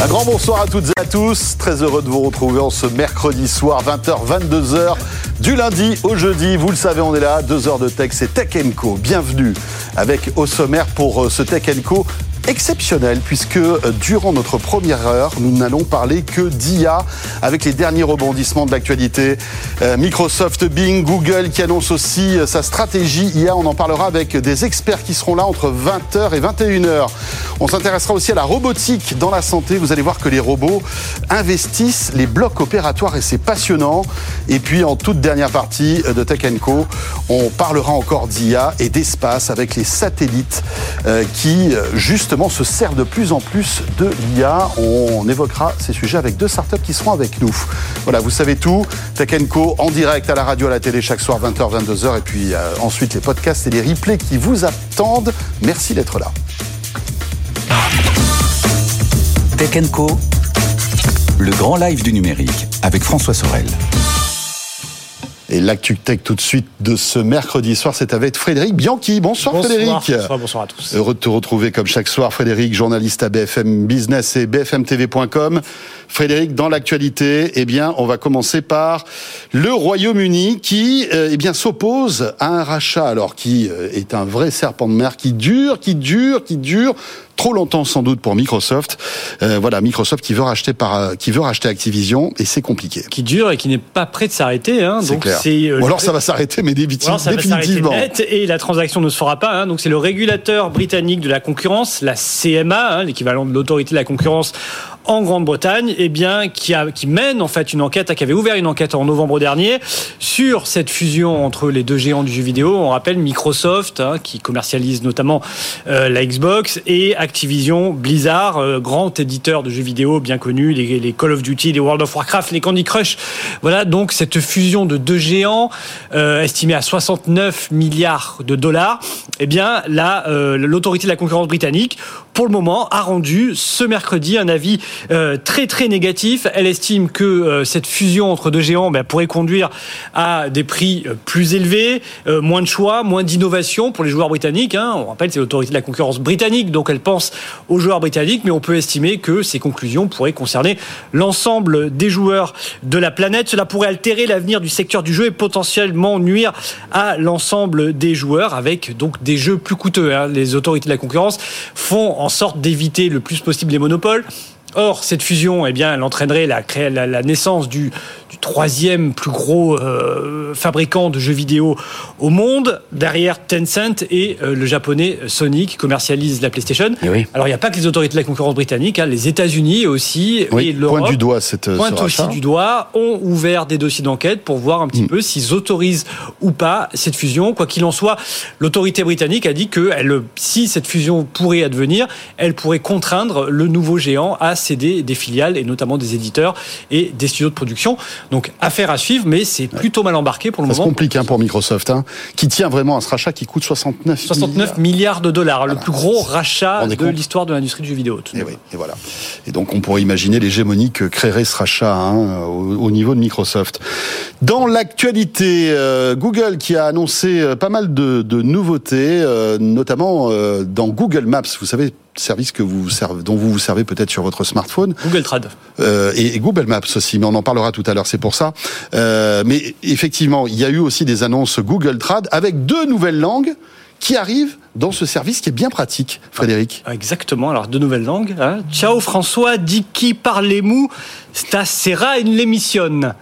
Un grand bonsoir à toutes et à tous. Très heureux de vous retrouver en ce mercredi soir, 20h, 22h. Du lundi au jeudi, vous le savez, on est là. Deux heures de tech, c'est Tech Co. Bienvenue avec au sommaire pour euh, ce Tech Co exceptionnel puisque euh, durant notre première heure, nous n'allons parler que d'IA avec les derniers rebondissements de l'actualité. Euh, Microsoft, Bing, Google qui annonce aussi euh, sa stratégie IA. On en parlera avec des experts qui seront là entre 20h et 21h. On s'intéressera aussi à la robotique dans la santé. Vous allez voir que les robots investissent les blocs opératoires et c'est passionnant. Et puis en toute dernière partie de Tech Co, on parlera encore d'IA et d'espace avec les satellites qui justement se sert de plus en plus de l'IA. On évoquera ces sujets avec deux startups qui seront avec nous. Voilà, vous savez tout. Tech Co en direct à la radio, à la télé chaque soir 20h, 22h et puis euh, ensuite les podcasts et les replays qui vous attendent. Merci d'être là. Tech Co, le grand live du numérique avec François Sorel. Et l'actu tech tout de suite de ce mercredi soir, c'est avec Frédéric Bianchi. Bonsoir, bonsoir Frédéric. Bonsoir, bonsoir à tous. Heureux de te retrouver comme chaque soir, Frédéric, journaliste à BFM Business et BFMTV.com. Frédéric, dans l'actualité, eh bien, on va commencer par le Royaume-Uni qui, euh, eh bien, s'oppose à un rachat, alors qui euh, est un vrai serpent de mer qui dure, qui dure, qui dure trop longtemps sans doute pour Microsoft. Euh, voilà, Microsoft qui veut racheter par euh, qui veut racheter Activision et c'est compliqué. Qui dure et qui n'est pas prêt de s'arrêter. Hein, donc c'est euh, ou alors ça va s'arrêter mais définitivement. Net, et la transaction ne se fera pas. Hein, donc c'est le régulateur britannique de la concurrence, la CMA, hein, l'équivalent de l'autorité de la concurrence en Grande-Bretagne, eh bien, qui, mène en fait une enquête, qui avait ouvert une enquête en novembre dernier sur cette fusion entre les deux géants du jeu vidéo. On rappelle Microsoft, hein, qui commercialise notamment euh, la Xbox, et Activision Blizzard, euh, grand éditeur de jeux vidéo bien connu, les, les, Call of Duty, les World of Warcraft, les Candy Crush. Voilà donc cette fusion de deux géants euh, estimée à 69 milliards de dollars. Eh bien, là, euh, l'autorité de la concurrence britannique, pour le moment, a rendu ce mercredi un avis euh, très très négatif. Elle estime que euh, cette fusion entre deux géants ben, pourrait conduire à des prix euh, plus élevés, moins de choix, moins d'innovation pour les joueurs britanniques. Hein. On rappelle, c'est l'autorité de la concurrence britannique, donc elle pense aux joueurs britanniques, mais on peut estimer que ces conclusions pourraient concerner l'ensemble des joueurs de la planète. Cela pourrait altérer l'avenir du secteur du jeu et potentiellement nuire à l'ensemble des joueurs avec donc des jeux plus coûteux. Hein. Les autorités de la concurrence font en sorte d'éviter le plus possible les monopoles. Or, cette fusion, eh bien, elle entraînerait la, la, la naissance du, du, troisième plus gros euh, fabricant de jeux vidéo au monde, derrière Tencent et euh, le japonais Sony qui commercialise la PlayStation. Oui. Alors, il n'y a pas que les autorités de la concurrence britannique, hein, les États-Unis aussi oui, et l'Europe pointent du doigt cette pointent aussi du doigt, ont ouvert des dossiers d'enquête pour voir un petit mm. peu s'ils autorisent ou pas cette fusion. Quoi qu'il en soit, l'autorité britannique a dit que elle, si cette fusion pourrait advenir, elle pourrait contraindre le nouveau géant à céder des filiales et notamment des éditeurs et des studios de production. Donc affaire à suivre, mais c'est plutôt mal embarqué pour le Ça moment. C'est compliqué hein, pour Microsoft, hein, qui tient vraiment à ce rachat qui coûte 69, 69 milliards, milliards de dollars, voilà. le plus gros rachat de l'histoire de l'industrie du jeu vidéo. Et, oui, et voilà. Et donc on pourrait imaginer l'hégémonie que créerait ce rachat hein, au, au, niveau de Microsoft. Dans l'actualité, euh, Google qui a annoncé euh, pas mal de, de nouveautés, euh, notamment euh, dans Google Maps. Vous savez service que vous servez, dont vous vous servez peut-être sur votre smartphone. Google Trad. Euh, et, et, Google Maps aussi, mais on en parlera tout à l'heure, c'est pour ça. Euh, mais effectivement, il y a eu aussi des annonces Google Trad avec deux nouvelles langues qui arrivent dans ce service qui est bien pratique, Frédéric. Ah, exactement, alors deux nouvelles langues. Hein. Ciao François, di qui parlez-vous? Stasera in l'émission.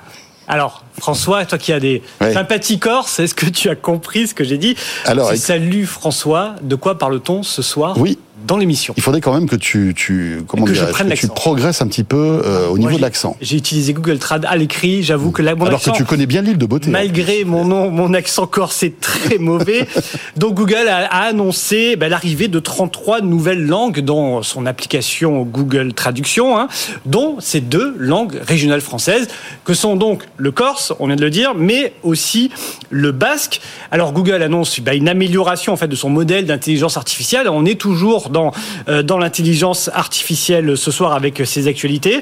Alors, François, toi qui as des ouais. sympathies corses, est-ce que tu as compris ce que j'ai dit? Alors, Salut François, de quoi parle-t-on ce soir? Oui, dans l'émission. Il faudrait quand même que tu, tu comment Que je dirais-je, prenne que tu l'accent. progresses un petit peu euh, au Moi, niveau de l'accent. J'ai utilisé Google Trad à l'écrit. J'avoue que là, mon Alors accent, que tu connais bien l'île de beauté. hein. Malgré mon nom, mon accent corse est très mauvais. Donc Google a, a annoncé ben, l'arrivée de 33 nouvelles langues dans son application Google Traduction, hein, dont ces deux langues régionales françaises, que sont donc le corse, on vient de le dire, mais aussi le basque. Alors Google annonce ben, une amélioration en fait de son modèle d'intelligence artificielle. On est toujours dans euh, dans l'intelligence artificielle ce soir avec ces actualités.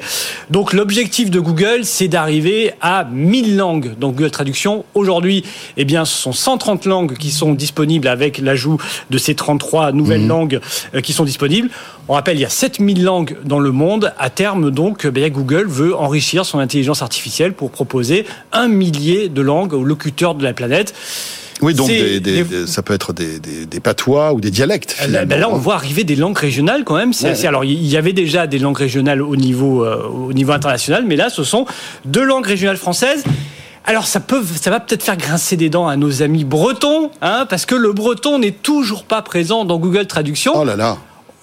Donc l'objectif de Google, c'est d'arriver à 1000 langues dans Google Traduction. Aujourd'hui, eh bien, ce sont 130 langues qui sont disponibles avec l'ajout de ces 33 nouvelles langues euh, qui sont disponibles. On rappelle, il y a 7000 langues dans le monde. À terme, donc, eh bien, Google veut enrichir son intelligence artificielle pour proposer un millier de langues aux locuteurs de la planète. Oui, donc C'est des- des- des- des- ça peut être des, patois ou des dialectes. Là, finalement, ben là, on voit arriver des langues régionales quand même. Ouais, ouais. Alors, il y avait déjà des langues régionales au niveau, euh, au niveau international, mais là, ce sont deux langues régionales françaises. Alors, ça, peut, ça va peut-être faire grincer des dents à nos amis bretons, hein, parce que le breton n'est toujours pas présent dans Google Traduction. Oh là là.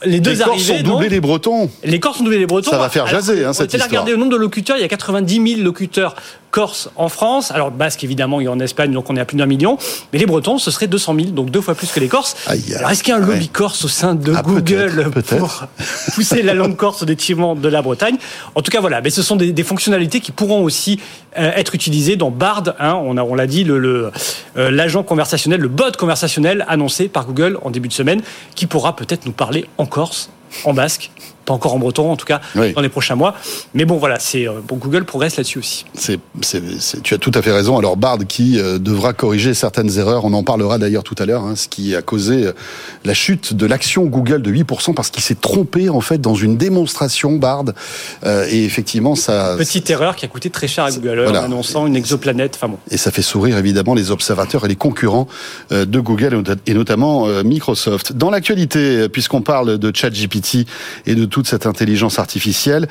les deux Les Corses sont doublés donc, des Bretons. les Corses sont doublés les Bretons. Ça va faire jaser, hein, on cette était histoire. Regardez le nombre de locuteurs. Il y a 90 000 locuteurs corses en France. Alors, basque, évidemment, il y a en Espagne, donc on est à plus d'un million. Mais les Bretons, ce serait 200 000, donc deux fois plus que les Corses. Aïe, aïe. Alors, est-ce qu'il y a un lobby Ouais. corse au sein de Ah, Google pour pousser la langue corse au détriment de la Bretagne? En tout cas, voilà. Mais ce sont des, des fonctionnalités qui pourront aussi euh, être utilisées dans Bard. hein. on a- on l'a dit, le- le, euh, l'agent conversationnel, le bot conversationnel annoncé par Google en début de semaine, qui pourra peut-être nous parler en corse, en basque, pas encore en breton, en tout cas, Oui. dans les prochains mois. Mais bon, voilà, c'est euh, bon, Google progresse là-dessus aussi. C'est, tu as tout à fait raison. Alors Bard qui euh, devra corriger certaines erreurs, on en parlera d'ailleurs tout à l'heure, hein, ce qui a causé euh, la chute de l'action Google de 8% parce qu'il s'est trompé en fait dans une démonstration Bard. Euh, et effectivement, ça, Petite erreur qui a coûté très cher à Google Voilà. en annonçant une exoplanète. Enfin bon. et ça fait sourire évidemment les observateurs et les concurrents de Google et not- et notamment Microsoft. Dans l'actualité, puisqu'on parle de ChatGPT et de toute cette intelligence artificielle,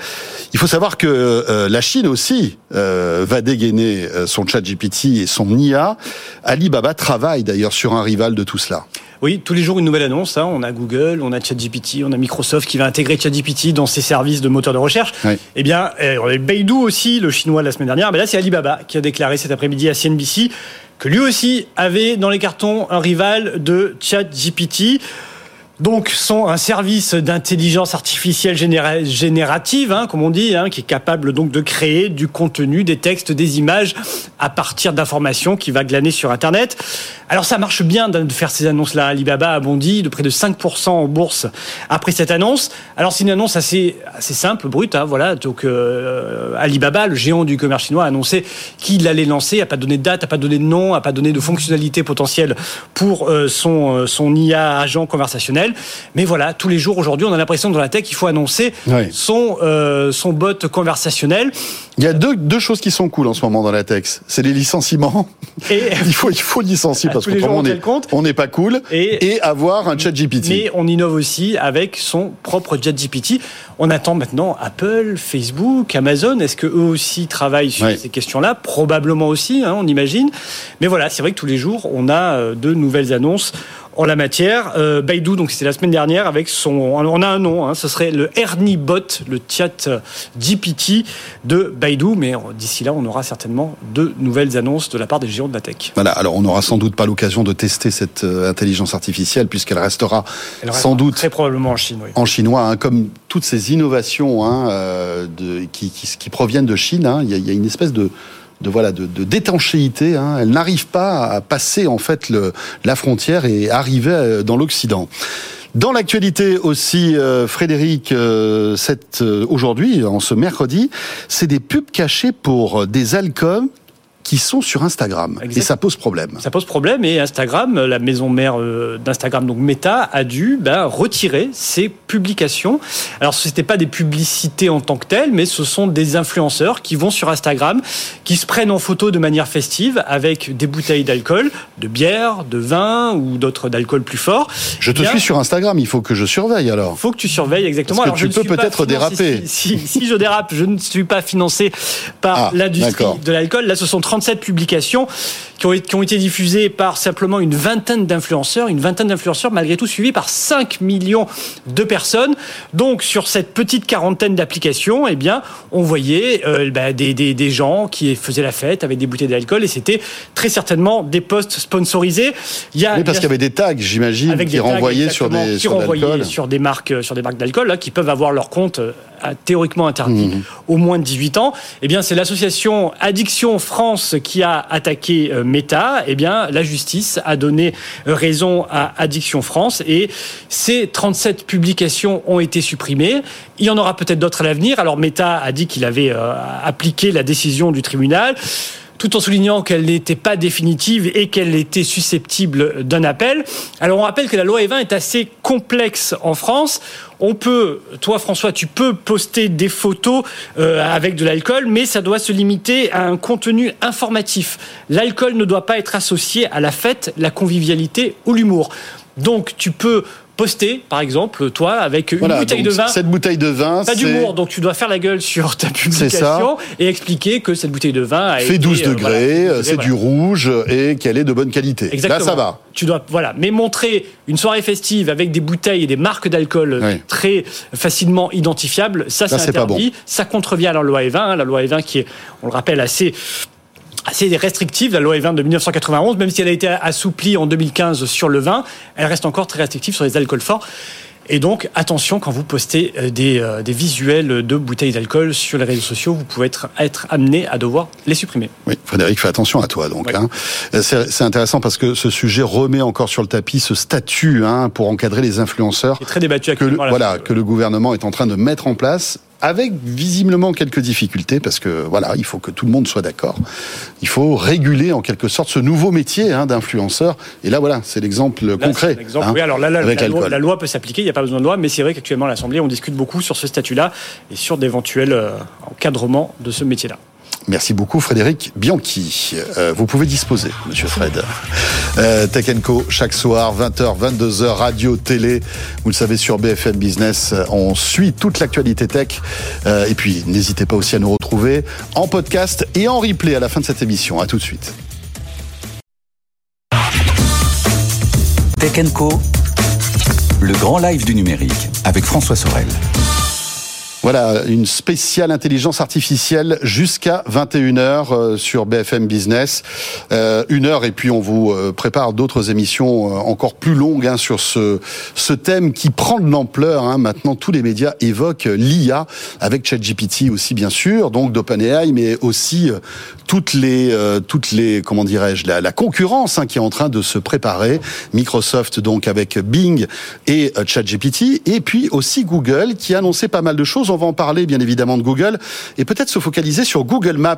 il faut savoir que euh, la Chine aussi euh, va dégainer euh, son ChatGPT et son IA. Alibaba travaille d'ailleurs sur un rival de tout cela. Oui, tous les jours une nouvelle annonce. hein. On a Google, on a ChatGPT, on a Microsoft qui va intégrer ChatGPT dans ses services de moteur de recherche. Oui. Eh bien, on a Baidu aussi, le chinois la semaine dernière. Mais là, c'est Alibaba qui a déclaré cet après-midi à CNBC que lui aussi avait dans les cartons un rival de ChatGPT. Donc, sont un service d'intelligence artificielle généra- générative, hein, comme on dit, hein, qui est capable donc de créer du contenu, des textes, des images à partir d'informations qu'il va glaner sur Internet. Alors, ça marche bien de faire ces annonces-là. Alibaba a bondi de près de 5% en bourse après cette annonce. Alors, c'est une annonce assez, assez simple, brute. Hein, voilà. Donc, euh, Alibaba, le géant du commerce chinois, a annoncé qu'il allait lancer, a pas donné de date, a pas donné de nom, a pas donné de fonctionnalité potentielle pour euh, son, euh, son IA agent conversationnel. Mais voilà, tous les jours aujourd'hui, on a l'impression que dans la tech, il faut annoncer son, euh, son bot conversationnel. Il y a deux, deux choses qui sont cool en ce moment dans la tech. C'est les licenciements. Et, Il faut, il faut licencier parce qu'autrement on n'est pas cool. Et- Et, avoir un ChatGPT. mais on innove aussi avec son propre ChatGPT. On attend maintenant Apple, Facebook, Amazon. Est-ce que eux aussi travaillent sur ces questions-là? Probablement aussi, hein, on imagine. Mais voilà, c'est vrai que tous les jours, on a euh, de nouvelles annonces en la matière. Euh, Baidu, donc c'était la semaine dernière, avec son, on a un nom, hein, ce serait le Ernie Bot, le chat GPT de Baidu. Mais euh, d'ici là, on aura certainement de nouvelles annonces de la part des géants de la tech. Voilà, alors on n'aura sans doute pas l'occasion de tester cette euh, intelligence artificielle puisqu'elle restera Elle sans doute Très probablement en Chine, oui. en chinois, hein, comme toutes ces innovations hein, de, qui, qui, qui proviennent de Chine. Il y, a, il y a une espèce de de voilà de, d'étanchéité. Hein. Elle n'arrive pas à passer en fait le, la frontière et arriver euh, dans l'Occident. Dans l'actualité aussi, euh, Frédéric, euh, euh, aujourd'hui, en ce mercredi, c'est des pubs cachées pour des alcools qui sont sur Instagram. Et ça pose problème. Ça pose problème et Instagram, la maison mère euh, d'Instagram, donc Meta, a dû ben, retirer ses publications. Alors ce n'était pas des publicités en tant que telles, mais ce sont des influenceurs qui vont sur Instagram, qui se prennent en photo de manière festive avec des bouteilles d'alcool, de bière, de vin ou d'autres d'alcool plus fort. Je te Bien, suis sur Instagram, il faut que je surveille alors. faut que tu surveilles exactement. Parce que je tu peux peut-être déraper. Si, si- si je dérape, je ne suis pas financé par Ah, l'industrie de l'alcool. Là, ce sont 37 publications qui ont, qui ont été diffusées par simplement une vingtaine d'influenceurs, une vingtaine d'influenceurs malgré tout suivis par 5 millions de personnes. Donc sur cette petite quarantaine d'applications, eh bien, on voyait euh, bah, des, des, des, gens qui faisaient la fête avec des bouteilles d'alcool et c'était très certainement des posts sponsorisés. Il y a, oui, parce qu'il y avait des tags, j'imagine, qui renvoyaient sur des qui renvoyaient sur des marques sur des marques d'alcool qui peuvent avoir leur compte euh, théoriquement interdit mmh. au moins de 18 ans. Eh bien, c'est l'association Addiction France qui a attaqué euh, Meta. Eh bien, la justice a donné raison à Addiction France et ces 37 publications ont été supprimées. Il y en aura peut-être d'autres à l'avenir. Alors, Meta a dit qu'il avait euh, appliqué la décision du tribunal tout en soulignant qu'elle n'était pas définitive et qu'elle était susceptible d'un appel. Alors on rappelle que la loi E20 est assez complexe en France. On peut, toi François, tu peux poster des photos euh, avec de l'alcool, mais ça doit se limiter à un contenu informatif. L'alcool ne doit pas être associé à la fête, la convivialité ou l'humour. Donc tu peux poster, par exemple, toi, avec une bouteille de vin. Cette bouteille de vin, pas d'humour, donc tu dois faire la gueule sur ta publication et expliquer que cette bouteille de vin a fait 12 euh, degrés, euh, c'est du rouge et qu'elle est de bonne qualité. Exactement. Là, ça va. Tu dois, voilà, mais montrer une soirée festive avec des bouteilles et des marques d'alcool très facilement identifiables, ça, c'est interdit. Ça contrevient à la loi E20, hein, la loi E20 qui est, on le rappelle, assez assez restrictive, la loi E20 de 1991, même si elle a été assouplie en 2015 sur le vin, elle reste encore très restrictive sur les alcools forts. Et donc, attention quand vous postez euh, des, euh, des visuels de bouteilles d'alcool sur les réseaux sociaux, vous pouvez être, être amené à devoir les supprimer. Oui, Frédéric, fais attention à toi donc. Hein. C'est intéressant parce que ce sujet remet encore sur le tapis ce statut hein, pour encadrer les influenceurs. Très débattu actuellement. Que voilà, que le gouvernement est en train de mettre en place avec visiblement quelques difficultés, parce que voilà, il faut que tout le monde soit d'accord. Il faut réguler en quelque sorte ce nouveau métier hein, d'influenceur. Et là, voilà, c'est l'exemple concret. Hein, oui, alors là, la, la, loi, peut s'appliquer, il n'y a pas besoin de loi, mais c'est vrai qu'actuellement à l'Assemblée, on discute beaucoup sur ce statut-là et sur d'éventuels euh, encadrements de ce métier-là. Merci beaucoup Frédéric Bianchi. Euh, vous pouvez disposer, Monsieur Fred. Euh, Tech Co, chaque soir, 20h, 22h, radio, télé. Vous le savez, sur BFM Business, on suit toute l'actualité tech. Euh, et puis, n'hésitez pas aussi à nous retrouver en podcast et en replay à la fin de cette émission. À tout de suite. Tech Co, le grand live du numérique avec François Sorel. Voilà, une spéciale intelligence artificielle jusqu'à 21h euh, sur BFM Business. Euh, une heure et puis on vous euh, prépare d'autres émissions encore plus longues hein, sur ce, ce thème qui prend de l'ampleur. Hein. Maintenant, tous les médias évoquent l'IA avec ChatGPT aussi bien sûr, donc d'OpenAI, mais aussi toutes les, toutes les, comment dirais-je, la, la concurrence hein, qui est en train de se préparer. Microsoft donc avec Bing et ChatGPT, et puis aussi Google qui a annoncé pas mal de choses on va en parler bien évidemment de Google et peut-être se focaliser sur Google Maps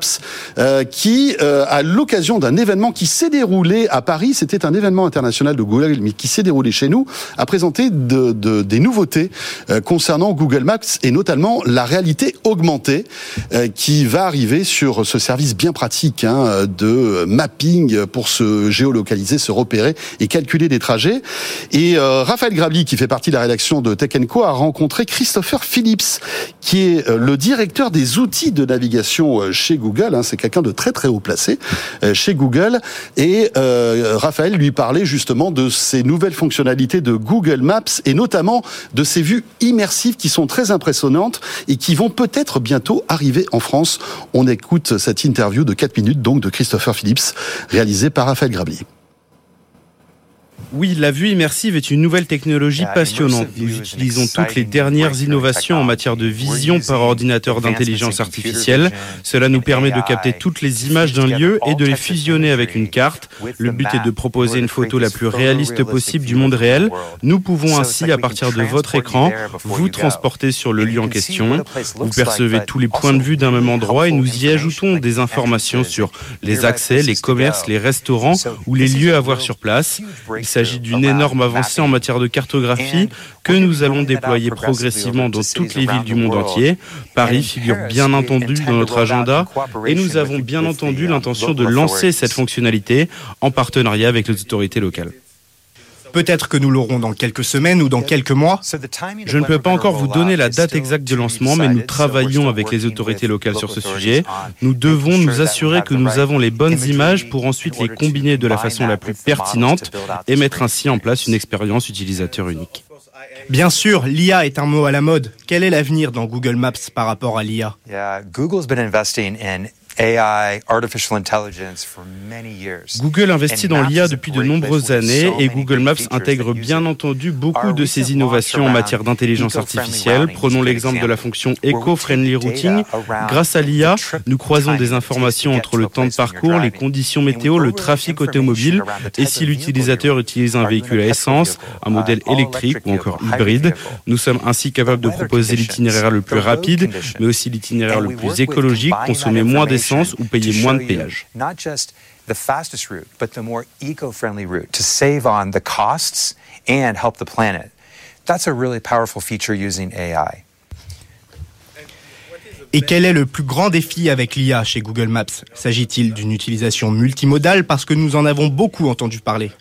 euh, qui, euh, à l'occasion d'un événement qui s'est déroulé à Paris, c'était un événement international de Google mais qui s'est déroulé chez nous, a présenté de, de, des nouveautés euh, concernant Google Maps et notamment la réalité augmentée euh, qui va arriver sur ce service bien pratique hein, de mapping pour se géolocaliser, se repérer et calculer des trajets. Et Raphaël Grabli, qui fait partie de la rédaction de Tech Co, a rencontré Christopher Phillips, qui est euh, le directeur des outils de navigation euh, chez Google. Hein, c'est quelqu'un de très très haut placé euh, chez Google. Et Raphaël lui parlait justement de ces nouvelles fonctionnalités de Google Maps et notamment de ces vues immersives qui sont très impressionnantes et qui vont peut-être bientôt arriver en France. On écoute cette interview de 4 minutes donc de Christopher Phillips réalisée par Raphaël Grabli. Oui, la vue immersive est une nouvelle technologie passionnante. Nous utilisons toutes les dernières innovations en matière de vision par ordinateur d'intelligence artificielle. Cela nous permet de capter toutes les images d'un lieu et de les fusionner avec une carte. Le but est de proposer une photo la plus réaliste possible du monde réel. Nous pouvons ainsi, à partir de votre écran, vous transporter sur le lieu en question. Vous percevez tous les points de vue d'un même endroit et nous y ajoutons des informations sur les accès, les commerces, les restaurants ou les lieux à voir sur place. Il s'agit d'une énorme avancée en matière de cartographie que nous allons déployer progressivement dans toutes les villes du monde entier. Paris figure bien entendu dans notre agenda et nous avons bien entendu l'intention de lancer cette fonctionnalité en partenariat avec les autorités locales. Peut-être que nous l'aurons dans quelques semaines ou dans quelques mois. Je ne peux pas encore vous donner la date exacte de lancement, mais nous travaillons avec les autorités locales sur ce sujet. Nous devons nous assurer que nous avons les bonnes images pour ensuite les combiner de la façon la plus pertinente et mettre ainsi en place une expérience utilisateur unique. Bien sûr, l'IA est un mot à la mode. Quel est l'avenir dans Google Maps par rapport à l'IA Google investit dans l'IA depuis de nombreuses années et Google Maps intègre bien entendu beaucoup de ces innovations en matière d'intelligence artificielle. Prenons l'exemple de la fonction Eco-Friendly Routing. Grâce à l'IA, nous croisons des informations entre le temps de parcours, les conditions météo, le trafic automobile et si l'utilisateur utilise un véhicule à essence, un modèle électrique ou encore hybride. Nous sommes ainsi capables de proposer l'itinéraire le plus rapide, mais aussi l'itinéraire le plus écologique, consommer moins d'essence ou payer moins de péage. Not just the fastest route, but the more eco-friendly route to save on the costs and help the planet. That's a really powerful feature using AI. Et quel est le plus grand défi avec l'IA chez Google Maps? S'agit-il d'une utilisation multimodale parce que nous en avons beaucoup entendu parler?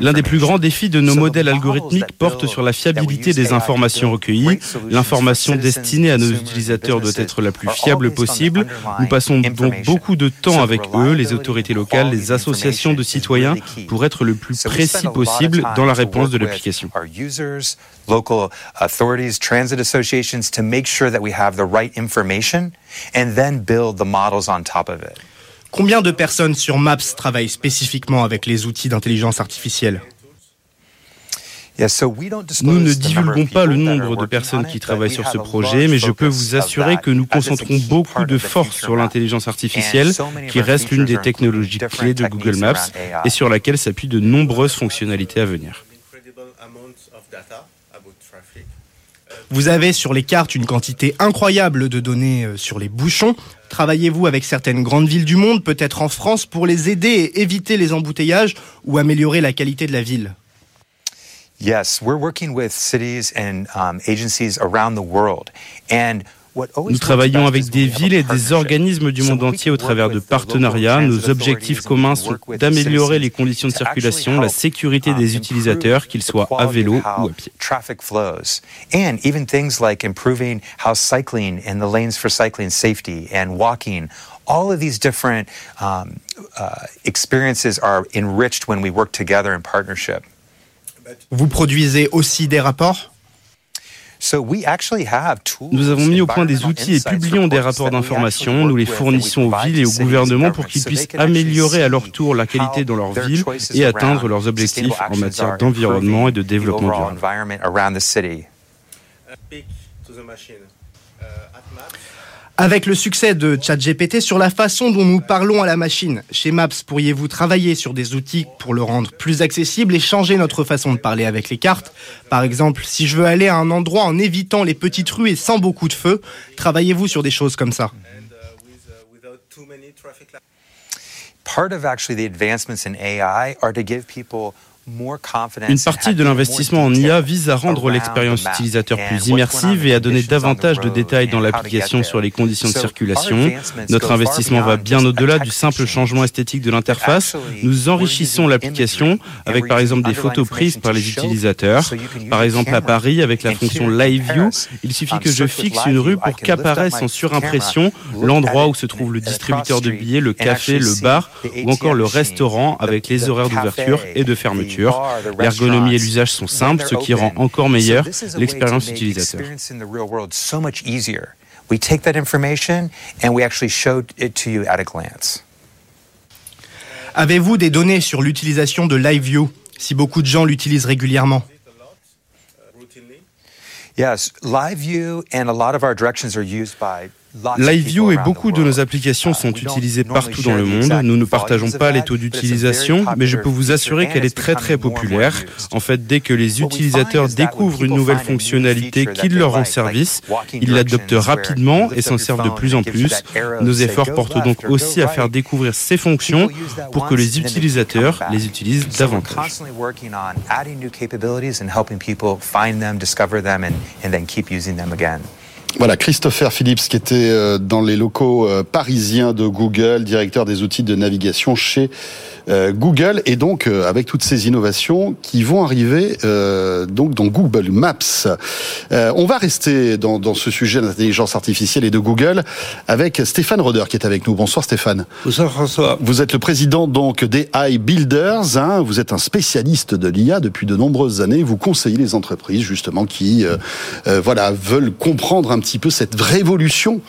L'un des plus grands défis de nos modèles algorithmiques porte sur la fiabilité des informations recueillies. L'information destinée à nos utilisateurs doit être la plus fiable possible. Nous passons donc beaucoup de temps avec eux, les autorités locales, les associations de citoyens, pour être le plus précis possible dans la réponse de l'application. local authorities, transit associations to make sure that we have the right information and then build the models on top of it. Combien de personnes sur Maps travaillent spécifiquement avec les outils d'intelligence artificielle? Nous ne divulguons pas le nombre de personnes qui travaillent sur ce projet, mais je peux vous assurer que nous concentrons beaucoup de force sur l'intelligence artificielle, qui reste l'une des technologies clés de Google Maps et sur laquelle s'appuient de nombreuses fonctionnalités à venir. Vous avez sur les cartes une quantité incroyable de données euh, sur les bouchons. Travaillez-vous avec certaines grandes villes du monde, peut-être en France, pour les aider et éviter les embouteillages ou améliorer la qualité de la ville? Yes, we're working with cities and um, agencies around the world. Nous travaillons avec des villes et des organismes du monde entier au travers de partenariats. Nos objectifs communs sont d'améliorer les conditions de circulation, la sécurité des utilisateurs, qu'ils soient à vélo ou à pied. And even things like improving how cycling and the lanes for cycling safety and walking, all of these different um, uh, experiences are enriched when we work together in partnership. Vous produisez aussi des rapports? Nous avons mis au point des outils et publions des rapports d'information. Nous les fournissons aux villes et au gouvernement pour qu'ils puissent améliorer à leur tour la qualité dans leur ville et atteindre leurs objectifs en matière d'environnement et de développement durable. Avec le succès de ChatGPT sur la façon dont nous parlons à la machine, chez Maps, pourriez-vous travailler sur des outils pour le rendre plus accessible et changer notre façon de parler avec les cartes Par exemple, si je veux aller à un endroit en évitant les petites rues et sans beaucoup de feu, travaillez-vous sur des choses comme ça Une partie de l'investissement en IA vise à rendre l'expérience utilisateur plus immersive et à donner davantage de détails dans l'application sur les conditions de circulation. Notre investissement va bien au-delà du simple changement esthétique de l'interface. Nous enrichissons l'application avec par exemple des photos prises par les utilisateurs. Par exemple à Paris avec la fonction Live View, il suffit que je fixe une rue pour qu'apparaisse en surimpression l'endroit où se trouve le distributeur de billets, le café, le bar ou encore le restaurant avec les horaires d'ouverture et de fermeture. L'ergonomie et l'usage sont simples, ce qui rend encore meilleure l'expérience utilisateur. We take that information and we actually show it to you at a glance. Avez-vous des données sur l'utilisation de LiveView, si beaucoup de gens l'utilisent régulièrement. Yes, LiveView and a lot of our directions are used by LiveView et beaucoup de nos applications sont utilisées partout dans le monde. Nous ne partageons pas les taux d'utilisation, mais je peux vous assurer qu'elle est très très populaire. En fait, dès que les utilisateurs découvrent une nouvelle fonctionnalité qui leur rend service, ils l'adoptent rapidement et s'en servent de plus en plus. Nos efforts portent donc aussi à faire découvrir ces fonctions pour que les utilisateurs les utilisent davantage. Voilà, Christopher Phillips qui était euh, dans les locaux euh, parisiens de Google, directeur des outils de navigation chez Google et donc euh, avec toutes ces innovations qui vont arriver euh, donc dans Google Maps. on va rester dans, dans ce sujet d'intelligence artificielle et de Google avec Stéphane Roder qui est avec nous. Bonsoir Stéphane. Bonsoir François. Vous êtes le président donc des iBuilders. Hein. Vous êtes un spécialiste de l'IA depuis de nombreuses années. Vous conseillez les entreprises justement qui voilà veulent comprendre un petit peu cette révolution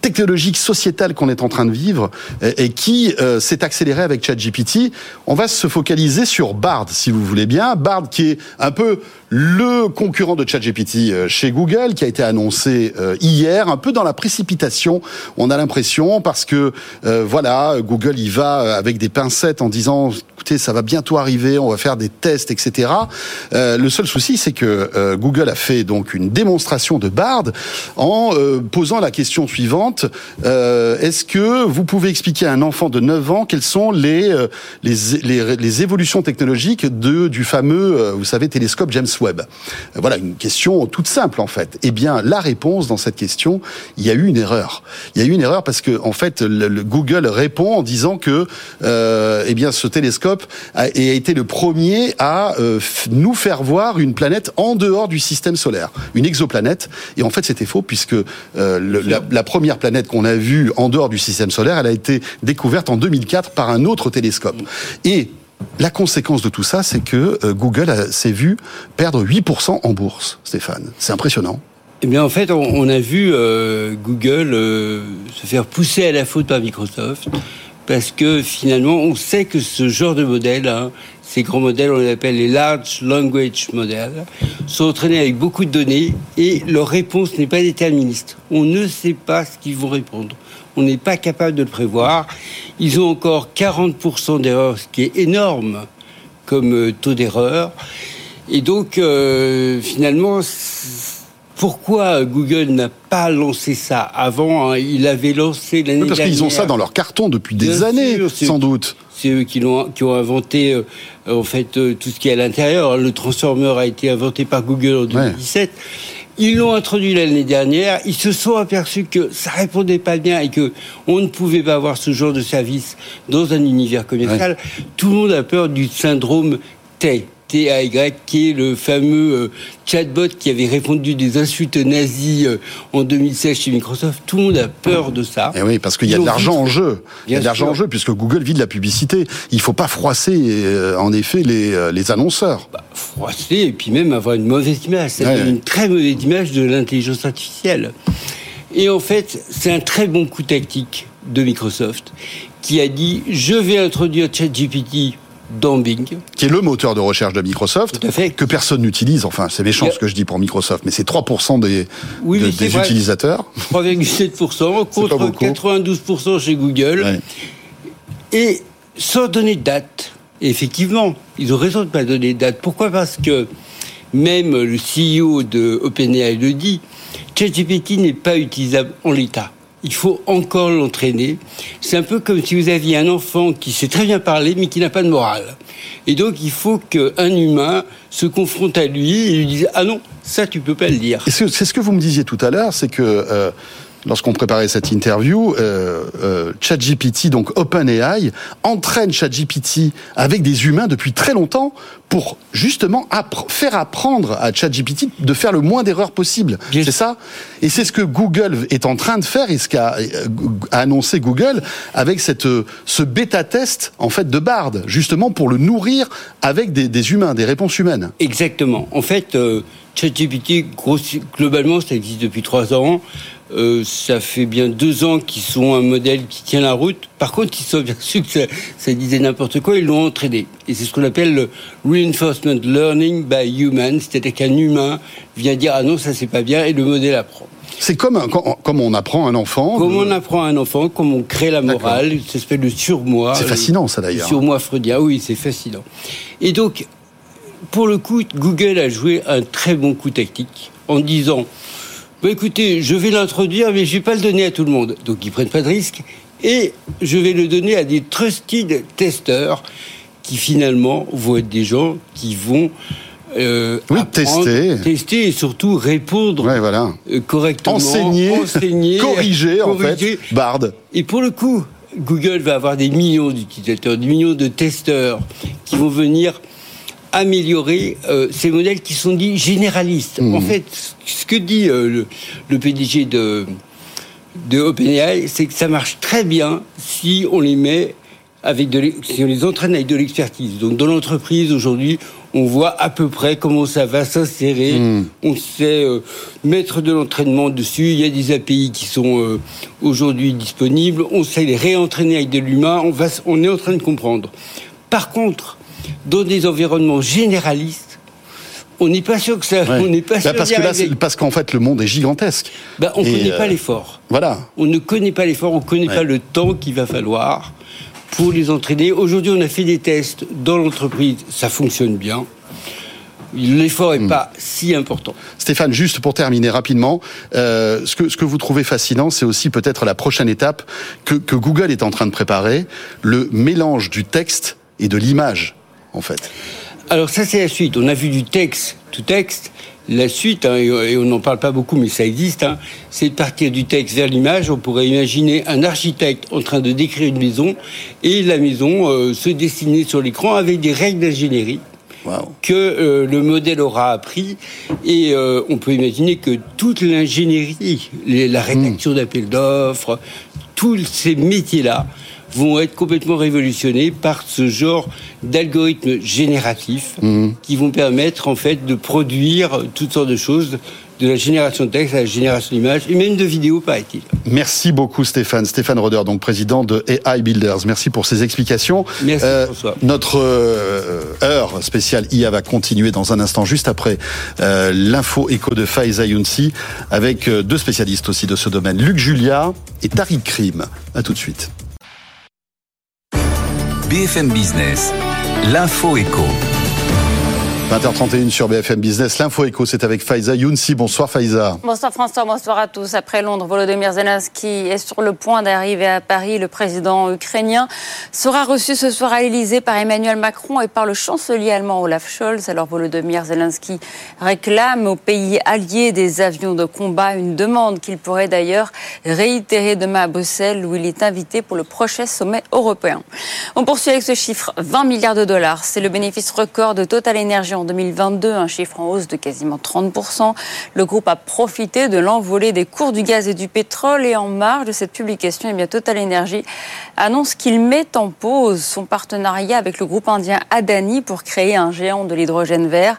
technologique sociétale qu'on est en train de vivre et, et qui s'est accélérée avec ChatGPT on va se focaliser sur Bard, si vous voulez bien. Bard qui est un peu le concurrent de ChatGPT euh, chez Google, qui a été annoncé euh, hier, un peu dans la précipitation, on a l'impression, parce que euh, voilà, Google y va avec des pincettes en disant, écoutez, ça va bientôt arriver, on va faire des tests, etc. le seul souci, c'est que Google a fait donc une démonstration de Bard en posant la question suivante est-ce que vous pouvez expliquer à un enfant de 9 ans quelles sont les les, les, les évolutions technologiques de du fameux, vous savez, télescope James Web Voilà une question toute simple en fait. Eh bien, la réponse dans cette question, il y a eu une erreur. Il y a eu une erreur parce que en fait, le, Google répond en disant que euh, eh bien ce télescope a, été le premier à euh, nous faire voir une planète en dehors du système solaire, une exoplanète. Et en fait, c'était faux puisque euh, la, la, première planète qu'on a vue en dehors du système solaire, elle a été découverte en 2004 par un autre télescope. Et la conséquence de tout ça, c'est que euh, Google s'est vu perdre 8% en bourse, Stéphane. C'est impressionnant. Eh bien, en fait, on, a vu euh, Google euh, se faire pousser à la faute par Microsoft parce que finalement, on sait que ce genre de modèle, hein, ces grands modèles, on les appelle les large language models, sont entraînés avec beaucoup de données et leur réponse n'est pas déterministe. On ne sait pas ce qu'ils vont répondre on n'est pas capable de le prévoir. Ils ont encore 40% d'erreurs, ce qui est énorme comme euh, taux d'erreur. Et donc, euh, finalement, pourquoi Google n'a pas lancé ça avant hein? Il avait lancé l'année dernière. Parce qu'ils ont ça dans leur carton depuis des années, sans doute. C'est eux qui, ont, qui ont inventé euh, en fait tout ce qui est à l'intérieur. Le transformer a été inventé par Google en 2017. Ils l'ont introduit l'année dernière. Ils se sont aperçus que ça répondait pas bien et que on ne pouvait pas avoir ce genre de service dans un univers commercial. Tout le monde a peur du syndrome T. TAY, qui est le fameux euh, chatbot qui avait répondu des insultes nazies euh, en 2016 chez Microsoft. Tout le monde a peur de ça. Et eh oui, parce qu'il y a de l'argent en jeu. Il y a de l'argent en jeu puisque Google vit de la publicité. Il faut pas froisser, euh, en effet, les, les annonceurs. Bah, froisser et puis même avoir une mauvaise image. C'est une très mauvaise image de l'intelligence artificielle. Et en fait, c'est un très bon coup tactique de Microsoft qui a dit je vais introduire ChatGPT dans Bing. Qui est le moteur de recherche de Microsoft, que personne n'utilise. Enfin, c'est méchant ce que je dis pour Microsoft, mais c'est 3% des, des utilisateurs. 3,7% contre 92% chez Google. Et sans donner de date. effectivement, ils ont raison de ne pas donner de date. Pourquoi? Parce que même le CEO de OpenAI le dit, ChatGPT n'est pas utilisable en l'état il faut encore l'entraîner. C'est un peu comme si vous aviez un enfant qui sait très bien parler, mais qui n'a pas de morale. Et donc, il faut qu'un humain se confronte à lui et lui dise Ah non, ça, tu peux pas le dire. C'est ce que vous me disiez tout à l'heure, c'est que. Euh, lorsqu'on préparait cette interview, euh, euh, ChatGPT, donc OpenAI, entraîne ChatGPT avec des humains depuis très longtemps pour justement faire apprendre à ChatGPT de faire le moins d'erreurs possible. C'est ça Et c'est ce que Google est en train de faire et ce qu'a euh, annoncé Google avec cette, euh, ce bêta-test en fait de Bard, justement pour le nourrir avec des, des humains, des réponses humaines. Exactement. En fait, euh, ChatGPT, globalement, ça existe depuis trois ans. Euh, ça fait bien deux ans qu'ils sont un modèle qui tient la route. Par contre, ils sont aperçus que ça, disait n'importe quoi, ils l'ont entraîné. Et c'est ce qu'on appelle le reinforcement learning by human, c'est-à-dire qu'un humain vient dire ah non ça c'est pas bien et le modèle apprend. C'est comme, comme on apprend un enfant. Comme on apprend un enfant, comme on crée la morale, ça s'appelle le surmoi. C'est fascinant ça d'ailleurs. Le surmoi freudien, oui, c'est fascinant. Et donc, pour le coup, Google a joué un très bon coup tactique en disant bah, écoutez, je vais l'introduire, mais je vais pas le donner à tout le monde. Donc ils prennent pas de risque. Et je vais le donner à des trusted testeurs qui finalement vont être des gens qui vont euh, Oui, tester. tester et surtout répondre Ouais, voilà. euh, correctement, Enseigner, enseigner, corriger, en corriger. fait. Bard. Et pour le coup, Google va avoir des millions d'utilisateurs, des millions de testeurs qui vont venir améliorer euh, ces modèles qui sont dits généralistes. Mmh. En fait, ce que dit euh, le, le PDG de, de OpenAI, c'est que ça marche très bien si on les met avec de si on les entraîne avec de l'expertise. Donc dans l'entreprise aujourd'hui, on voit à peu près comment ça va s'insérer. Mmh. On sait euh, mettre de l'entraînement dessus. Il y a des API qui sont euh, aujourd'hui disponibles. On sait les réentraîner avec de l'humain. On va, s- on est en train de comprendre. Par contre, dans des environnements généralistes, on n'est pas sûr que ça. Ouais. On n'est pas Bah, sûr parce que là, qu'en fait, le monde est gigantesque. Ben, on ne connaît euh, pas l'effort. Voilà. On ne connaît pas l'effort, on ne connaît Ouais. pas le temps qu'il va falloir pour les entraîner. Aujourd'hui, on a fait des tests dans l'entreprise, ça fonctionne bien. L'effort n'est Hmm. pas si important. Stéphane, juste pour terminer rapidement, euh, ce, que, ce que vous trouvez fascinant, c'est aussi peut-être la prochaine étape que, que Google est en train de préparer, le mélange du texte et de l'image, en fait. Alors ça, c'est la suite. On a vu du texte to texte. La suite, hein, et on n'en parle pas beaucoup, mais ça existe, hein, c'est de partir du texte vers l'image. On pourrait imaginer un architecte en train de décrire une maison et la maison euh, se dessiner sur l'écran avec des règles d'ingénierie. Que euh, le modèle aura appris et euh, on peut imaginer que toute l'ingénierie, la rédaction d'appels d'offres, tous ces métiers-là vont être complètement révolutionnés par ce genre d'algorithmes génératifs qui vont permettre en fait de produire toutes sortes de choses de la génération de texte à la génération d'images et même de vidéos paraît-il. Merci beaucoup Stéphane. Stéphane Roder, donc président de AI Builders. Merci pour ces explications. Merci, Euh, François. notre euh, heure spéciale IA va continuer dans un instant, juste après euh, l'info écho de Faiza Younsi, avec euh, deux spécialistes aussi de ce domaine, Luc Julia et Tariq Krim. À tout de suite. BFM Business, l'info éco. 20h31 sur BFM Business. L'info écho, c'est avec Faiza Younsi. Bonsoir Faiza. Bonsoir François, bonsoir à tous. Après Londres, Volodymyr Zelensky est sur le point d'arriver à Paris. Le président ukrainien sera reçu ce soir à l'Elysée par Emmanuel Macron et par le chancelier allemand Olaf Scholz. Alors Volodymyr Zelensky réclame aux pays alliés des avions de combat, une demande qu'il pourrait d'ailleurs réitérer demain à Bruxelles où il est invité pour le prochain sommet européen. On poursuit avec ce chiffre, 20 milliards de dollars. C'est le bénéfice record de Total Energy en 2022, un chiffre en hausse de quasiment 30%. Le groupe a profité de l'envolée des cours du gaz et du pétrole et en marge de cette publication, eh bien, Total Energy annonce qu'il met en pause son partenariat avec le groupe indien Adani pour créer un géant de l'hydrogène vert.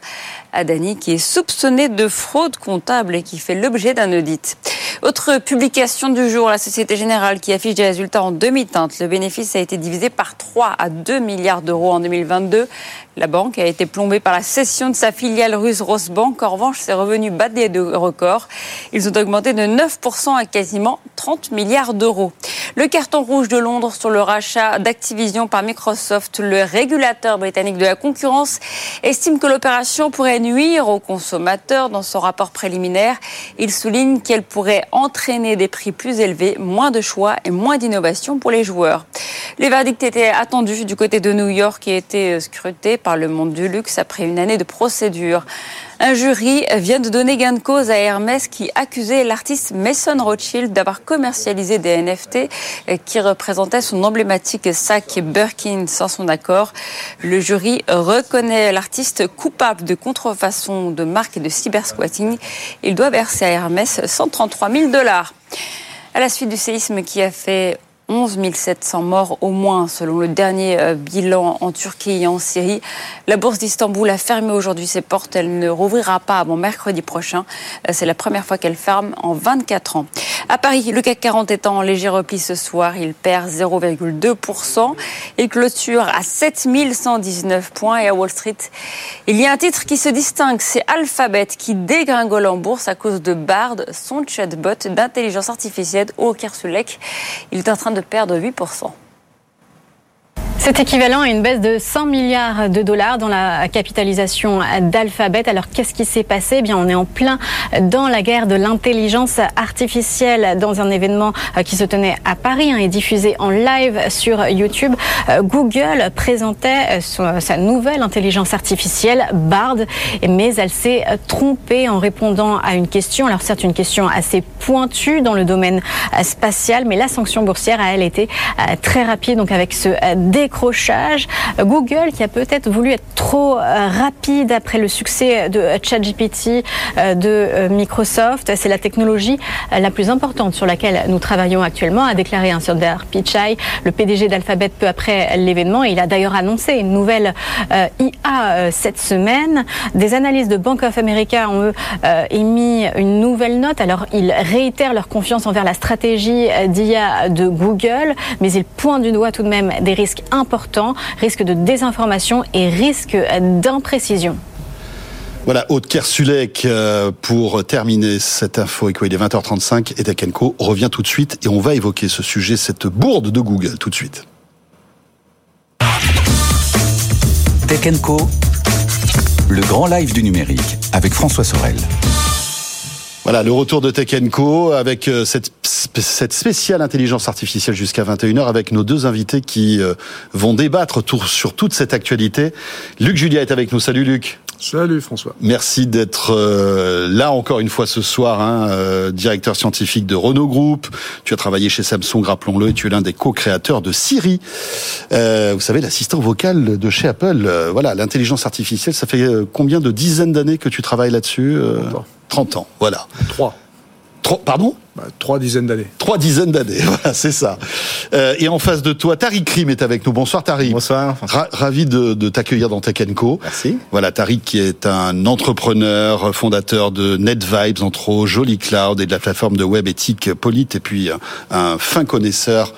Adani qui est soupçonné de fraude comptable et qui fait l'objet d'un audit. Autre publication du jour, la Société Générale qui affiche des résultats en demi-teinte. Le bénéfice a été divisé par 3 à 2 milliards d'euros en 2022. La banque a été plombée par la cession de sa filiale russe Rosbank. En revanche, ses revenus battent des records. Ils ont augmenté de 9% à quasiment 30 milliards d'euros. Le carton rouge de Londres sur le rachat d'Activision par Microsoft, le régulateur britannique de la concurrence, estime que l'opération pourrait nuire aux consommateurs. Dans son rapport préliminaire, il souligne qu'elle pourrait entraîner des prix plus élevés, moins de choix et moins d'innovation pour les joueurs. Les verdicts étaient attendus du côté de New York qui a été scruté par le monde du luxe après une année de procédure. Un jury vient de donner gain de cause à Hermès qui accusait l'artiste Mason Rothschild d'avoir commercialisé des NFT qui représentaient son emblématique sac Birkin sans son accord. Le jury reconnaît l'artiste coupable de contrefaçon de marque et de cybersquatting. Il doit verser à Hermès 133 000 dollars. À la suite du séisme qui a fait 11 700 morts au moins selon le dernier euh, bilan en Turquie et en Syrie. La bourse d'Istanbul a fermé aujourd'hui ses portes. Elle ne rouvrira pas avant mercredi prochain. Euh, C'est la première fois qu'elle ferme en 24 ans. À Paris, le CAC 40 est en léger repli ce soir. Il perd 0,2%. Il clôture à 7119 points. Et à Wall Street, il y a un titre qui se distingue. C'est Alphabet qui dégringole en bourse à cause de Bard, son chatbot d'intelligence artificielle au Kersulek. Il est en train de perdre 8%. C'est équivalent à une baisse de 100 milliards de dollars dans la capitalisation d'Alphabet. Alors qu'est-ce qui s'est passé? Eh Bien, on est en plein dans la guerre de l'intelligence artificielle dans un événement euh, qui se tenait à Paris hein, et diffusé en live sur YouTube. Euh, Google présentait euh, sa nouvelle intelligence artificielle Bard, mais elle s'est trompée en répondant à une question. Alors certes, une question assez pointue dans le domaine spatial, mais la sanction boursière a elle été très rapide. Donc avec ce Google qui a peut-être voulu être trop euh, rapide après le succès de ChatGPT euh, de euh, Microsoft. C'est la technologie la plus importante sur laquelle nous travaillons actuellement, a déclaré un Sundar Pichai, le PDG d'Alphabet peu après l'événement. Il a d'ailleurs annoncé une nouvelle IA cette semaine. Des analystes de Bank of America ont émis une nouvelle note. Alors ils réitèrent leur confiance envers la stratégie d'IA de Google, mais ils pointent du doigt tout de même des risques importants, risque de désinformation et risque d'imprécision. Voilà, Aude Kersulek, euh, pour terminer cette info, il est 20h35 et Tekenko revient tout de suite et on va évoquer ce sujet, cette bourde de Google, tout de suite. Tekenko, le grand live du numérique avec François Sorel. Voilà, le retour de Tech Co avec euh, cette, spéciale intelligence artificielle jusqu'à 21h avec nos deux invités qui euh, vont débattre sur toute cette actualité. Luc Julia est avec nous. Salut Luc. Salut François. Merci d'être euh, là encore une fois ce soir, hein, directeur scientifique de Renault Group. Tu as travaillé chez Samsung, rappelons-le, et tu es l'un des co-créateurs de Siri. vous savez, l'assistant vocal de chez Apple. voilà, l'intelligence artificielle, ça fait combien de dizaines d'années que tu travailles là-dessus 30 ans, voilà. Trois. Pardon? Bah, trois dizaines d'années. Trois dizaines d'années, voilà, c'est ça. Euh, et en face de toi, Tariq Krim est avec nous. Bonsoir Tariq. Bonsoir. ravi de, de t'accueillir dans Tech Co. Merci. Voilà, Tariq qui est un entrepreneur, fondateur de NetVibes, entre autres, Joli Cloud et de la plateforme de web éthique Polite, et puis euh, un fin connaisseur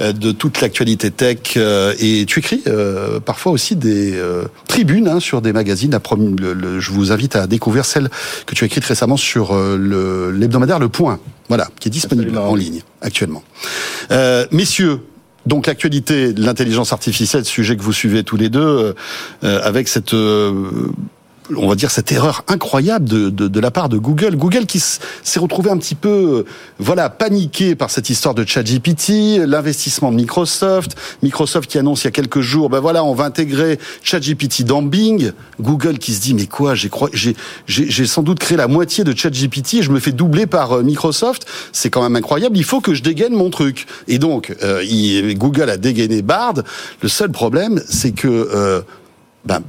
euh, de toute l'actualité tech. Euh, et tu écris parfois aussi des tribunes hein, sur des magazines. je vous invite à découvrir celle que tu as écrite récemment sur l'hebdomadaire le, le Point. Voilà, qui est disponible en ligne actuellement. Euh, messieurs, donc l'actualité de l'intelligence artificielle, sujet que vous suivez tous les deux, euh, euh, avec cette on va dire cette erreur incroyable de, de, de la part de Google. Google qui s'est retrouvé un petit peu, euh, voilà, paniqué par cette histoire de ChatGPT, l'investissement de Microsoft, Microsoft qui annonce il y a quelques jours, ben voilà, on va intégrer ChatGPT dans Bing. Google qui se dit mais quoi, j'ai sans doute créé la moitié de ChatGPT et je me fais doubler par euh, Microsoft. C'est quand même incroyable. Il faut que je dégaine mon truc. Et donc euh, Google a dégainé Bard. Le seul problème, c'est que ben,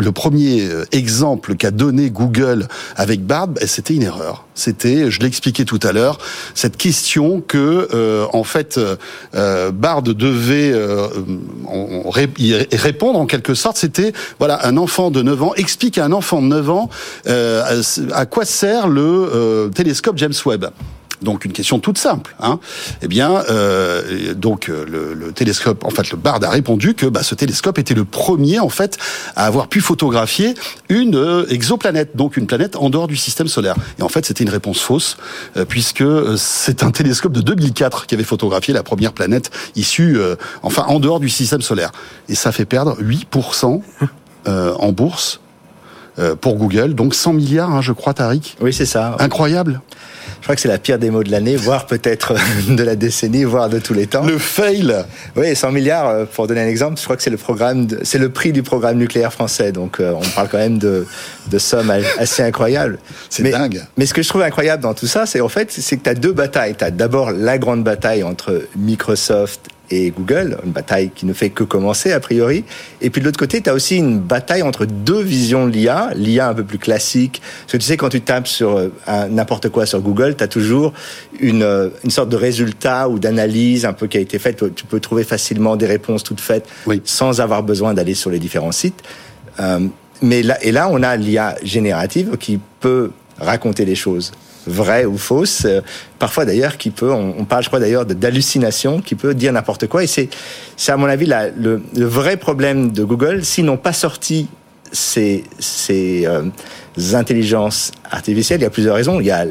le premier euh, exemple qu'a donné Google avec Bard, ben, c'était une erreur. C'était, je l'expliquais tout à l'heure, cette question que euh, en fait euh, Bard devait répondre en quelque sorte. C'était voilà un enfant de 9 ans explique à un enfant de 9 ans à quoi sert le télescope James Webb. Donc une question toute simple. Hein. Eh bien, euh, donc euh, le, le, télescope, en fait, le Bard a répondu que bah, ce télescope était le premier en fait à avoir pu photographier une euh, exoplanète, donc une planète en dehors du système solaire. Et en fait, c'était une réponse fausse euh, puisque c'est un télescope de 2004 qui avait photographié la première planète issue, enfin en dehors du système solaire. Et ça fait perdre 8% en bourse pour Google, donc 100 milliards, hein, je crois, Tariq. Oui, c'est ça. Incroyable. Je crois que c'est la pire démo de l'année, voire peut-être de la décennie, voire de tous les temps. Le fail. Oui, 100 milliards. Euh, pour donner un exemple, je crois que c'est le programme, c'est le prix du programme nucléaire français. Donc, euh, on parle quand même de, de sommes assez incroyables. C'est dingue. Mais ce que je trouve incroyable dans tout ça, c'est en fait, c'est que tu as deux batailles. Tu as d'abord la grande bataille entre Microsoft et Google, une bataille qui ne fait que commencer a priori. Et puis de l'autre côté, tu as aussi une bataille entre deux visions de l'IA, l'IA un peu plus classique. Parce que tu sais, quand tu tapes sur euh, n'importe quoi sur Google, tu as toujours une, euh, une sorte de résultat ou d'analyse un peu qui a été faite. Tu peux trouver facilement des réponses toutes faites sans avoir besoin d'aller sur les différents sites. Euh, mais là, et là, on a l'IA générative qui peut raconter les choses vraie ou fausse. Euh, parfois d'ailleurs, qui peut, on, parle, je crois d'ailleurs, d'hallucination, qui peut dire n'importe quoi. Et c'est, c'est à mon avis la, le, le, vrai problème de Google. S'ils n'ont pas sorti ces, euh, intelligences artificielles, il y a plusieurs raisons. Il y a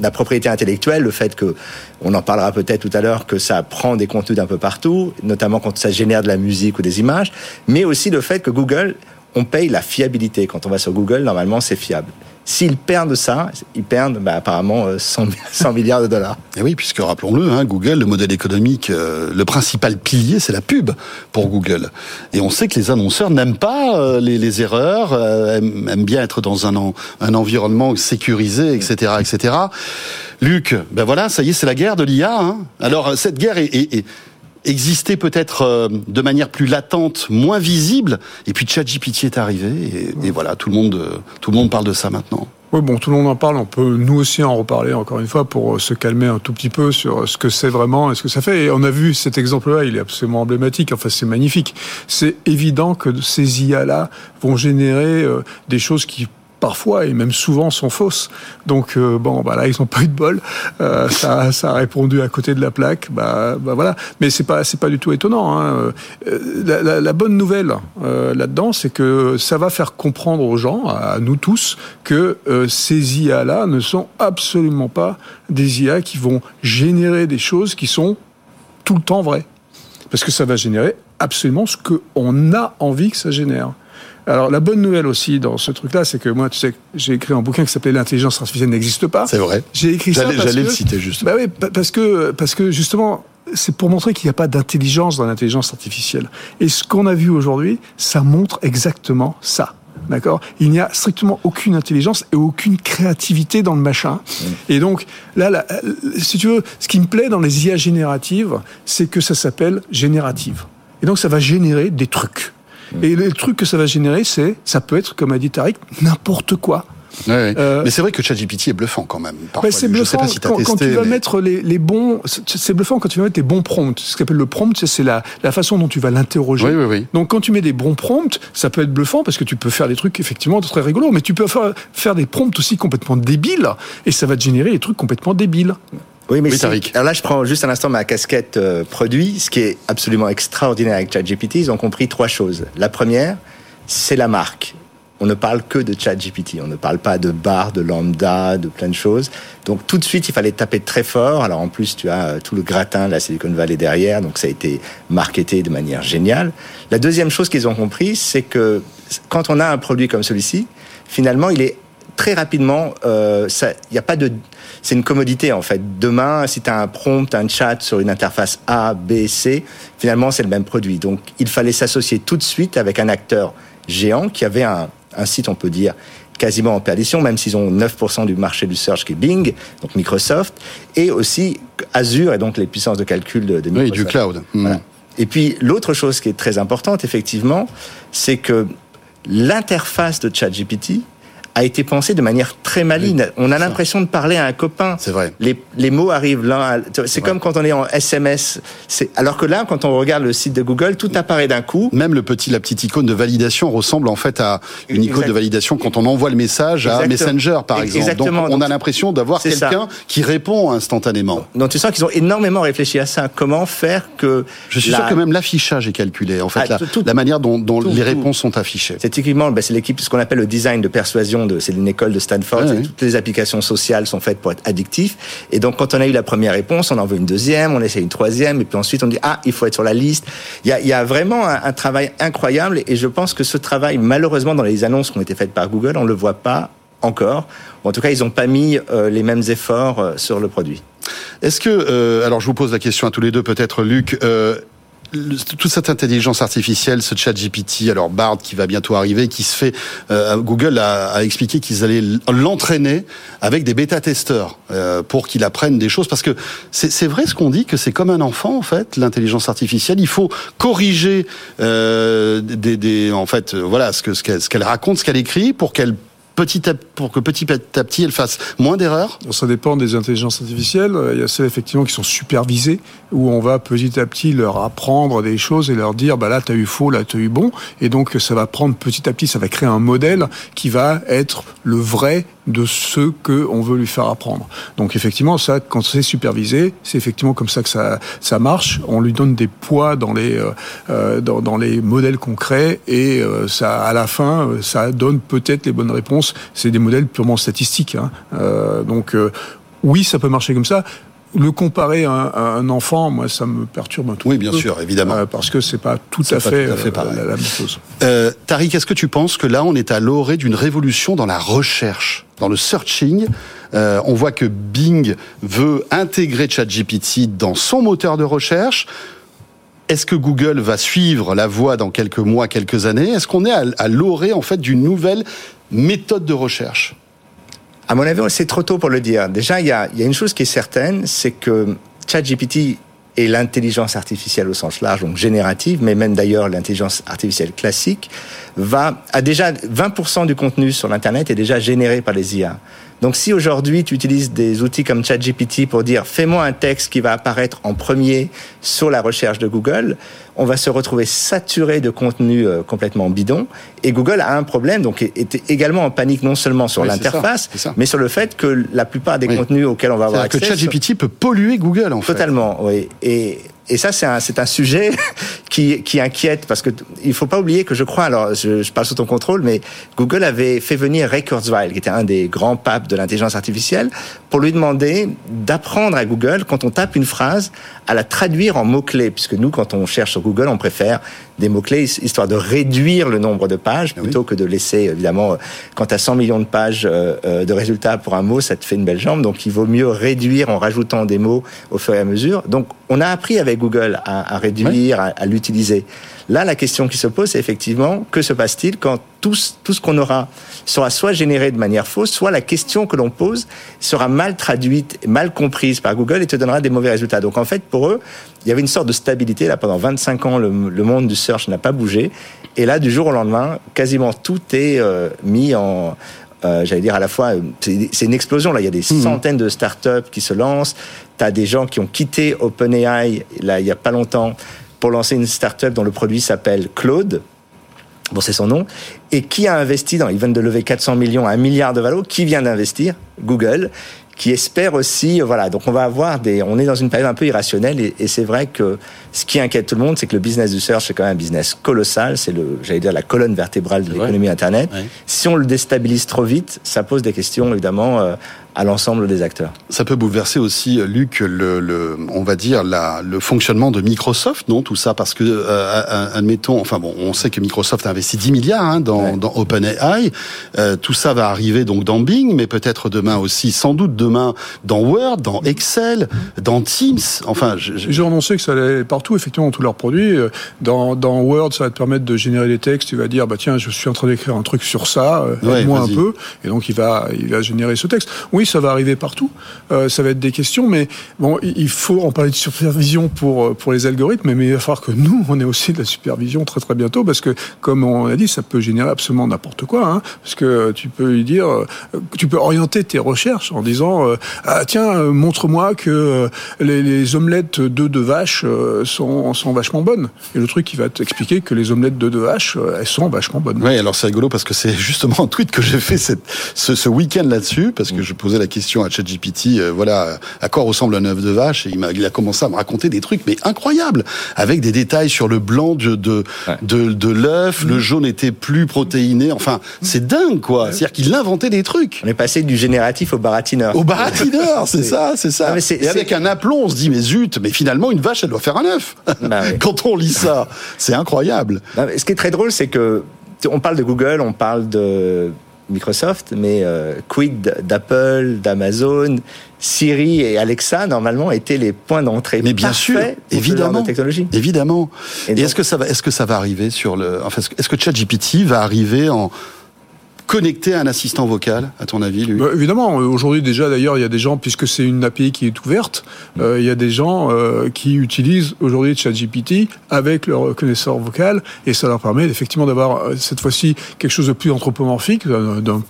la propriété intellectuelle, le fait que, on en parlera peut-être tout à l'heure, que ça prend des contenus d'un peu partout, notamment quand ça génère de la musique ou des images, mais aussi le fait que Google, on paye la fiabilité. Quand on va sur Google, normalement, c'est fiable. S'ils perdent ça, ils perdent bah, apparemment 100, 100, milliards de dollars. Et oui, puisque rappelons-le, hein, Google, le modèle économique, euh, le principal pilier, c'est la pub pour Google. Et on sait que les annonceurs n'aiment pas euh, les, erreurs, euh, aiment, bien être dans un, un environnement sécurisé, etc., etc. Luc, ben voilà, ça y est, c'est la guerre de l'IA. Hein. Alors cette guerre est existait peut-être euh, de manière plus latente, moins visible, et puis ChatGPT est arrivé, et, et, voilà, tout le monde, euh, tout le monde parle de ça maintenant. Oui, bon, tout le monde en parle. On peut nous aussi en reparler encore une fois pour se calmer un tout petit peu sur ce que c'est vraiment et ce que ça fait. Et on a vu cet exemple-là, il est absolument emblématique. Enfin, c'est magnifique. C'est évident que ces IA-là vont générer euh, des choses qui parfois et même souvent sont fausses. Donc euh, bon, bah là ils n'ont pas eu de bol. Euh, ça, a répondu à côté de la plaque. Bah, bah voilà. Mais c'est pas c'est pas du tout étonnant. Hein. La, la, bonne nouvelle euh, là-dedans, c'est que ça va faire comprendre aux gens, à nous tous, que euh, ces IA là ne sont absolument pas des IA qui vont générer des choses qui sont tout le temps vraies. Parce que ça va générer absolument ce qu'on a envie que ça génère. Alors la bonne nouvelle aussi dans ce truc-là, c'est que moi, tu sais, j'ai écrit un bouquin qui s'appelait L'intelligence artificielle n'existe pas. C'est vrai. J'ai écrit ça parce j'allais le citer juste. Bah oui, parce que parce que justement, c'est pour montrer qu'il n'y a pas d'intelligence dans l'intelligence artificielle. Et ce qu'on a vu aujourd'hui, ça montre exactement ça. D'accord? Il n'y a strictement aucune intelligence et aucune créativité dans le machin. Mmh. Et donc, là, là, si tu veux, ce qui me plaît dans les IA génératives, c'est que ça s'appelle générative. Et donc, ça va générer des trucs. Et le truc que ça va générer, c'est, ça peut être, comme a dit Tariq, n'importe quoi. Ouais, ouais. Euh, mais c'est vrai que ChatGPT est bluffant quand même. Parfois, c'est bluffant je sais pas si quand, testé, quand, tu vas mais... mettre les, les bons. C'est bluffant quand tu vas mettre tes bons prompts. Ce qu'on appelle le prompt, c'est la, la façon dont tu vas l'interroger. Oui, oui, oui. Donc quand tu mets des bons prompts, ça peut être bluffant parce que tu peux faire des trucs effectivement très rigolos, mais tu peux faire, faire des prompts aussi complètement débiles et ça va te générer des trucs complètement débiles. Oui, mais oui, si, alors là, je prends juste un instant ma casquette euh, produit. Ce qui est absolument extraordinaire avec ChatGPT, ils ont compris trois choses. La première, c'est la marque. On ne parle que de ChatGPT. On ne parle pas de bar, de lambda, de plein de choses. Donc tout de suite, il fallait taper très fort. Alors en plus, tu as tout le gratin de la Silicon Valley derrière, donc ça a été marketé de manière géniale. La deuxième chose qu'ils ont compris, c'est que quand on a un produit comme celui-ci, finalement, il est très rapidement, euh, n'y a pas de, c'est une commodité en fait. Demain, si tu as un prompt, un chat sur une interface A, B, C, finalement c'est le même produit. Donc il fallait s'associer tout de suite avec un acteur géant qui avait un, un site, on peut dire, quasiment en perdition, même s'ils ont 9% du marché du search qui est Bing, donc Microsoft, et aussi Azure et donc les puissances de calcul de, de Microsoft. Oui, du cloud. Mmh. Voilà. Et puis l'autre chose qui est très importante, effectivement, c'est que l'interface de ChatGPT a été pensé de manière très maligne. Oui, on a l'impression de parler à un copain. C'est vrai. Les, les, mots arrivent là. C'est comme quand on est en SMS. Alors que là, quand on regarde le site de Google, tout apparaît d'un coup. Même le petit, la petite icône de validation ressemble en fait à une icône exact. de validation quand on envoie le message Exactement. à Messenger, par exemple. Exactement. Donc, on a l'impression d'avoir quelqu'un qui répond instantanément. Donc, tu sens qu'ils ont énormément réfléchi à ça. Comment faire que. Je suis la... sûr que même l'affichage est calculé. En fait, ah, la, tout, la, manière dont, dont tout, les réponses sont affichées. C'est typiquement, ben, c'est l'équipe, ce qu'on appelle le design de persuasion. De, c'est une école de Stanford. Toutes les applications sociales sont faites pour être addictifs. Et donc, quand on a eu la première réponse, on en veut une deuxième, on essaie une troisième, et puis ensuite on dit ah, il faut être sur la liste. Il y a, il y a vraiment un, un, travail incroyable, et je pense que ce travail, malheureusement, dans les annonces qui ont été faites par Google, on le voit pas encore. En tout cas, ils n'ont pas mis euh, les mêmes efforts euh, sur le produit. Est-ce que, euh, alors je vous pose la question à tous les deux, peut-être Luc, euh, toute cette intelligence artificielle, ce chat GPT, alors Bard qui va bientôt arriver, qui se fait, euh, Google a, a expliqué qu'ils allaient l'entraîner avec des bêta-testeurs euh, pour qu'il apprenne des choses, parce que c'est vrai ce qu'on dit, que c'est comme un enfant en fait, l'intelligence artificielle. Il faut corriger euh, des, des, en fait, voilà, ce que ce qu'elle qu raconte, ce qu'elle écrit, pour qu'elle petit à, pour que petit à petit elle fasse moins d'erreurs Ça dépend des intelligences artificielles. Il y a celles effectivement qui sont supervisées, où on va petit à petit leur apprendre des choses et leur dire, bah là tu as eu faux, là tu as eu bon. Et donc ça va prendre petit à petit, ça va créer un modèle qui va être le vrai de ce que on veut lui faire apprendre. Donc effectivement, ça, quand c'est supervisé, c'est effectivement comme ça que ça, ça marche. On lui donne des poids dans les, euh, euh dans, les modèles concrets et euh, ça, à la fin, ça donne peut-être les bonnes réponses. C'est des modèles purement statistiques. Hein. Euh, donc oui, ça peut marcher comme ça le comparer à un, enfant, moi, ça me perturbe un tout Oui, bien sûr, évidemment. Euh, parce que c'est pas tout à fait, tout à fait euh, la, même chose. Euh, Tariq, est-ce que tu penses que là, on est à l'orée d'une révolution dans la recherche, dans le searching? Euh, On voit que Bing veut intégrer ChatGPT dans son moteur de recherche. Est-ce que Google va suivre la voie dans quelques mois, quelques années? Est-ce qu'on est à, l'orée, en fait, d'une nouvelle méthode de recherche? À mon avis, c'est trop tôt pour le dire. Déjà, il y a, une chose qui est certaine, c'est que ChatGPT et l'intelligence artificielle au sens large, donc générative, mais même d'ailleurs l'intelligence artificielle classique, va a déjà 20% du contenu sur l'internet est déjà généré par les IA. Donc si aujourd'hui tu utilises des outils comme ChatGPT pour dire fais-moi un texte qui va apparaître en premier sur la recherche de Google, on va se retrouver saturé de contenu euh, complètement bidon. Et Google a un problème, donc est également en panique non seulement sur l'interface, mais sur le fait que la plupart des contenus auxquels on va avoir accès... que ChatGPT peut polluer Google, en fait. Totalement, oui. Et, et ça, c'est un, c'est un sujet qui, qui inquiète parce que il faut pas oublier que je crois, alors je, je, parle sous ton contrôle, mais Google avait fait venir Ray Kurzweil, qui était un des grands papes de l'intelligence artificielle, pour lui demander d'apprendre à Google, quand on tape une phrase, à la traduire en mots-clés, puisque nous, quand on cherche sur Google, on préfère des mots-clés, histoire de réduire le nombre de pages, ah plutôt que de laisser, évidemment, euh, quand tu as 100 millions de pages euh, euh, de résultats pour un mot, ça te fait une belle jambe, donc il vaut mieux réduire en rajoutant des mots au fur et à mesure. Donc on a appris avec Google à, réduire, à, l'utiliser. Là, la question qui se pose, c'est effectivement, que se passe-t-il quand tout, tout ce qu'on aura sera soit généré de manière fausse, soit la question que l'on pose sera mal traduite, mal comprise par Google et te donnera des mauvais résultats. Donc en fait, pour eux, il y avait une sorte de stabilité. Là, pendant 25 ans, le, monde du search n'a pas bougé. Et là, du jour au lendemain, quasiment tout est euh, mis en, euh, j'allais dire à la fois, c'est une explosion là. Il y a des mmh. centaines de startups qui se lancent. Tu as des gens qui ont quitté OpenAI là il y a pas longtemps pour lancer une startup dont le produit s'appelle Claude. Bon, c'est son nom. Et qui a investi dans, ils viennent de lever 400 millions à un milliard de valeur. Qui vient d'investir? Google qui espère aussi, voilà, donc on va avoir des, on est dans une période un peu irrationnelle et, et c'est vrai que ce qui inquiète tout le monde, c'est que le business du search c'est quand même un business colossal, c'est le, j'allais dire la colonne vertébrale de l'économie internet. Si on le déstabilise trop vite, ça pose des questions évidemment euh, à l'ensemble des acteurs. Ça peut bouleverser aussi, Luc, le, le on va dire la, le fonctionnement de Microsoft, non Tout ça? Parce que, euh, admettons, enfin bon, on sait que Microsoft a investi 10 milliards hein, dans, dans OpenAI. Euh, tout ça va arriver donc dans Bing, mais peut-être demain aussi, sans doute demain dans Word, dans Excel, dans Teams. Enfin, j'ai annoncé que ça allait partout, effectivement, dans tous leurs produits. Euh, dans, dans Word, ça va te permettre de générer des textes. Tu vas dire, bah tiens, je suis en train d'écrire un truc sur ça, euh, aide-moi un peu, et donc il va, il va générer ce texte. Oui, ça va arriver partout. Euh, ça va être des questions, mais bon, il faut en parler de supervision pour euh, pour les algorithmes, mais il va falloir que nous, on ait aussi de la supervision très très bientôt, parce que comme on a dit, ça peut générer absolument n'importe quoi, hein, parce que tu peux lui dire, euh, tu peux orienter tes recherches en disant, ah, tiens, montre-moi que les, les omelettes d'œufs de vache sont sont vachement bonnes. Et le truc, il va t'expliquer que les omelettes d'œufs de vache, elles sont vachement bonnes. Oui, alors c'est rigolo parce que c'est justement un tweet que j'ai fait cette, ce, ce week-end là-dessus, parce que je posais la question à ChatGPT, euh, voilà, à quoi ressemble un œuf de vache Et il, a, il a commencé à me raconter des trucs, mais incroyables, avec des détails sur le blanc de de, de, l'œuf, le mm. jaune était plus protéiné. Enfin, c'est dingue, quoi. C'est-à-dire qu'il inventait des trucs. On est passé du génératif au baratineur. Au baratineur, c'est ça, c'est ça. Et avec un aplomb, on se dit, mais zut, mais finalement, une vache, elle doit faire un œuf. Bah Quand on lit ça, c'est incroyable. ce qui est très drôle, c'est que on parle de Google, on parle de Microsoft, mais euh, d'Apple, d'Amazon, Siri et Alexa normalement étaient les points d'entrée. Mais bien sûr, évidemment, technologie. évidemment. Et, est-ce que ça va, est-ce que ça va arriver sur le, enfin, est-ce que ChatGPT va arriver en connecter à un assistant vocal, à ton avis, lui bah, Évidemment. Aujourd'hui, déjà, d'ailleurs, il y a des gens, puisque c'est une API qui est ouverte, euh, il y a des gens euh, qui utilisent aujourd'hui ChatGPT avec leur reconnaisseur vocal, et ça leur permet effectivement d'avoir euh, cette fois-ci quelque chose de plus anthropomorphique, d'un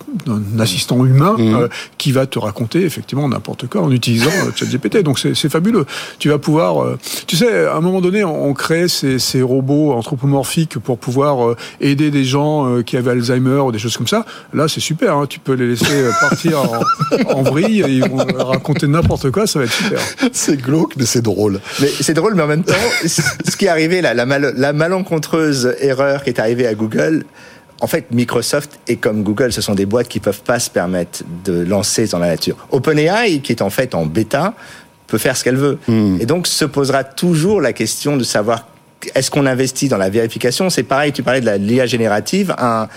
assistant humain mmh. qui va te raconter effectivement n'importe quoi en utilisant ChatGPT. Donc c'est fabuleux. Tu vas pouvoir, tu sais, à un moment donné, on, crée ces, ces, robots anthropomorphiques pour pouvoir aider des gens qui avaient Alzheimer ou des choses comme ça. Là, c'est super. Hein. Tu peux les laisser partir en, en vrille, et ils vont raconter n'importe quoi, ça va être super. c'est glauque, mais c'est drôle. Mais c'est drôle, mais en même temps, ce qui est arrivé là, la, la malencontreuse erreur qui est arrivée à Google, en fait, Microsoft et comme Google, ce sont des boîtes qui peuvent pas se permettre de lancer dans la nature. OpenAI, qui est en fait en bêta, peut faire ce qu'elle veut. Hmm. Et donc, se posera toujours la question de savoir est-ce qu'on investit dans la vérification C'est pareil, tu parlais de la l'IA générative. Un,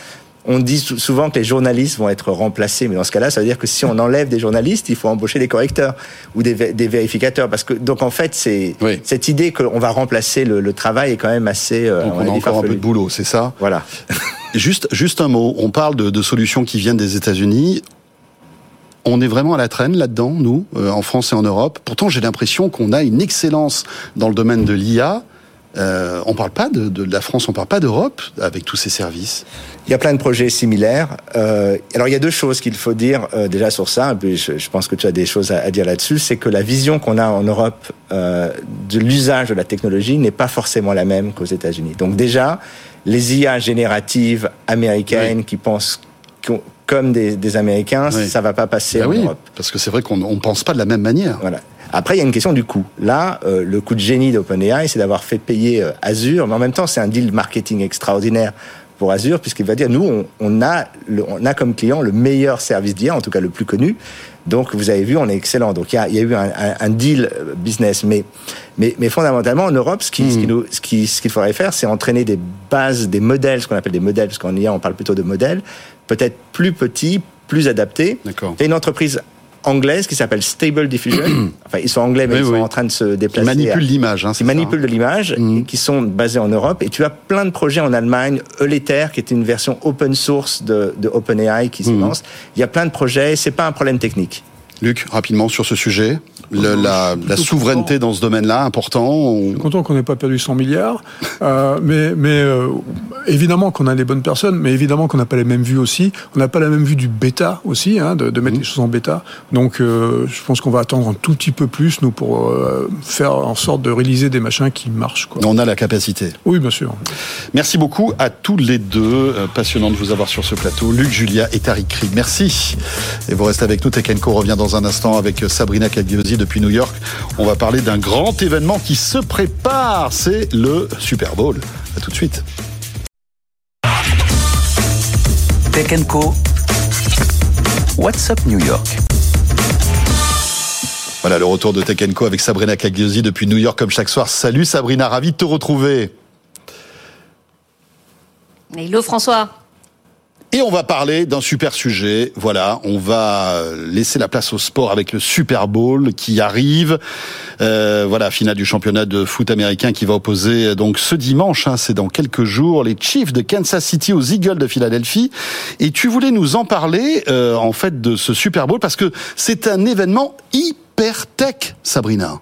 on dit souvent que les journalistes vont être remplacés, mais dans ce cas-là, ça veut dire que si on enlève des journalistes, il faut embaucher des correcteurs ou des, vérificateurs, parce que donc en fait, c'est cette idée qu'on va remplacer le, travail est quand même assez. Euh, donc on, a encore un peu de boulot, c'est ça? Voilà. juste, juste un mot. On parle de, solutions qui viennent des États-Unis. On est vraiment à la traîne là-dedans, nous, euh, en France et en Europe. Pourtant, j'ai l'impression qu'on a une excellence dans le domaine de l'IA. Euh, on parle pas de, de, la France, on parle pas d'Europe avec tous ces services. Il y a plein de projets similaires. Euh, alors il y a deux choses qu'il faut dire euh, déjà sur ça. Et puis je, je, pense que tu as des choses à, à dire là-dessus. C'est que la vision qu'on a en Europe euh, de l'usage de la technologie n'est pas forcément la même qu'aux États-Unis. Donc déjà, les IA génératives américaines qui pensent comme des, des Américains, ça va pas passer ben en Europe. Parce que c'est vrai qu'on ne pense pas de la même manière. Voilà. Après, il y a une question du coût. Là, euh, le coût de génie d'OpenAI, c'est d'avoir fait payer euh, Azure, mais en même temps, c'est un deal marketing extraordinaire pour Azure, puisqu'il va dire, nous, on, on a, on a comme client le meilleur service d'IA, en tout cas le plus connu. Donc, vous avez vu, on est excellent. Donc, il y a, il y a eu un, un, un, deal euh, business. Mais, mais, mais fondamentalement, en Europe, ce qu'il ce qui hmm. ce qui, ce qu'il faudrait faire, c'est entraîner des bases, des modèles, ce qu'on appelle des modèles, parce qu'en IA, on parle plutôt de modèles, peut-être plus petits, plus adaptés. D'accord. une entreprise anglaise qui s'appelle Stable Diffusion. enfin, ils sont anglais, mais ils sont en train de se déplacer. Ils manipulent l'image. Hein, ils manipulent de l'image, mm. qui sont basés en Europe. Et tu as plein de projets en Allemagne. Euleter, qui est une version open source de, de OpenAI qui se mm. lance. Il y a plein de projets. C'est pas un problème technique. Luc, rapidement sur ce sujet la, la, souveraineté dans ce domaine-là, important. On... Je suis content qu'on n'ait pas perdu 100 milliards, euh, mais, mais euh, évidemment qu'on a les bonnes personnes, mais évidemment qu'on n'a pas les mêmes vues aussi. On n'a pas la même vue du bêta aussi, hein, de, de, mettre mmh. les choses en bêta. Donc, euh, je pense qu'on va attendre un tout petit peu plus nous pour faire en sorte de réaliser des machins qui marchent. Quoi. On a la capacité. Oui, bien sûr. Merci beaucoup à tous les deux. Passionnant de vous avoir sur ce plateau, Luc, Julia et Tariq Kri. Merci. Et vous restez avec nous. Tekenko revient dans un instant avec Sabrina Cagliosi depuis New York. On va parler d'un grand événement qui se prépare. C'est le Super Bowl. À tout de suite. Tech Co. What's up New York? Voilà le retour de Tech Co avec Sabrina Cagliosi depuis New York comme chaque soir. Salut Sabrina, ravi de te retrouver. Hello François. Et on va parler d'un super sujet. Voilà, on va laisser la place au sport avec le Super Bowl qui arrive. Euh, voilà, finale du championnat de foot américain qui va opposer donc ce dimanche, hein, c'est dans quelques jours, les Chiefs de Kansas City aux Eagles de Philadelphie. Et tu voulais nous en parler euh, en fait de ce Super Bowl parce que c'est un événement hyper tech, Sabrina.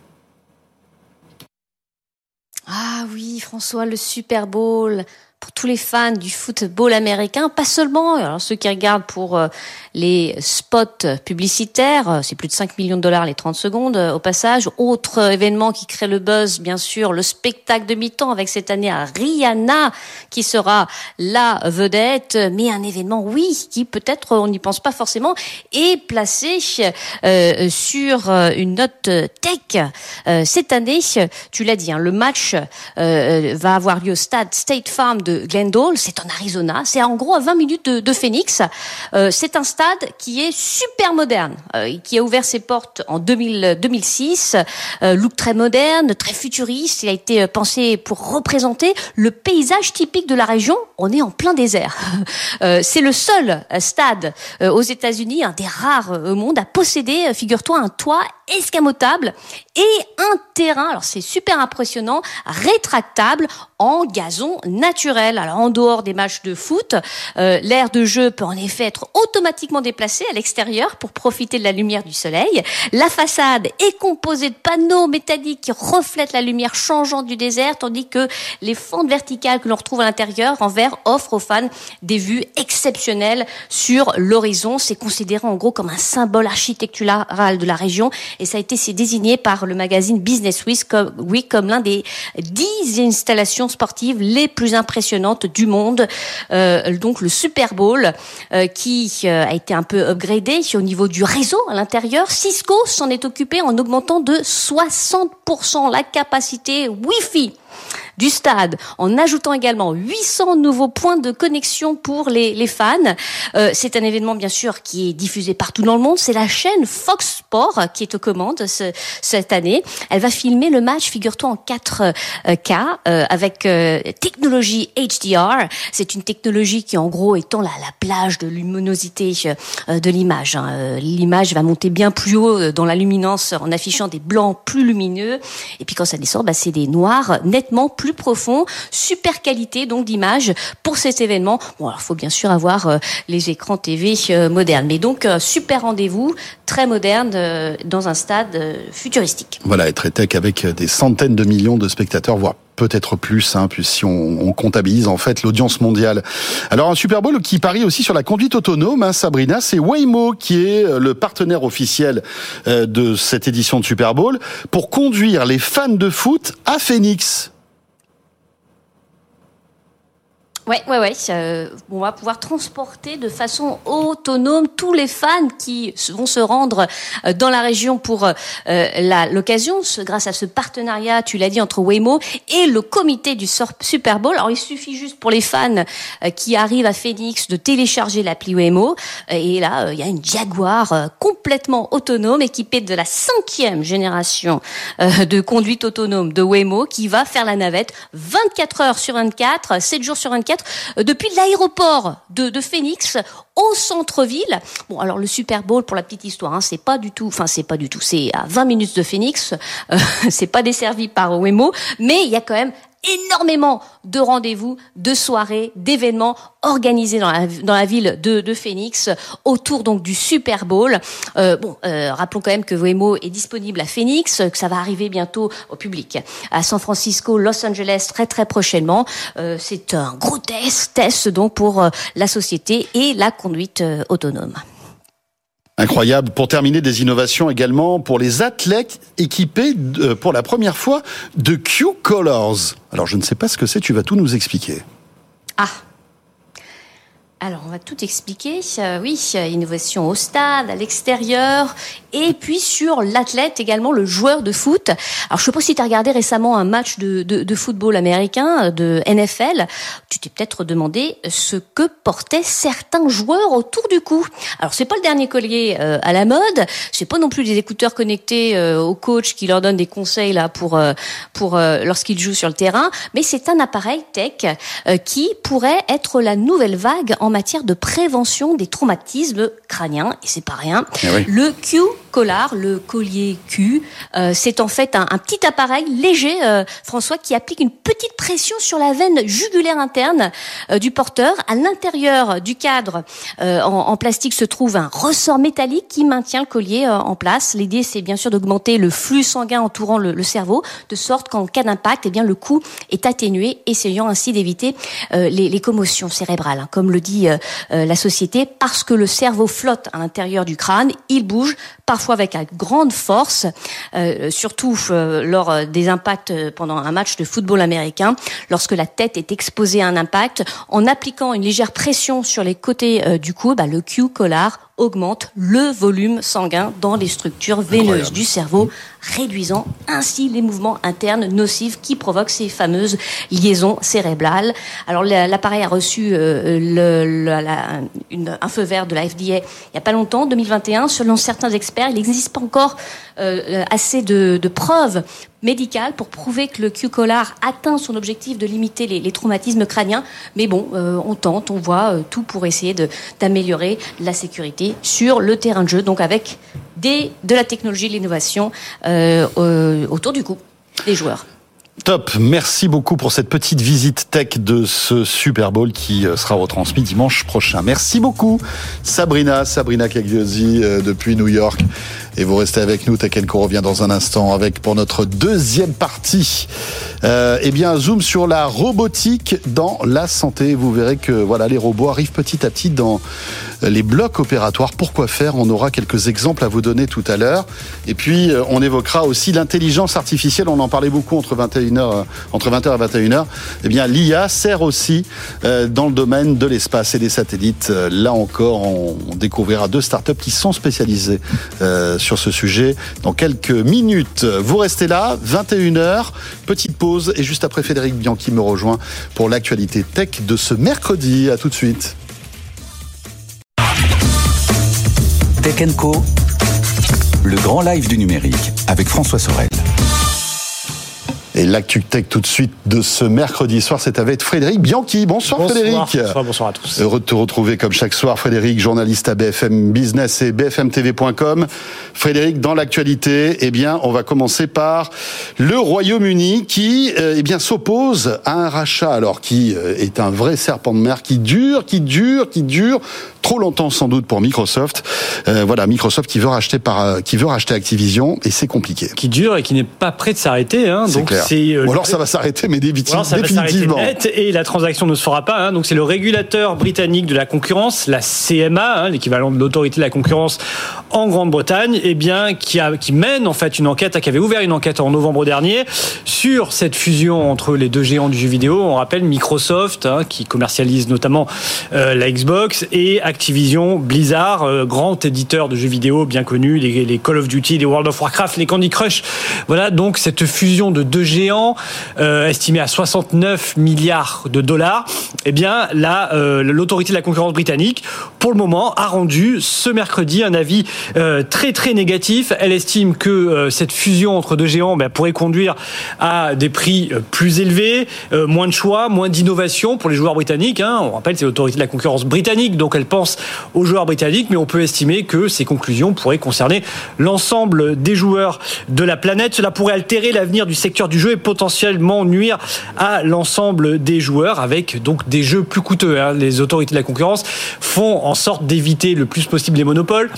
Ah oui, François, le Super Bowl pour tous les fans du football américain, pas seulement, alors ceux qui regardent pour euh, les spots publicitaires, euh, c'est plus de 5 millions de dollars les 30 secondes euh, au passage. Autre événement qui crée le buzz, bien sûr, le spectacle de mi-temps avec cette année à Rihanna qui sera la vedette, mais un événement, oui, qui peut-être on n'y pense pas forcément, est placé euh, sur une note tech. cette année, tu l'as dit, hein, le match va avoir lieu au stade State Farm de Glendale, c'est en Arizona, c'est en gros à 20 minutes de, Phoenix. Euh, c'est un stade qui est super moderne, euh, qui a ouvert ses portes en 2000, 2006. Euh, look très moderne, très futuriste. Il a été pensé pour représenter le paysage typique de la région. On est en plein désert. c'est le seul stade aux États-Unis, un des rares au monde, à posséder, figure-toi, un toit escamotable et un terrain, alors c'est super impressionnant, rétractable en gazon naturel Alors en dehors des matchs de foot, euh, l'aire de jeu peut en effet être automatiquement déplacée à l'extérieur pour profiter de la lumière du soleil. La façade est composée de panneaux métalliques qui reflètent la lumière changeante du désert, tandis que les fentes verticales que l'on retrouve à l'intérieur en verre offrent aux fans des vues exceptionnelles sur l'horizon. C'est considéré en gros comme un symbole architectural de la région et ça a été désigné par le magazine Business Week comme, Week comme l'un des dix installations sportives les plus impressionnantes du monde. Euh, donc le Super Bowl euh, qui euh, a été un peu upgradé au niveau du réseau à l'intérieur. Cisco s'en est occupé en augmentant de 60% la capacité Wi-Fi du stade, en ajoutant également 800 nouveaux points de connexion pour les, les fans. Euh, c'est un événement bien sûr qui est diffusé partout dans le monde. C'est la chaîne Fox Sport qui est aux commandes ce, cette année. Elle va filmer le match, figure-toi, en 4K euh, euh, avec euh, technologie HDR. C'est une technologie qui en gros étend la, la plage de luminosité euh, de l'image. Hein. Euh, l'image va monter bien plus haut dans la luminance en affichant des blancs plus lumineux. Et puis quand ça descend, bah, c'est des noirs nettement plus profond, super qualité donc d'image pour cet événement. Bon, alors faut bien sûr avoir euh, les écrans TV euh, modernes, mais donc euh, super rendez-vous, très moderne dans un stade futuristique. Voilà, et très tech avec des centaines de millions de spectateurs, voire peut-être plus, hein, puis si on, on, comptabilise en fait l'audience mondiale. Alors un Super Bowl qui parie aussi sur la conduite autonome, hein, Sabrina, c'est Waymo qui est le partenaire officiel de cette édition de Super Bowl pour conduire les fans de foot à Phoenix. Ouais, ouais, ouais. Euh, on va pouvoir transporter de façon autonome tous les fans qui vont se rendre euh, dans la région pour euh, l'occasion, grâce à ce partenariat, tu l'as dit, entre Waymo et le comité du Super Bowl. Alors, il suffit juste pour les fans euh, qui arrivent à Phoenix de télécharger l'appli Waymo. Et là, il y a une Jaguar complètement autonome, équipée de la cinquième génération de conduite autonome de Waymo, qui va faire la navette 24 heures sur 24, 7 jours sur 24 depuis l'aéroport de, Phoenix au centre-ville. Bon, alors le Super Bowl, pour la petite histoire, hein, c'est pas du tout, enfin c'est pas du tout, c'est à 20 minutes de Phoenix, euh, c'est pas desservi par Waymo, mais il y a quand même énormément de rendez-vous, de soirées, d'événements organisés dans la, ville de, Phoenix autour donc du Super Bowl. Euh, bon, euh, rappelons quand même que Waymo est disponible à Phoenix, que ça va arriver bientôt au public à San Francisco, Los Angeles très très prochainement. Euh, c'est un gros test, test donc pour la société et la conduite autonome. Incroyable. Pour terminer, des innovations également pour les athlètes équipés de, pour la première fois de Q-Colors. Alors, je ne sais pas ce que c'est, tu vas tout nous expliquer. Ah alors, on va tout expliquer. Euh, oui, innovation au stade, à l'extérieur, et puis sur l'athlète également, le joueur de foot. Alors, je sais pas si tu as regardé récemment un match de, de, de football américain, de NFL. Tu t'es peut-être demandé ce que portaient certains joueurs autour du cou. Alors, c'est pas le dernier collier euh, à la mode. C'est pas non plus des écouteurs connectés euh, au coach qui leur donne des conseils là pour euh, pour euh, lorsqu'ils jouent sur le terrain. Mais c'est un appareil tech euh, qui pourrait être la nouvelle vague en matière de prévention des traumatismes crâniens, et c'est pas rien. oui. Le Q collar, le collier Q, euh, c'est en fait un, un, petit appareil léger, euh, François, qui applique une petite pression sur la veine jugulaire interne euh, du porteur. À l'intérieur du cadre en, en, plastique se trouve un ressort métallique qui maintient le collier en place. L'idée, c'est bien sûr d'augmenter le flux sanguin entourant le, le cerveau, de sorte qu'en cas d'impact, eh bien le coup est atténué, essayant ainsi d'éviter les, les, commotions cérébrales, hein, comme le dit la société, parce que le cerveau flotte à l'intérieur du crâne, il bouge parfois avec une grande force, euh, surtout euh, lors des impacts pendant un match de football américain, lorsque la tête est exposée à un impact, en appliquant une légère pression sur les côtés euh, du cou, bah, le Q-collar augmente le volume sanguin dans les structures veineuses Incroyable. du cerveau, réduisant ainsi les mouvements internes nocifs qui provoquent ces fameuses liaisons cérébrales. Alors l'appareil a reçu euh, le, le, la, une, un feu vert de la FDA il n'y a pas longtemps, 2021. Selon certains experts, il n'existe pas encore euh, assez de, de preuves médicales pour prouver que le Q-collar atteint son objectif de limiter les, traumatismes crâniens. Mais bon, euh, on tente, on voit euh, tout pour essayer d'améliorer la sécurité sur le terrain de jeu, donc avec de la technologie, de l'innovation euh, autour du cou des joueurs. Top, merci beaucoup pour cette petite visite tech de ce Super Bowl qui sera retransmis dimanche prochain. Merci beaucoup Sabrina, Sabrina Cagliosi depuis New York. Et vous restez avec nous, Co revient dans un instant avec pour notre deuxième partie. Euh, eh bien, zoom sur la robotique dans la santé. Vous verrez que voilà, les robots arrivent petit à petit dans les blocs opératoires. Pourquoi faire? On aura quelques exemples à vous donner tout à l'heure. Et puis, euh, on évoquera aussi l'intelligence artificielle. On en parlait beaucoup entre 21h, euh, entre 20h et 21h. Eh bien, l'IA sert aussi euh, dans le domaine de l'espace et des satellites. Là encore, on découvrira deux startups qui sont spécialisées sur ce sujet dans quelques minutes. Vous restez là, 21h, petite pause et juste après Frédéric Bianchi me rejoint pour l'actualité tech de ce mercredi. À tout de suite. Tech Co, le grand live du numérique avec François Sorel. Et l'actu tech tout de suite de ce mercredi soir, c'est avec Frédéric Bianchi. Bonsoir, bonsoir Frédéric. Bonsoir, bonsoir à tous. Heureux de te retrouver comme chaque soir, Frédéric, journaliste à BFM Business et BFMTV.com. Frédéric, dans l'actualité, eh bien, on va commencer par le Royaume-Uni qui, euh, eh bien, s'oppose à un rachat, alors qui euh, est un vrai serpent de mer qui dure, qui dure, qui dure trop longtemps sans doute pour Microsoft. Euh, voilà, Microsoft qui veut racheter par, qui veut racheter Activision et c'est compliqué. Qui dure et qui n'est pas prêt de s'arrêter. Hein, donc Euh, Ou alors ça va s'arrêter, mais définitivement. ça va s'arrêter net et la transaction ne se fera pas. Hein. Donc c'est le régulateur britannique de la concurrence, la CMA, hein, l'équivalent de l'autorité de la concurrence en Grande-Bretagne, eh bien qui, a, qui mène en fait une enquête, qui avait ouvert une enquête en novembre dernier sur cette fusion entre les deux géants du jeu vidéo. On rappelle Microsoft, hein, qui commercialise notamment euh, la Xbox, et Activision Blizzard, euh, grand éditeur de jeux vidéo bien connu, les, les, Call of Duty, les World of Warcraft, les Candy Crush. Voilà donc cette fusion de deux géants euh, estimée à 69 milliards de dollars. Eh bien là, euh, l'autorité de la concurrence britannique, pour le moment, a rendu ce mercredi un avis euh, très très négatif. Elle estime que euh, cette fusion entre deux géants ben, pourrait conduire à des prix euh, plus élevés, euh, moins de choix, moins d'innovation pour les joueurs britanniques. Hein. On rappelle, c'est l'autorité de la concurrence britannique, donc elle pense aux joueurs britanniques, mais on peut estimer que ces conclusions pourraient concerner l'ensemble des joueurs de la planète. Cela pourrait altérer l'avenir du secteur du jeu et potentiellement nuire à l'ensemble des joueurs avec donc des jeux plus coûteux. Hein. Les autorités de la concurrence font en sorte d'éviter le plus possible les monopoles.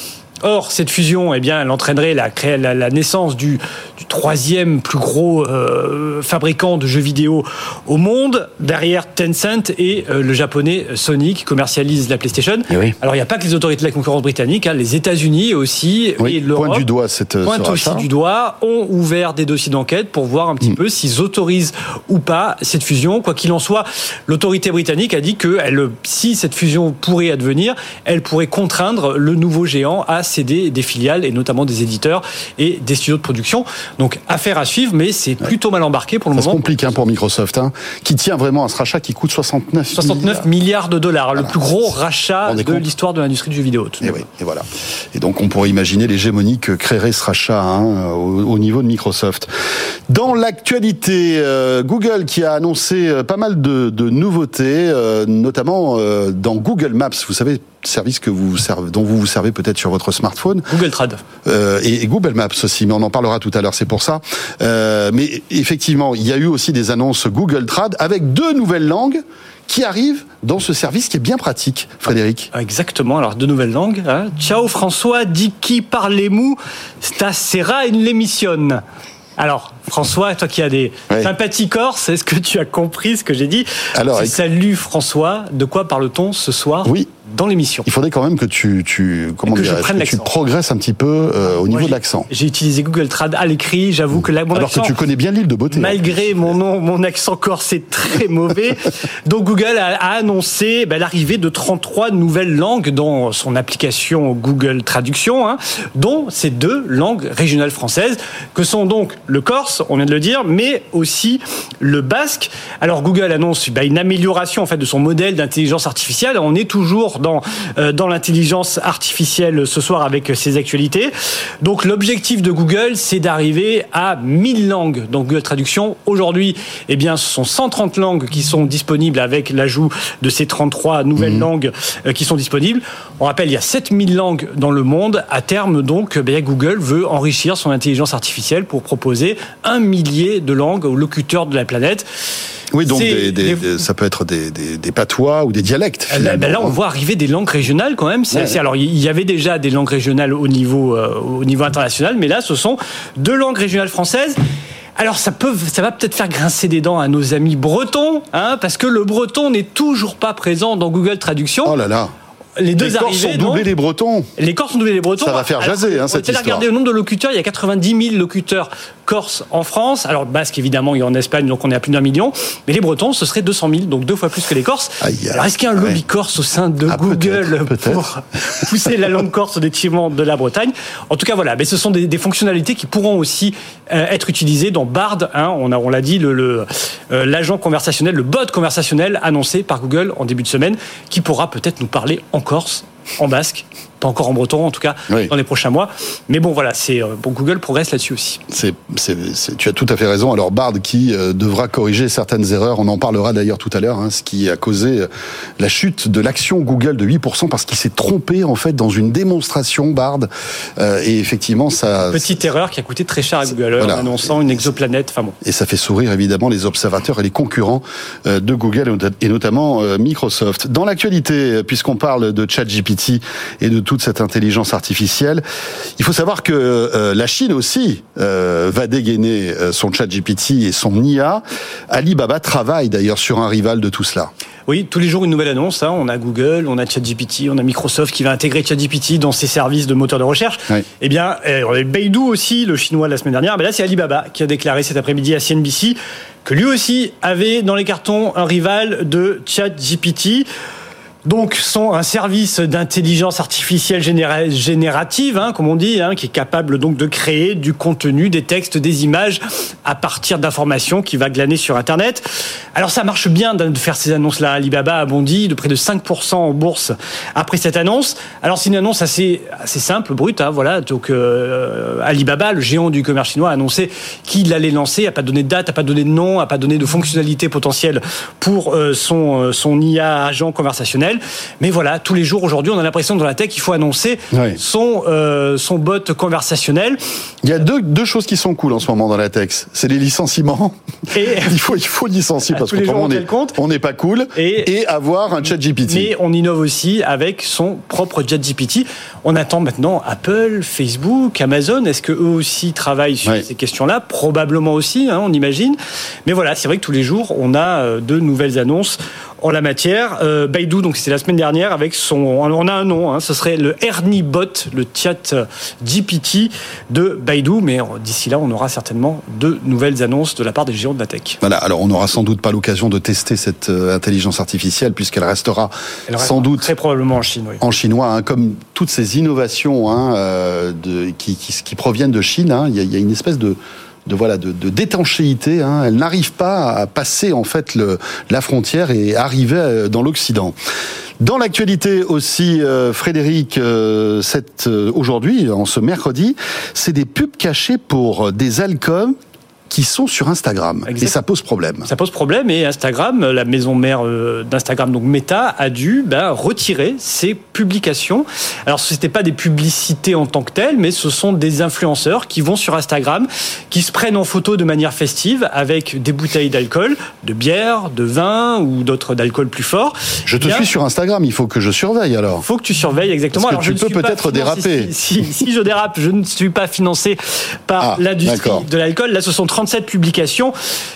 Or, cette fusion, eh bien, elle entraînerait la, la, la naissance du, du, troisième plus gros euh, fabricant de jeux vidéo au monde, derrière Tencent et euh, le japonais Sony qui commercialise la PlayStation. oui. Alors, il n'y a pas que les autorités de la concurrence britannique, hein, les États-Unis aussi oui, et l'Europe pointe du doigt cette pointe aussi du doigt, ont ouvert des dossiers d'enquête pour voir un petit mmh. peu s'ils autorisent ou pas cette fusion. Quoi qu'il en soit, l'autorité britannique a dit que elle, si cette fusion pourrait advenir, elle pourrait contraindre le nouveau géant à céder des filiales et notamment des éditeurs et des studios de production. Donc affaire à suivre, mais c'est plutôt mal embarqué pour le ça moment. Ça complique hein, pour Microsoft, hein, qui tient vraiment à ce rachat qui coûte 69, 69 milliards, milliards de dollars, voilà. le plus gros rachat de l'histoire de l'industrie du jeu vidéo. Et, oui, et voilà. Et donc on pourrait imaginer l'hégémonie que créerait ce rachat hein, au, au, niveau de Microsoft. Dans l'actualité, euh, Google qui a annoncé euh, pas mal de, de nouveautés, euh, notamment euh, dans Google Maps. Vous savez service que vous servez, dont vous vous servez peut-être sur votre smartphone. Google Trad. Euh, et, et, Google Maps aussi, mais on en parlera tout à l'heure, c'est pour ça. Euh, mais effectivement, il y a eu aussi des annonces Google Trad avec deux nouvelles langues qui arrivent dans ce service qui est bien pratique, Frédéric. Exactement, alors deux nouvelles langues. Hein. Ciao François, di qui parlez-vous Stasera in l'émission. Alors, François, toi qui as des oui. sympathies corses, est-ce que tu as compris ce que j'ai dit? Alors, Salut François, de quoi parle-t-on ce soir Oui. dans l'émission? Il faudrait quand même que tu, tu comment que prenne que tu progresses un petit peu euh, au Moi, niveau de l'accent. J'ai utilisé Google Trad à l'écrit, j'avoue que là, mon Alors accent, que tu connais bien l'île de beauté. malgré mon nom, mon accent corse est très mauvais. Donc Google a, a annoncé ben, l'arrivée de 33 nouvelles langues dans son application Google Traduction, hein, dont ces deux langues régionales françaises, que sont donc le corse, on vient de le dire, mais aussi le basque. Alors Google annonce ben, une amélioration en fait de son modèle d'intelligence artificielle. On est toujours dans euh, dans l'intelligence artificielle ce soir avec ces actualités. Donc l'objectif de Google, c'est d'arriver à 1000 langues dans Google Traduction. Aujourd'hui, eh bien, ce sont 130 langues qui sont disponibles avec l'ajout de ces 33 nouvelles mmh. langues euh, qui sont disponibles. On rappelle, il y a 7000 langues dans le monde. À terme, donc, eh bien, Google veut enrichir son intelligence artificielle pour proposer un millier de langues aux locuteurs de la planète. Oui, donc C'est des- des- des- ça peut être des, patois ou des dialectes. Eh ben, ben là, on voit arriver des langues régionales quand même. Ouais. alors, il y avait déjà des langues régionales au niveau, euh, au niveau international, mais là, ce sont deux langues régionales françaises. Alors, ça, peut, ça va peut-être faire grincer des dents à nos amis bretons, hein, parce que le breton n'est toujours pas présent dans Google Traduction. Oh là là. Les deux Les Corses doublés non les Bretons. Les Corses sont doublés les Bretons. Ça va faire Alors, jaser, hein, cette histoire. regarder le nombre de locuteurs. Il y a 90 000 locuteurs corses en France. Alors, basque, évidemment, il y en Espagne, donc on est à plus d'un million. Mais les Bretons, ce serait 200 000, donc deux fois plus que les Corses. Aïe. Alors, est-ce qu'il y a un lobby Ouais. corse au sein de Ah, Google pour pousser la langue corse au détriment de la Bretagne? En tout cas, voilà. Mais ce sont des, des fonctionnalités qui pourront aussi euh, être utilisées dans Bard. hein. on l'a dit, le- le, euh, l'agent conversationnel, le bot conversationnel annoncé par Google en début de semaine, qui pourra peut-être nous parler en corse, en basque, pas encore en breton, en tout cas, Oui. dans les prochains mois. Mais bon, voilà, c'est euh, bon, Google progresse là-dessus aussi. C'est, tu as tout à fait raison. Alors Bard qui euh, devra corriger certaines erreurs, on en parlera d'ailleurs tout à l'heure, hein, ce qui a causé euh, la chute de l'action Google de 8% parce qu'il s'est trompé en fait dans une démonstration Bard. Euh, et effectivement, ça... Petite erreur qui a coûté très cher à Google Voilà. en annonçant une exoplanète. Enfin bon. Et ça fait sourire évidemment les observateurs et les concurrents de Google et notamment Microsoft. Dans l'actualité, puisqu'on parle de ChatGPT et de toute cette intelligence artificielle, il faut savoir que euh, la Chine aussi euh, va dégainer euh, son ChatGPT et son IA. Alibaba travaille d'ailleurs sur un rival de tout cela. Oui, tous les jours une nouvelle annonce. hein. On a Google, on a ChatGPT, on a Microsoft qui va intégrer ChatGPT dans ses services de moteur de recherche. Oui. Eh bien, on a eu Beidou aussi, le chinois la semaine dernière. Mais là, c'est Alibaba qui a déclaré cet après-midi à CNBC que lui aussi avait dans les cartons un rival de ChatGPT. Donc, sont un service d'intelligence artificielle généra- générative, hein, comme on dit, hein, qui est capable donc de créer du contenu, des textes, des images à partir d'informations qu'il va glaner sur Internet. Alors, ça marche bien de faire ces annonces-là. Alibaba a bondi de près de 5% en bourse après cette annonce. Alors, c'est une annonce assez, assez simple, brute. Hein, voilà. Donc, euh, Alibaba, le géant du commerce chinois, a annoncé qu'il allait lancer, a pas donné de date, a pas donné de nom, a pas donné de fonctionnalité potentielle pour euh, son, euh, son IA agent conversationnel. Mais voilà, tous les jours aujourd'hui, on a l'impression que dans la tech, il faut annoncer son, euh, son bot conversationnel. Il y a deux, deux choses qui sont cool en ce moment dans la tech. C'est les licenciements. Et- il, faut, il faut licencier parce qu'autrement on n'est pas cool. Et- Et, avoir un ChatGPT. Mais on innove aussi avec son propre ChatGPT. On attend maintenant Apple, Facebook, Amazon. Est-ce que eux aussi travaillent sur ces questions-là? Probablement aussi, hein, on imagine. Mais voilà, c'est vrai que tous les jours, on a euh, de nouvelles annonces en la matière. Euh, Baidu, donc c'était la semaine dernière, avec son, on a un nom, hein, ce serait le Ernie Bot, le chat GPT de Baidu. Mais euh, d'ici là, on aura certainement de nouvelles annonces de la part des géants de la tech. Voilà, alors on n'aura sans doute pas l'occasion de tester cette euh, intelligence artificielle puisqu'elle restera Elle sans doute très probablement en Chine. Oui. en chinois, hein, comme toutes ces innovations hein, de, qui, qui, qui proviennent de Chine. hein. Il y, a, il y a une espèce de de voilà de, d'étanchéité. Hein. Elle n'arrive pas à passer en fait le, la frontière et arriver euh, dans l'Occident. Dans l'actualité aussi, euh, Frédéric, euh, euh, aujourd'hui, en ce mercredi, c'est des pubs cachées pour des alcools qui sont sur Instagram. Et ça pose problème. Ça pose problème et Instagram, la maison mère euh, d'Instagram, donc Meta, a dû ben, retirer ses publications. Alors ce n'était pas des publicités en tant que telles, mais ce sont des influenceurs qui vont sur Instagram, qui se prennent en photo de manière festive avec des bouteilles d'alcool, de bière, de vin ou d'autres d'alcool plus fort. Je te Bien, suis sur Instagram, il faut que je surveille alors. faut que tu surveilles exactement. Parce que Alors, tu je peux peut-être déraper. Si, si, si je dérape, je ne suis pas financé par Ah, l'industrie de l'alcool. Là, ce sont 37 publications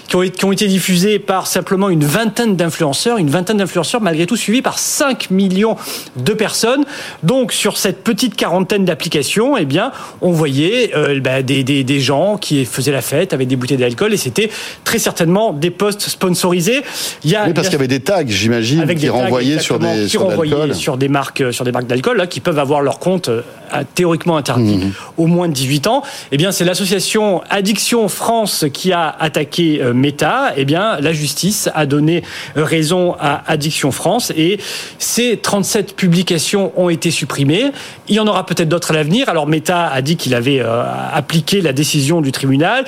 qui ont, qui ont été diffusées par simplement une vingtaine d'influenceurs, une vingtaine d'influenceurs malgré tout suivis par 5 millions de personnes. Donc, sur cette petite quarantaine d'applications, eh bien, on voyait euh, bah, des, des, des gens qui faisaient la fête avec des bouteilles d'alcool et c'était très certainement des posts sponsorisés. Il y a, Oui, parce qu'il y avait des tags, j'imagine, qui renvoyaient sur des sur sur des marques euh, sur des marques d'alcool là qui peuvent avoir leur compte euh, théoriquement interdit Mhm. au moins de 18 ans. Eh bien, c'est l'association Addiction France qui a attaqué euh, Meta. Eh bien, la justice a donné euh, raison à Addiction France et ces 37 publications ont été supprimées. Il y en aura peut-être d'autres à l'avenir. Alors Meta a dit qu'il avait euh, appliqué la décision du tribunal.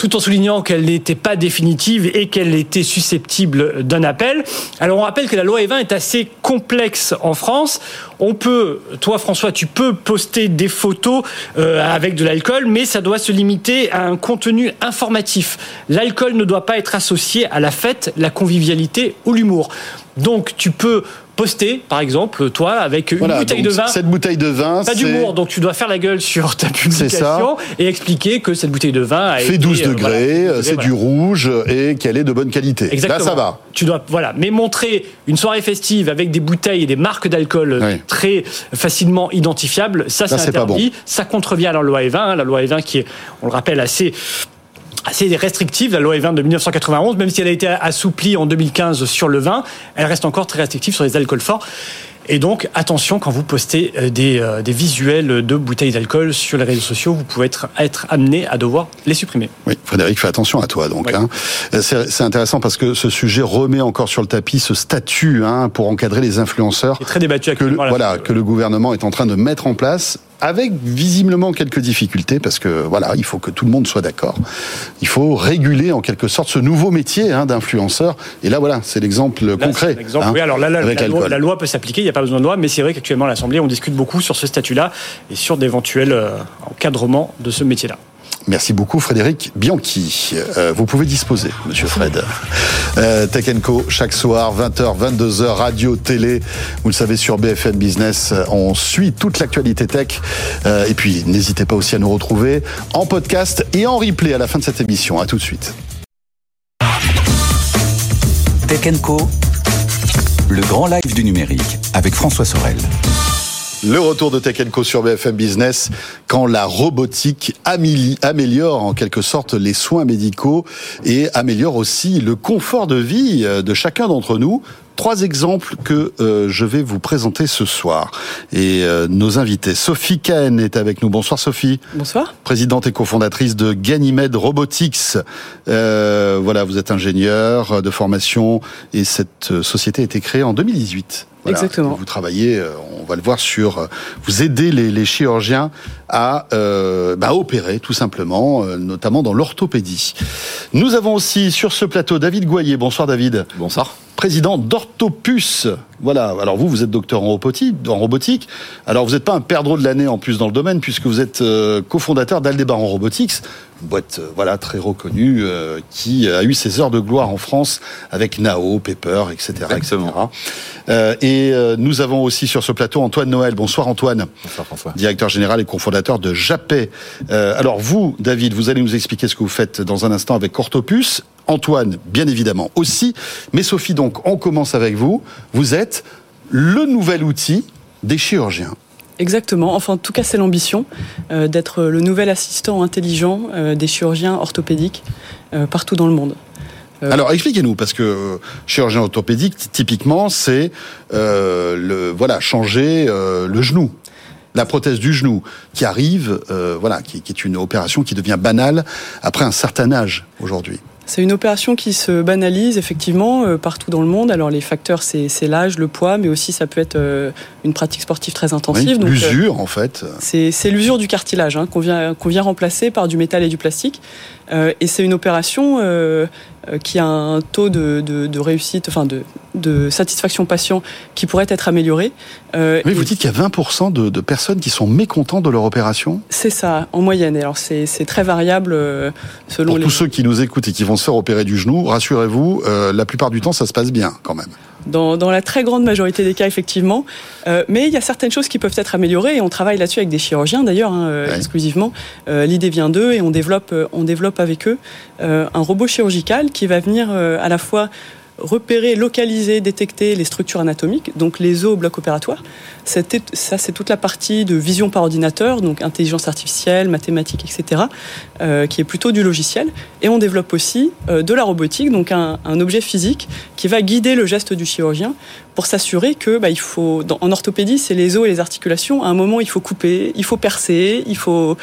Tout en soulignant qu'elle n'était pas définitive et qu'elle était susceptible d'un appel. Alors on rappelle que la loi E20 est assez complexe en France. On peut, toi François, tu peux poster des photos euh, avec de l'alcool, mais ça doit se limiter à un contenu informatif. L'alcool ne doit pas être associé à la fête, la convivialité ou l'humour. Donc tu peux poster, par exemple, toi, avec une bouteille de vin. Cette bouteille de vin, pas d'humour, donc tu dois faire la gueule sur ta publication et expliquer que cette bouteille de vin a fait 12 euh, degrés, euh, c'est du rouge et qu'elle est de bonne qualité. Exactement. Là, ça va. Tu dois, voilà, mais montrer une soirée festive avec des bouteilles et des marques d'alcool très facilement identifiables, ça, c'est interdit. Ça contrevient à la loi E20, hein, la loi E20 qui est, on le rappelle, assez assez restrictive, la loi E20 de 1991, même si elle a été assouplie en 2015 sur le vin, elle reste encore très restrictive sur les alcools forts. Et donc, attention, quand vous postez euh, des, euh, des visuels de bouteilles d'alcool sur les réseaux sociaux, vous pouvez être, être amené à devoir les supprimer. Oui, Frédéric, fais attention à toi. Donc, hein. Euh, c'est intéressant parce que ce sujet remet encore sur le tapis ce statut hein, pour encadrer les influenceurs. Très débattu que voilà, que le gouvernement est en train de mettre en place avec visiblement quelques difficultés, parce que voilà, il faut que tout le monde soit d'accord. Il faut réguler en quelque sorte ce nouveau métier hein, d'influenceur. Et là, voilà, c'est l'exemple concret. Hein, oui, alors là, la, la, loi, peut s'appliquer, il n'y a pas besoin de loi, mais c'est vrai qu'actuellement à l'Assemblée, on discute beaucoup sur ce statut-là et sur d'éventuels euh, encadrements de ce métier-là. Merci beaucoup Frédéric Bianchi. Euh, vous pouvez disposer, Monsieur Fred. Euh, Tech Co, chaque soir, 20h, 22h, radio, télé. Vous le savez, sur BFM Business, on suit toute l'actualité tech. Euh, et puis, n'hésitez pas aussi à nous retrouver en podcast et en replay à la fin de cette émission. À tout de suite. Tech Co, le grand live du numérique avec François Sorel. Le retour de Tech Co sur BFM Business quand la robotique améliore en quelque sorte les soins médicaux et améliore aussi le confort de vie euh, de chacun d'entre nous trois exemples que euh, je vais vous présenter ce soir. Et euh, nos invités, Sophie Kahn est avec nous. Bonsoir Sophie. Bonsoir. Présidente et cofondatrice de Ganymede Robotics. voilà, vous êtes ingénieur de formation et cette société a été créée en 2018. Exactement. Vous travaillez, euh, on va le voir sur, euh, vous aidez les, chirurgiens à euh, bah, opérer tout simplement, notamment dans l'orthopédie. Nous avons aussi sur ce plateau David Goyer. Bonsoir David. Bonsoir. Président d'Orthopus. Voilà. Alors vous, vous êtes docteur en robotique. Alors vous n'êtes pas un perdreau de l'année en plus dans le domaine puisque vous êtes cofondateur d'Aldebaran Robotics une boîte euh, voilà très reconnue euh, qui a eu ses heures de gloire en France avec Nao, Pepper, etc. Exactement. Euh, et nous avons aussi sur ce plateau Antoine Noël. Bonsoir Antoine. Bonsoir François. Directeur général et cofondateur de Japet. alors vous, David, vous allez nous expliquer ce que vous faites dans un instant avec Orthopus. Antoine, bien évidemment aussi. Mais Sophie, donc, on commence avec vous. Vous êtes le nouvel outil des chirurgiens. Exactement. Enfin, en tout cas, c'est l'ambition euh, d'être le nouvel assistant intelligent euh, des chirurgiens orthopédiques euh, partout dans le monde. Alors expliquez-nous parce que chirurgien orthopédique typiquement c'est le voilà changer le genou la prothèse du genou qui arrive, voilà, qui, qui, est une opération qui devient banale après un certain âge aujourd'hui. C'est une opération qui se banalise effectivement euh, partout dans le monde. Alors les facteurs, c'est l'âge, le poids, mais aussi ça peut être euh, une pratique sportive très intensive. Oui, l'usure en fait. C'est l'usure du cartilage hein, qu'on vient, remplacer par du métal et du plastique. Euh, et c'est une opération euh, euh, qui a un taux de, de, de réussite, enfin de, de, satisfaction patient qui pourrait être amélioré. Euh, oui, vous dites qu'il y a 20% de, personnes qui sont mécontentes de leur opération C'est ça, en moyenne. Alors c'est très variable selon Pour les... tous ceux qui nous écoutent et qui vont se faire opérer du genou, rassurez-vous, la plupart du temps ça se passe bien quand même dans, dans, la très grande majorité des cas, effectivement. Euh, mais il y a certaines choses qui peuvent être améliorées et on travaille là-dessus avec des chirurgiens d'ailleurs, hein, euh, exclusivement. Euh, L'idée vient d'eux et on développe, on développe avec eux euh, un robot chirurgical qui va venir à la fois repérer, localiser, détecter les structures anatomiques, donc les os au bloc opératoire. Ça, c'est toute la partie de vision par ordinateur, donc intelligence artificielle, mathématiques, etc., euh, qui est plutôt du logiciel. Et on développe aussi euh, de la robotique, donc un, un, objet physique qui va guider le geste du chirurgien pour s'assurer que, bah, il faut, dans, en orthopédie, c'est les os et les articulations. À un moment, il faut couper, il faut percer, il faut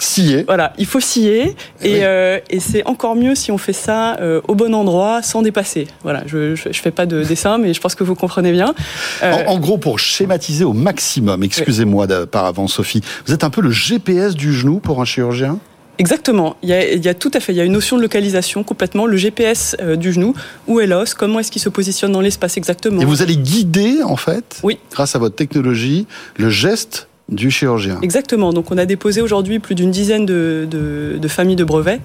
scier. Voilà, il faut scier, et, euh, et c'est encore mieux si on fait ça euh, au bon endroit, sans dépasser. Voilà, je, je, je, fais pas de dessin, mais je pense que vous comprenez bien. Euh, en, en, gros, pour schématiser au maximum, excusez-moi par avance, Sophie, vous êtes un peu le GPS du genou pour un chirurgien? Exactement. Il y, a, il y, a, tout à fait. Il y a une notion de localisation complètement. Le GPS euh, du genou, où est l'os, comment est-ce qu'il se positionne dans l'espace exactement? Et vous allez guider, en fait, oui. grâce à votre technologie, le geste du chirurgien. Exactement. Donc on a déposé aujourd'hui plus d'une dizaine de, de, de, familles de brevets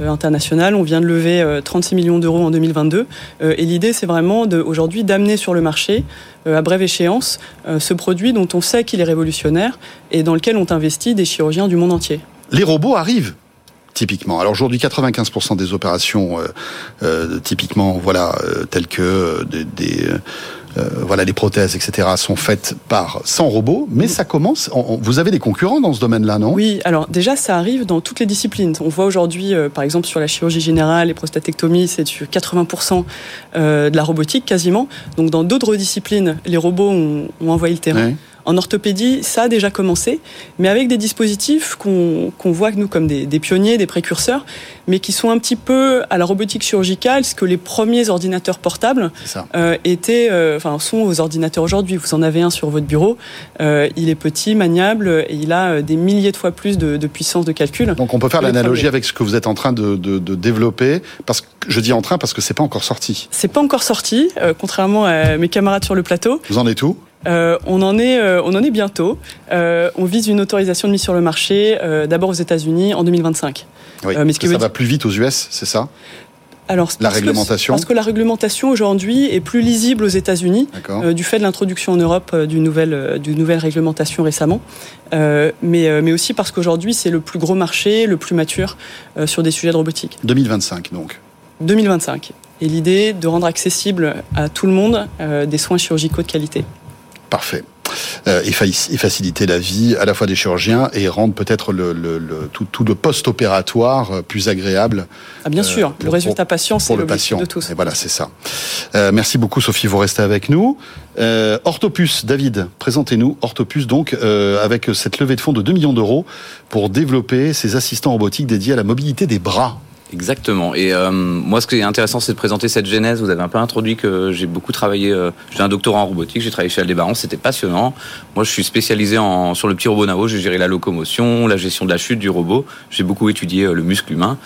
euh, internationales. On vient de lever euh, 36 millions d'euros en 2022. Euh, et l'idée, c'est vraiment aujourd'hui d'amener sur le marché, euh, à brève échéance, euh, ce produit dont on sait qu'il est révolutionnaire et dans lequel ont investi des chirurgiens du monde entier. Les robots arrivent typiquement. Alors aujourd'hui, 95% des opérations, euh, euh, typiquement, voilà, euh, telles que des, des voilà, les prothèses, etc., sont faites par sans robots, mais ça commence. On, vous avez des concurrents dans ce domaine-là, non? Oui. Alors déjà, ça arrive dans toutes les disciplines. On voit aujourd'hui, par exemple, sur la chirurgie générale, les prostatectomies, c'est sur 80% de la robotique quasiment. Donc dans d'autres disciplines, les robots ont, ont envoyé le terrain. Oui. En orthopédie, ça a déjà commencé, mais avec des dispositifs qu'on qu voit nous comme des, des, pionniers, des précurseurs, mais qui sont un petit peu à la robotique chirurgicale, ce que les premiers ordinateurs portables euh, étaient, euh, enfin, sont aux ordinateurs aujourd'hui. Vous en avez un sur votre bureau, euh, il est petit, maniable, et il a des milliers de fois plus de, de puissance de calcul. Donc on peut faire l'analogie avec ce que vous êtes en train de, de, de, développer, parce que je dis en train parce que c'est pas encore sorti. C'est pas encore sorti, contrairement à mes camarades sur le plateau. Vous en êtes où? Euh, on, en est, euh, on en est bientôt. Euh, on vise une autorisation de mise sur le marché, d'abord aux États-Unis en 2025. Oui, mais ce qui ça va plus vite aux US, c'est ça? Alors, la réglementation que, Parce que la réglementation aujourd'hui est plus lisible aux États-Unis du fait de l'introduction en Europe d'une nouvelle, réglementation récemment. mais, mais aussi parce qu'aujourd'hui c'est le plus gros marché, le plus mature sur des sujets de robotique. 2025 donc 2025. Et l'idée de rendre accessible à tout le monde des soins chirurgicaux de qualité. Parfait. Euh, et, et, faciliter la vie à la fois des chirurgiens et rendre peut-être le, le, le, tout, tout, le post-opératoire plus agréable. Ah bien sûr, euh, le résultat patient, c'est le patient de tous. Et voilà, c'est ça. Euh, merci beaucoup, Sophie. Vous restez avec nous. Euh, Orthopus, David, présentez-nous Orthopus donc avec cette levée de fonds de 2 millions d'euros pour développer ces assistants robotiques dédiés à la mobilité des bras. Exactement. Et euh, moi, ce qui est intéressant, c'est de présenter cette genèse. Vous avez un peu introduit que j'ai beaucoup travaillé. Euh, j'ai un doctorat en robotique. J'ai travaillé chez Aldebaran. C'était passionnant. Moi, je suis spécialisé en, sur le petit robot Navo. J'ai géré la locomotion, la gestion de la chute du robot. J'ai beaucoup étudié euh, le muscle humain.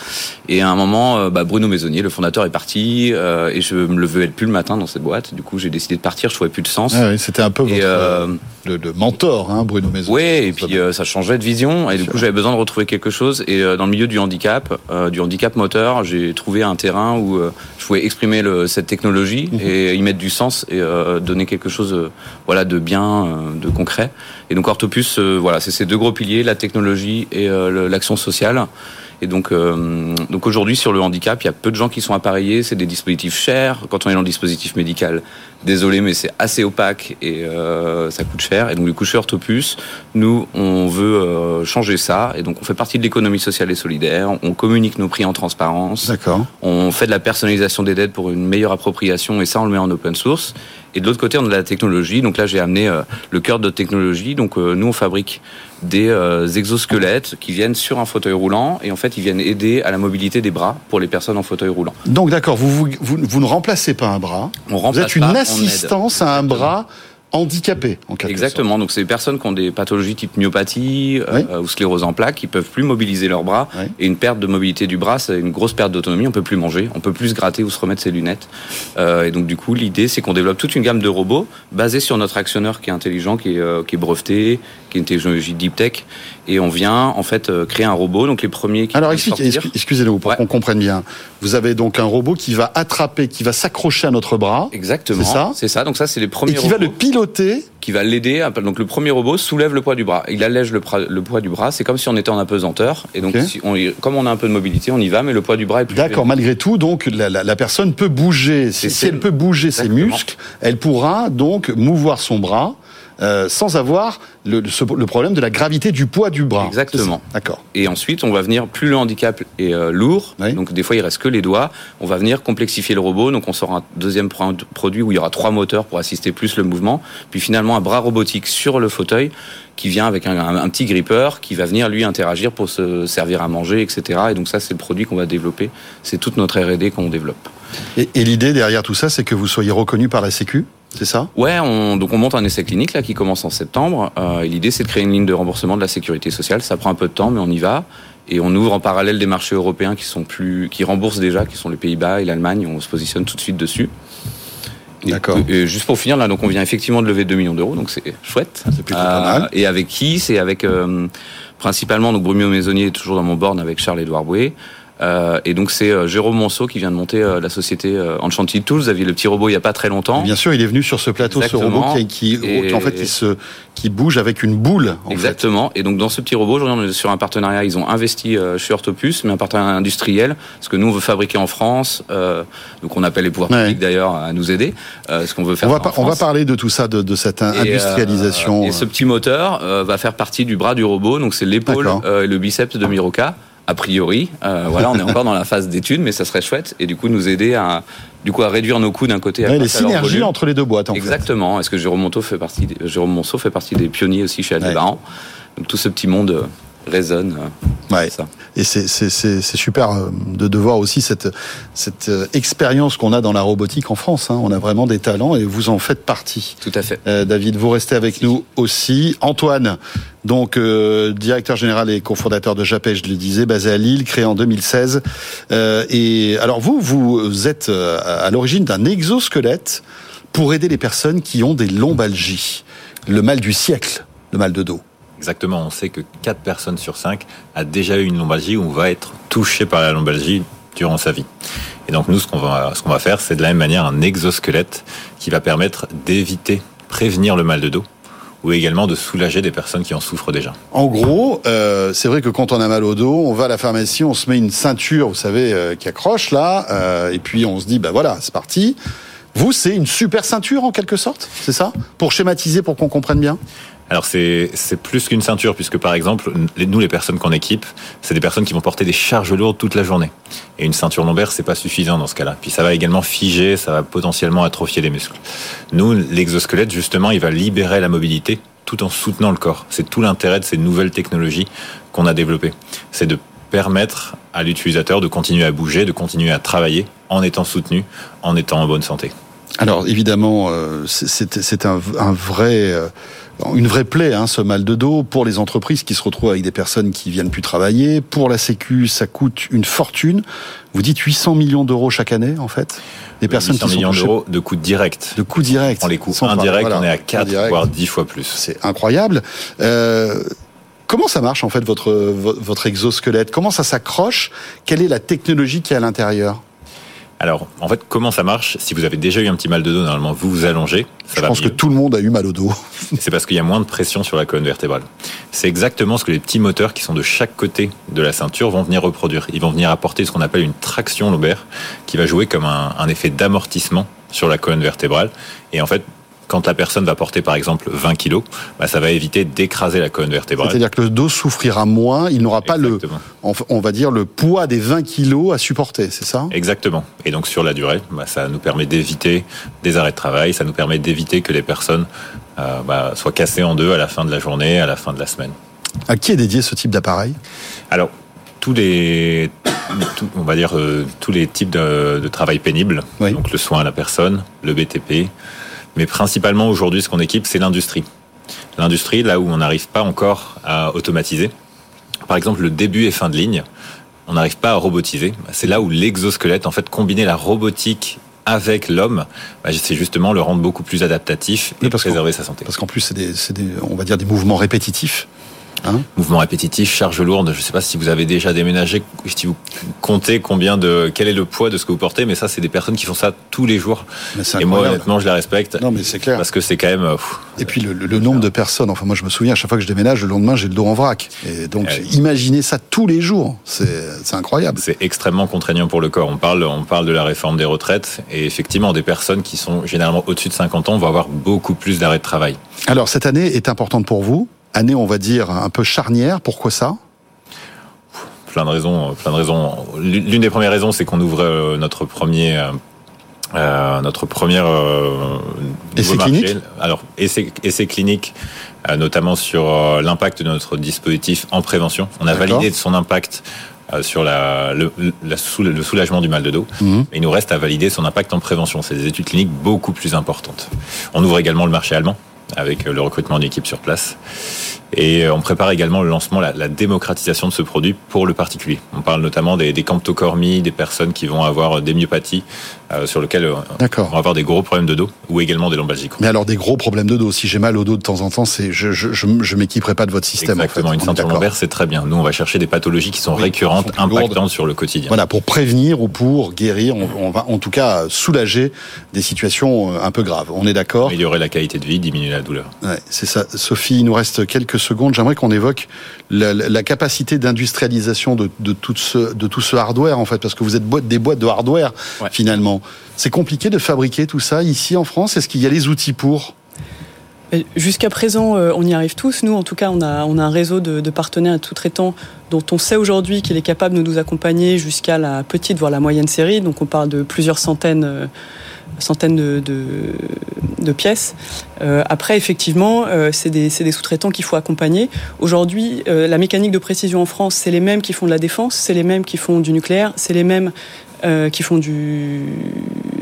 Et à un moment, bah, Bruno Maisonnier, le fondateur, est parti et je me levais plus le matin dans cette boîte. Du coup, j'ai décidé de partir. Je trouvais plus de sens. Ah oui, C'était un peu votre, euh, le, le, mentor, hein, Bruno Maisonnier. Oui, et puis ça changeait de vision. Et du coup, j'avais besoin de retrouver quelque chose. Et dans le milieu du handicap, du handicap moteur, j'ai trouvé un terrain où euh, je pouvais exprimer le, cette technologie mmh. et y mettre du sens et euh, donner quelque chose euh, voilà, de bien, de concret. Et donc Orthopus, voilà, c'est ces deux gros piliers, la technologie et l'action sociale. Et donc, euh, donc aujourd'hui, sur le handicap, il y a peu de gens qui sont appareillés. C'est des dispositifs chers. Quand on est dans le dispositif médical, désolé, mais c'est assez opaque et euh, ça coûte cher. Et donc, du coup, chez Orthopus, nous, on veut euh, changer ça. Et donc, on fait partie de l'économie sociale et solidaire. On communique nos prix en transparence. D'accord. On fait de la personnalisation des dettes pour une meilleure appropriation. Et ça, on le met en open source. Et de l'autre côté, on a la technologie. Donc là, j'ai amené euh, le cœur de notre technologie. Donc euh, nous, on fabrique des euh, exosquelettes qui viennent sur un fauteuil roulant et en fait, ils viennent aider à la mobilité des bras pour les personnes en fauteuil roulant. Donc d'accord, vous, vous, vous, vous, ne remplacez pas un bras. On vous êtes une pas, assistance à un bras handicapés en quelque Exactement. Sorte. Donc c'est des personnes qui ont des pathologies type myopathie oui. euh, ou sclérose en plaques, qui peuvent plus mobiliser leurs bras. Oui. Et une perte de mobilité du bras, c'est une grosse perte d'autonomie. On peut plus manger, on peut plus se gratter ou se remettre ses lunettes. Euh, et donc du coup, l'idée c'est qu'on développe toute une gamme de robots basés sur notre actionneur qui est intelligent, qui est, euh, qui est breveté, qui est une technologie deep tech. Et on vient en fait euh, créer un robot. Donc les premiers. Qui Alors excusez-nous pour ouais. qu'on comprenne bien. Vous avez donc un robot qui va attraper, qui va s'accrocher à notre bras. Exactement. C'est ça. C'est ça. Donc ça, c'est les premiers. Et qui robots. va le piloter qui va l'aider. Donc le premier robot soulève le poids du bras. Il allège le, le poids du bras. C'est comme si on était en apesanteur. Et donc, okay. si on, comme on a un peu de mobilité, on y va, mais le poids du bras est plus. D'accord. Malgré tout, donc la, la, la, personne peut bouger. Si, si elle peut bouger Exactement. ses muscles, elle pourra donc mouvoir son bras. Euh, sans avoir le, le, problème de la gravité du poids du bras. Exactement. D'accord. Et ensuite, on va venir, plus le handicap est euh, lourd, oui. donc des fois il reste que les doigts, on va venir complexifier le robot, donc on sort un deuxième produit où il y aura trois moteurs pour assister plus le mouvement, puis finalement un bras robotique sur le fauteuil qui vient avec un, un, un petit gripper qui va venir lui interagir pour se servir à manger, etc. Et donc ça, c'est le produit qu'on va développer. C'est toute notre R&D qu'on développe. Et, et l'idée derrière tout ça, c'est que vous soyez reconnu par la Sécu? C'est ça? Ouais, on, donc on monte un essai clinique là qui commence en septembre. Euh, L'idée c'est de créer une ligne de remboursement de la sécurité sociale. Ça prend un peu de temps, mais on y va. Et on ouvre en parallèle des marchés européens qui sont plus, qui remboursent déjà, qui sont les Pays-Bas et l'Allemagne. On se positionne tout de suite dessus. D'accord. Et juste pour finir, là, donc on vient effectivement de lever 2 millions d'euros, donc c'est chouette. C'est plutôt pas mal. Et avec qui C'est avec euh, principalement donc Brumio Maisonnier est toujours dans mon board avec Charles-Édouard Bouet. Euh, et donc c'est euh, Jérôme Monceau qui vient de monter euh, la société euh, Enchanted Tools. Vous aviez le petit robot il y a pas très longtemps. Bien sûr, il est venu sur ce plateau, Exactement. ce robot qui, qui, Et- qui, en fait, il se, qui bouge avec une boule. En Exactement. Et donc dans ce petit robot, on est sur un partenariat. Ils ont investi euh, chez Orthopus, mais un partenariat industriel, parce que nous on veut fabriquer en France. euh, donc on appelle les pouvoirs publics d'ailleurs à nous aider, euh, ce qu'on veut faire. On va, par- on va parler de tout ça, de, de cette Et, industrialisation. Et, ce petit moteur euh, va faire partie du bras du robot, donc c'est l'épaule euh, et le biceps de Miroka. A priori, Euh, voilà, on est encore dans la phase d'étude, mais ça serait chouette et du coup nous aider à, du coup, à réduire nos coûts d'un côté. à Ouais, les à leur synergies entre les deux boîtes, en. Exactement. Est-ce que Jérôme Monceau fait partie, des, Jérôme Monceau fait partie des pionniers aussi chez Aldebaran? Donc tout ce petit monde euh, résonne. euh, Ouais. Et c'est super euh, de, de voir aussi cette, cette euh, expérience qu'on a dans la robotique en France. hein. On a vraiment des talents et vous en faites partie. Tout à fait. Euh, David, vous restez avec nous aussi. Antoine, donc euh, directeur général et cofondateur de Japet, je le disais, basé à Lille, créé en 2016. Euh, et alors vous, vous êtes euh, à l'origine d'un exosquelette pour aider les personnes qui ont des lombalgies, le mal du siècle, le mal de dos. Exactement, on sait que 4 personnes sur 5 a déjà eu une lombalgie ou va être touché par la lombalgie durant sa vie. Et donc nous, ce qu'on va, va faire, c'est de la même manière un exosquelette qui va permettre d'éviter, prévenir le mal de dos ou également de soulager des personnes qui en souffrent déjà. En gros, euh, c'est vrai que quand on a mal au dos, on va à la pharmacie, on se met une ceinture, vous savez, euh, qui accroche là, euh, et puis on se dit, bah voilà, c'est parti. Vous, c'est une super ceinture en quelque sorte, c'est ça? Pour schématiser, pour qu'on comprenne bien? Alors c'est plus qu'une ceinture puisque par exemple nous les personnes qu'on équipe c'est des personnes qui vont porter des charges lourdes toute la journée. Et une ceinture lombaire c'est pas suffisant dans ce cas-là. Puis ça va également figer ça va potentiellement atrophier les muscles. Nous l'exosquelette justement il va libérer la mobilité tout en soutenant le corps. C'est tout l'intérêt de ces nouvelles technologies qu'on a développées. C'est de permettre à l'utilisateur de continuer à bouger de continuer à travailler en étant soutenu en étant en bonne santé. Alors évidemment, euh, c'est un, un vrai, euh, une vraie plaie, hein, ce mal de dos pour les entreprises qui se retrouvent avec des personnes qui viennent plus travailler. Pour la Sécu, ça coûte une fortune. Vous dites 800 millions d'euros chaque année, en fait. Des personnes 800 qui sont millions d'euros de coûts directs. De coûts directs. On les coûts indirects, voilà, on est à 4 indirect. voire 10 fois plus. C'est incroyable. Euh, comment ça marche en fait votre vo- votre exosquelette? Comment ça s'accroche? Quelle est la technologie qui est à l'intérieur? Alors, en fait, comment ça marche Si vous avez déjà eu un petit mal de dos, normalement, vous vous allongez. Ça Je va pense que tout le monde a eu mal au dos. C'est parce qu'il y a moins de pression sur la colonne vertébrale. C'est exactement ce que les petits moteurs qui sont de chaque côté de la ceinture vont venir reproduire. Ils vont venir apporter ce qu'on appelle une traction lombaire, qui va jouer comme un, un effet d'amortissement sur la colonne vertébrale. Et en fait, quand la personne va porter par exemple 20 kilos, bah, ça va éviter d'écraser la colonne vertébrale. C'est-à-dire que le dos souffrira moins, il n'aura pas le, on, va dire le poids des 20 kilos à supporter, c'est ça? Exactement. Et donc sur la durée, bah, ça nous permet d'éviter des arrêts de travail, ça nous permet d'éviter que les personnes euh, bah, soient cassées en deux à la fin de la journée, à la fin de la semaine. À qui est dédié ce type d'appareil? Alors, tous les, tout- on va dire euh, tous les types de, de travail pénible, donc le soin à la personne, le BTP, mais principalement aujourd'hui, ce qu'on équipe, c'est l'industrie. L'industrie, là où on n'arrive pas encore à automatiser. Par exemple, le début et fin de ligne, on n'arrive pas à robotiser. C'est là où l'exosquelette, en fait, combiner la robotique avec l'homme, bah, c'est justement le rendre beaucoup plus adaptatif et préserver sa santé. Parce qu'en plus, c'est des, c'est des, on va dire des mouvements répétitifs. Hein Mouvement répétitif, charge lourde. Je ne sais pas si vous avez déjà déménagé, si vous comptez combien de, quel est le poids de ce que vous portez, mais ça, c'est des personnes qui font ça tous les jours. Et moi, honnêtement, je la respecte. Non, mais c'est clair. Parce que c'est quand même. euh, pff, Et puis le, le- le nombre de personnes, enfin moi je me souviens, à chaque fois que je déménage, le lendemain j'ai le dos en vrac. Et donc imaginez ça tous les jours, c'est incroyable. C'est extrêmement contraignant pour le corps. On parle, on parle de la réforme des retraites et effectivement, des personnes qui sont généralement au-dessus de 50 ans vont avoir beaucoup plus d'arrêts de travail. Alors cette année est importante pour vous, année on va dire un peu charnière, pourquoi ça? Plein de raisons, euh, plein de raisons. L'une des premières raisons, c'est qu'on ouvre euh, notre premier, euh, notre première euh, Essai clinique? Alors essai, essai clinique, euh, notamment sur euh, l'impact de notre dispositif en prévention. On a validé son impact sur la, le, la soul- le soulagement du mal de dos. Mhm. Et il nous reste à valider son impact en prévention. C'est des études cliniques beaucoup plus importantes. On ouvre également le marché allemand. Avec le recrutement d'une équipe sur place. Et on prépare également le lancement, la, démocratisation de ce produit pour le particulier. On parle notamment des, des des personnes qui vont avoir des myopathies, euh, sur lesquelles on va avoir des gros problèmes de dos, ou également des lombalgies. Mais alors des gros problèmes de dos, si j'ai mal au dos de temps en temps, c'est je, je, je, je m'équiperai pas de votre système. Exactement, en fait. une ceinture lombaire, c'est très bien. Nous, on va chercher des pathologies qui sont Oui, récurrentes, qui sont plus impactantes lourdes. sur le quotidien. Voilà, pour prévenir ou pour guérir, on, on va en tout cas soulager des situations euh, un peu graves. On est d'accord Améliorer la qualité de vie, diminuer la douleur. Ouais, c'est ça. Sophie, il nous reste quelques secondes. J'aimerais qu'on évoque la, capacité d'industrialisation de, de, tout ce, de tout ce hardware, en fait, parce que vous êtes boîte, des boîtes de hardware, finalement. C'est compliqué de fabriquer tout ça ici en France Est-ce qu'il y a les outils pour? Et Jusqu'à présent, euh, on y arrive tous. Nous, en tout cas, on a, un réseau de, de partenaires sous-traitants dont on sait aujourd'hui qu'il est capable de nous accompagner jusqu'à la petite, voire la moyenne série. Donc, on parle de plusieurs centaines, euh, centaines de, pièces. Euh, après, effectivement, euh, c'est des, sous-traitants qu'il faut accompagner. Aujourd'hui, euh, la mécanique de précision en France, c'est les mêmes qui font de la défense, c'est les mêmes qui font du nucléaire, c'est les mêmes euh, qui font du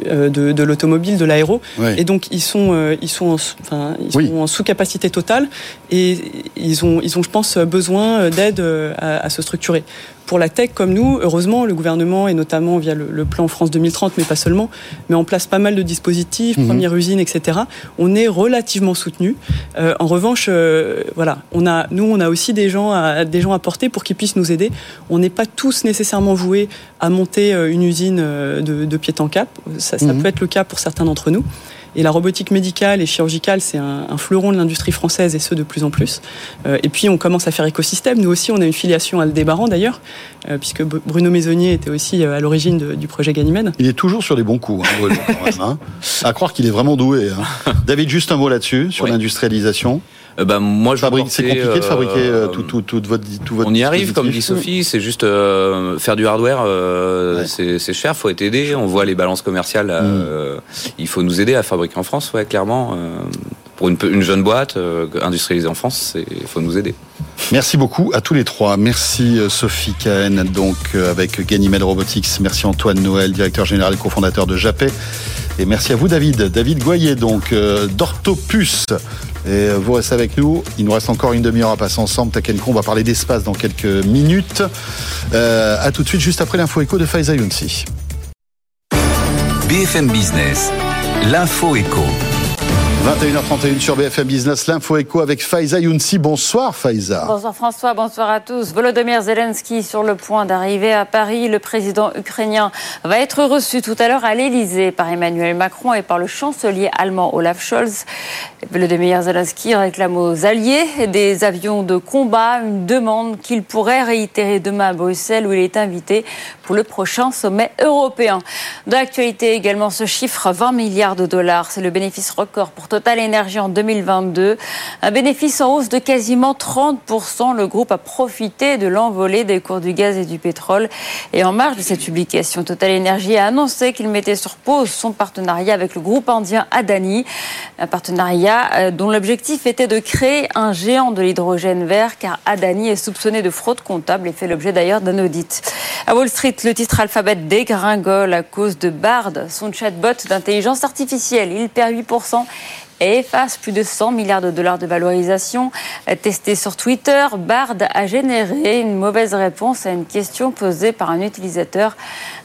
euh, de, de l'automobile, de l'aéro, Ouais. et donc ils sont euh, ils sont en, sous- enfin ils Oui. sont en sous-capacité totale et ils ont ils ont je pense besoin d'aide euh, à, à se structurer. Pour la tech comme nous, heureusement, le gouvernement et notamment via le, le plan France 2030, mais pas seulement, met en place pas mal de dispositifs, Mhm. première usine, etc. On est relativement soutenu. Euh, en revanche, euh, voilà, on a nous on a aussi des gens à des gens à porter pour qu'ils puissent nous aider. On n'est pas tous nécessairement voués à monter euh, une usine euh, de, de pied en cap. Ça, ça Mhm. peut être le cas pour certains d'entre nous. Et la robotique médicale et chirurgicale, c'est un, un fleuron de l'industrie française et ce de plus en plus. Euh, et puis on commence à faire écosystème. Nous aussi, on a une filiation à Aldébaran d'ailleurs, euh, puisque Br- Bruno Maisonnier était aussi euh, à l'origine du projet Ganymède. Il est toujours sur les bons coups, hein, Bruno, quand même, hein. À croire qu'il est vraiment doué. hein. David, juste un mot là-dessus, sur l'industrialisation. Euh, bah, moi, je Fabrique- C'est compliqué de fabriquer euh, euh, tout, tout, tout votre, tout votre On y arrive, comme dit. Sophie, c'est juste euh, faire du hardware, euh, c'est c'est cher, faut être aidé. On voit les balances commerciales, Mm. euh, il faut nous aider à fabriquer en France, ouais, clairement. pour une, jeune boîte euh, industrialisée en France, il faut nous aider. Merci beaucoup à tous les trois. Merci Sophie Cahen, donc euh, avec Ganymede Robotics. Merci Antoine Noël, directeur général et cofondateur de Japet. Et merci à vous David. David Goyer, donc euh, d'Orthopus. Et euh, vous restez avec nous. Il nous reste encore une demi-heure à passer ensemble. Takenko, on va parler d'espace dans quelques minutes. Euh, à tout de suite, juste après l'info écho de Faiza Younsi. BFM Business, l'info éco. 21h31 sur BFM Business, l'info écho avec Faiza Younsi. Bonsoir Faiza. Bonsoir François, bonsoir à tous. Volodymyr Zelensky sur le point d'arriver à Paris. Le président ukrainien va être reçu tout à l'heure à l'Elysée par Emmanuel Macron et par le chancelier allemand Olaf Scholz. Volodymyr Zelensky réclame aux alliés des avions de combat, une demande qu'il pourrait réitérer demain à Bruxelles où il est invité pour le prochain sommet européen. Dans l'actualité également ce chiffre, 20 milliards de dollars, c'est le bénéfice record pour Total Energy en 2022. Un bénéfice en hausse de quasiment 30%. Le groupe a profité de l'envolée des cours du gaz et du pétrole. Et en marge de cette publication, Total Energy a annoncé qu'il mettait sur pause son partenariat avec le groupe indien Adani. Un partenariat euh, dont l'objectif était de créer un géant de l'hydrogène vert car Adani est soupçonné de fraude comptable et fait l'objet d'ailleurs d'un audit. À Wall Street, le titre Alphabet dégringole à cause de Bard, son chatbot d'intelligence artificielle. Il perd 8% et efface plus de 100 milliards de dollars de valorisation. Testé sur Twitter, Bard a généré une mauvaise réponse à une question posée par un utilisateur.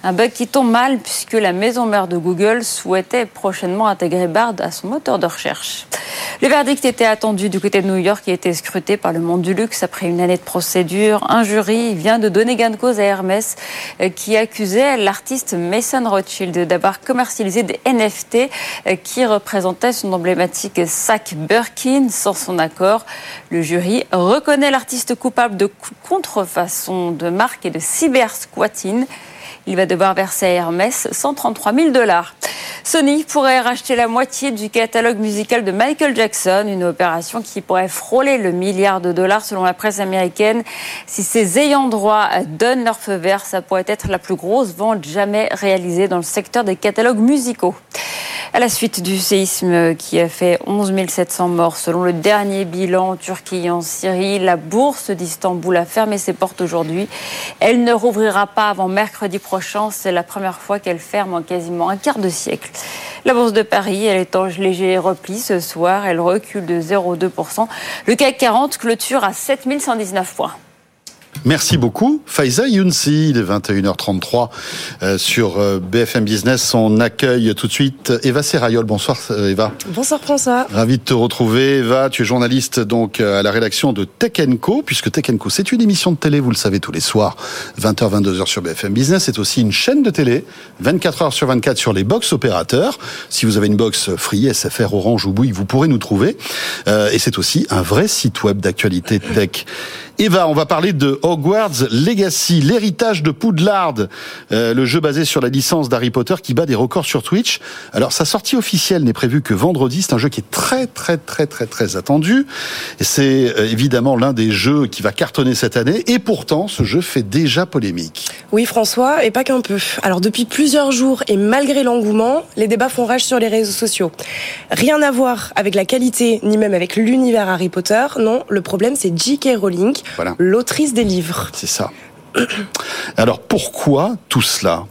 Un bug qui tombe mal puisque la maison mère de Google souhaitait prochainement intégrer Bard à son moteur de recherche. Le verdict était attendu du côté de New York a été scruté par le monde du luxe après une année de procédure. Un jury vient de donner gain de cause à Hermès qui accusait l'artiste Mason Rothschild d'avoir commercialisé des NFT qui représentaient son emblématique sac Birkin sans son accord. Le jury reconnaît l'artiste coupable de contrefaçon de marque et de cybersquatting. Il va devoir verser à Hermès 133 000 dollars. Sony pourrait racheter la moitié du catalogue musical de Michael Jackson, une opération qui pourrait frôler le milliard de dollars selon la presse américaine. Si ses ayants droit donnent leur feu vert, ça pourrait être la plus grosse vente jamais réalisée dans le secteur des catalogues musicaux. À la suite du séisme qui a fait 11 700 morts selon le dernier bilan en Turquie et en Syrie, la bourse d'Istanbul a fermé ses portes aujourd'hui. Elle ne rouvrira pas avant mercredi prochain. C'est la première fois qu'elle ferme en quasiment un quart de siècle. La bourse de Paris, elle est en léger repli ce soir. Elle recule de 0,2%. Le CAC 40 clôture à 7119 points. Merci beaucoup. Faiza Younsi, il est 21h33 euh, sur euh, BFM Business. On accueille tout de suite Eva Serrayol. Bonsoir euh, Eva. Bonsoir François. Ravi de te retrouver. Eva, tu es journaliste donc à la rédaction de Tech Co, puisque Tech Co, c'est une émission de télé, vous le savez, tous les soirs, 20h, 22h sur BFM Business. C'est aussi une chaîne de télé, 24 h sur 24 sur les box opérateurs. Si vous avez une box Free, SFR, Orange ou Bouygues, vous pourrez nous trouver. et c'est aussi un vrai site web d'actualité tech. Eva, on va parler de Hogwarts Legacy, l'héritage de Poudlard, euh, le jeu basé sur la licence d'Harry Potter qui bat des records sur Twitch. Alors sa sortie officielle n'est prévue que vendredi. C'est un jeu qui est très très très très très attendu. C'est euh, évidemment l'un des jeux qui va cartonner cette année. Et pourtant, ce jeu fait déjà polémique. Oui, François, et pas qu'un peu. Alors depuis plusieurs jours et malgré l'engouement, les débats font rage sur les réseaux sociaux. Rien à voir avec la qualité ni même avec l'univers Harry Potter. Non, le problème c'est J.K. Rowling l'autrice des livres. C'est ça. Alors pourquoi tout cela?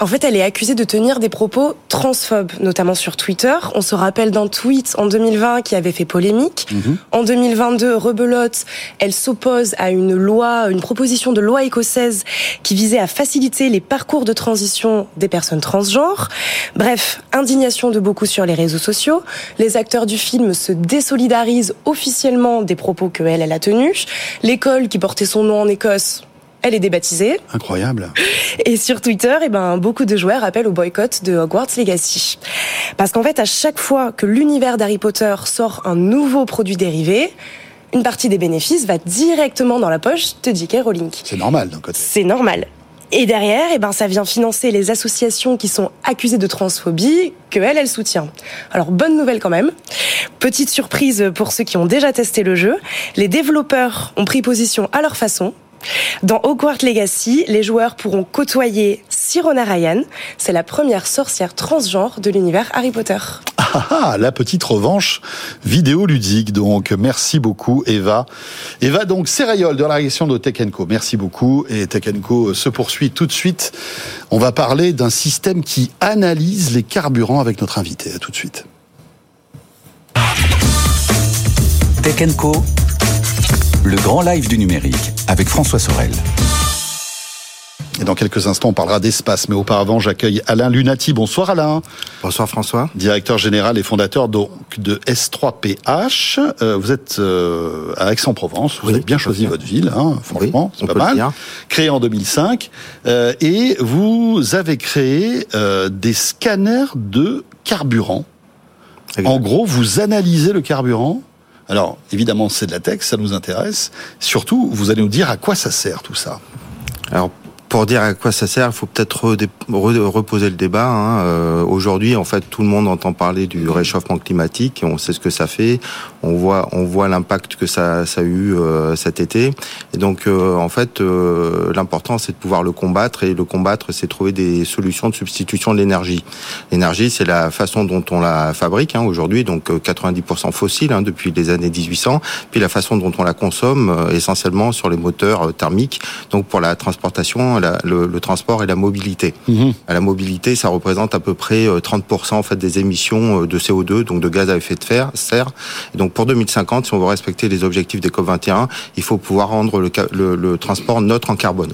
En fait, elle est accusée de tenir des propos transphobes, notamment sur Twitter. On se rappelle d'un tweet en 2020 qui avait fait polémique. Mhm. En 2022, rebelote, elle s'oppose à une loi, une proposition de loi écossaise qui visait à faciliter les parcours de transition des personnes transgenres. Bref, indignation de beaucoup sur les réseaux sociaux. Les acteurs du film se désolidarisent officiellement des propos que elle, elle a tenus. L'école qui portait son nom en Écosse elle est débaptisée. Incroyable. Et sur Twitter, eh ben, beaucoup de joueurs appellent au boycott de Hogwarts Legacy. Parce qu'en fait, à chaque fois que l'univers d'Harry Potter sort un nouveau produit dérivé, une partie des bénéfices va directement dans la poche de J.K. Rowling. C'est normal d'un côté. C'est normal. Et derrière, eh ben, ça vient financer les associations qui sont accusées de transphobie, que elle, elle soutient. Alors, bonne nouvelle quand même. Petite surprise pour ceux qui ont déjà testé le jeu. Les développeurs ont pris position à leur façon dans Hogwarts Legacy, les joueurs pourront côtoyer Sirona Ryan. C'est la première sorcière transgenre de l'univers Harry Potter. Ah, ah, la petite revanche vidéoludique. Donc, merci beaucoup, Eva. Eva, donc, Serayol de la réaction de Tech Merci beaucoup. Et Tech se poursuit tout de suite. On va parler d'un système qui analyse les carburants avec notre invité. À tout de suite. Tech le grand live du numérique avec François Sorel. Et dans quelques instants, on parlera d'espace. Mais auparavant, j'accueille Alain Lunati. Bonsoir Alain. Bonsoir François. Directeur général et fondateur donc de S3PH. Euh, vous êtes euh, à Aix-en-Provence. Vous avez bien choisi votre ville, hein, franchement, c'est pas mal. Créé en 2005. Euh, et vous avez créé des scanners de carburant. En gros, vous analysez le carburant alors, évidemment, c'est de la tech, ça nous intéresse. Surtout, vous allez nous dire à quoi ça sert tout ça. Alors, pour dire à quoi ça sert, il faut peut-être reposer le débat. Hein. Euh, aujourd'hui, en fait, tout le monde entend parler du réchauffement climatique. On sait ce que ça fait. On voit, on voit l'impact que ça, ça, a eu euh, cet été. Et donc, euh, en fait, l'important, c'est de pouvoir le combattre. Et le combattre, c'est trouver des solutions de substitution de l'énergie. L'énergie, c'est la façon dont on la fabrique hein, aujourd'hui, donc 90% fossile hein, depuis les années 1800. Puis la façon dont on la consomme, essentiellement sur les moteurs thermiques, donc pour la transportation le, transport et la mobilité. Mhm. La mobilité, ça représente à peu près 30% euh, en fait des émissions euh, de CO2, donc de gaz à effet de serre. Et donc pour 2050, si on veut respecter les objectifs des COP 21, il faut pouvoir rendre le, le transport neutre en carbone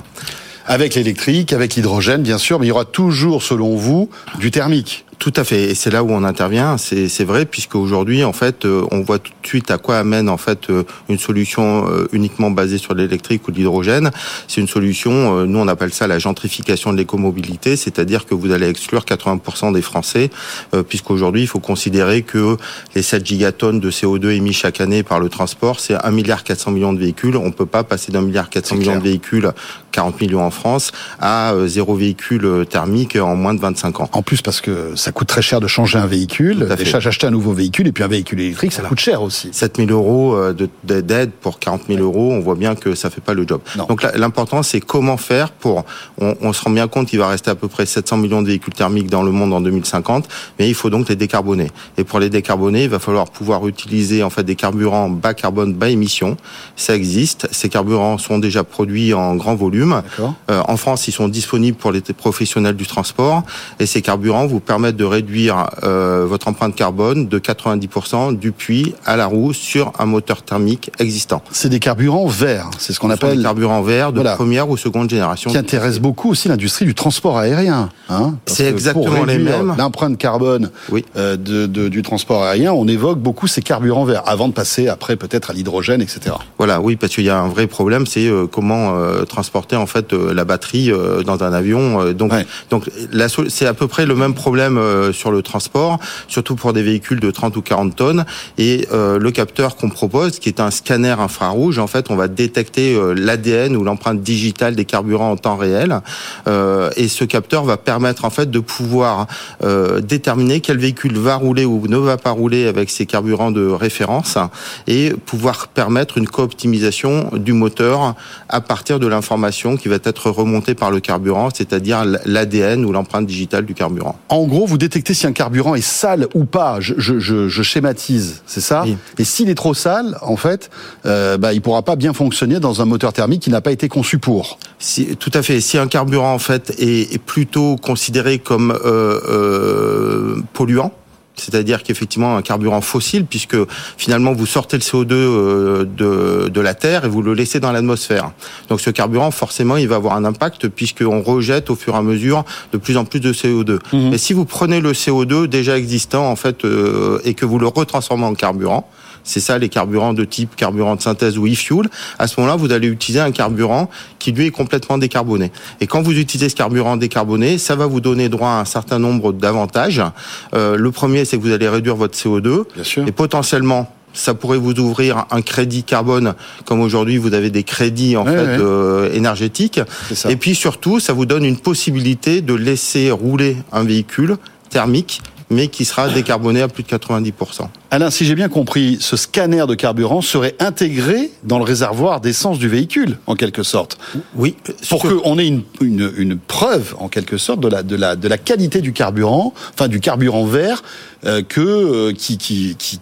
avec l'électrique, avec l'hydrogène, bien sûr, mais il y aura toujours, selon vous, du thermique. Tout à fait, et c'est là où on intervient. C'est vrai, puisque aujourd'hui, en fait, euh, on voit tout de suite à quoi amène en fait euh, une solution euh, uniquement basée sur l'électrique ou l'hydrogène. C'est une solution, nous on appelle ça la gentrification de l'écomobilité, c'est-à-dire que vous allez exclure 80% des Français, puisqu'aujourd'hui, il faut considérer que les 7 gigatonnes de CO2 émis chaque année par le transport, c'est 1 milliard 400 millions de véhicules. On peut pas passer d'un milliard 400 millions de véhicules, 40 millions en France, à zéro véhicule thermique en moins de 25 ans. En plus, parce que ça coûte très cher de changer un véhicule. Déjà, j'achetais un nouveau véhicule et puis un véhicule électrique, ça coûte cher aussi. 7 000 euros euh, d'aide pour 40 000 euros, on voit bien que ça fait pas le job. Donc l'important, c'est comment faire pour. On, se rend bien compte qu'il va rester à peu près 700 millions de véhicules thermiques dans le monde en 2050, mais il faut donc les décarboner. Et pour les décarboner, il va falloir pouvoir utiliser en fait des carburants bas carbone, bas émission. Ça existe. Ces carburants sont déjà produits en grand volume. Euh, en France, ils sont disponibles pour les professionnels du transport et ces carburants vous permettent de réduire euh, votre empreinte carbone de 90% du puits à la roue sur un moteur thermique existant. C'est des carburants verts, c'est ce qu'on appelle des carburants verts de première ou seconde génération. Qui intéresse beaucoup aussi l'industrie du transport aérien. Hein c'est exactement les mêmes. L'empreinte carbone oui. euh, de, de, du transport aérien, on évoque beaucoup ces carburants verts avant de passer après peut-être à l'hydrogène, etc. Voilà, oui, parce qu'il y a un vrai problème, c'est comment euh, transporter en fait euh, la batterie euh, dans un avion. euh, donc, Ouais. donc c'est à peu près le même problème sur le transport, surtout pour des véhicules de 30 ou 40 tonnes. Et le capteur qu'on propose, qui est un scanner infrarouge, en fait, on va détecter l'ADN ou l'empreinte digitale des carburants en temps réel. Et ce capteur va permettre en fait de pouvoir déterminer quel véhicule va rouler ou ne va pas rouler avec ces carburants de référence et pouvoir permettre une co-optimisation du moteur à partir de l'information qui va être remontée par le carburant, c'est-à-dire l'ADN ou l'empreinte digitale du carburant. En gros, vous détectez si un carburant est sale ou pas. Je, je, je, je schématise, c'est ça? Et s'il est trop sale, en fait, euh, bah, il pourra pas bien fonctionner dans un moteur thermique qui n'a pas été conçu pour. Si, tout à fait. Si un carburant en fait est, est plutôt considéré comme euh, euh, polluant, c'est-à-dire qu'effectivement un carburant fossile, puisque finalement vous sortez le CO2 euh, de, de la terre et vous le laissez dans l'atmosphère. Donc ce carburant, forcément, il va avoir un impact puisqu'on rejette au fur et à mesure de plus en plus de CO2. Mais si vous prenez le CO2 déjà existant en fait euh, et que vous le retransformez en carburant, c'est ça les carburants de type carburant de synthèse ou e-fuel. À ce moment-là, vous allez utiliser un carburant qui lui est complètement décarboné. Et quand vous utilisez ce carburant décarboné, ça va vous donner droit à un certain nombre d'avantages. Euh, le premier, c'est que vous allez réduire votre CO2 et potentiellement ça pourrait vous ouvrir un crédit carbone, comme aujourd'hui vous avez des crédits en Ouais, fait ouais. euh, énergétiques. ça. Et puis surtout, ça vous donne une possibilité de laisser rouler un véhicule thermique, mais qui sera décarboné à plus de 90%. Alain, si j'ai bien compris, ce scanner de carburant serait intégré dans le réservoir d'essence du véhicule, en quelque sorte. Oui. Pour qu'on ait une, une, une preuve, en quelque sorte, de la, de, la, de la qualité du carburant, enfin du carburant vert, que, euh, qui, qui, qui,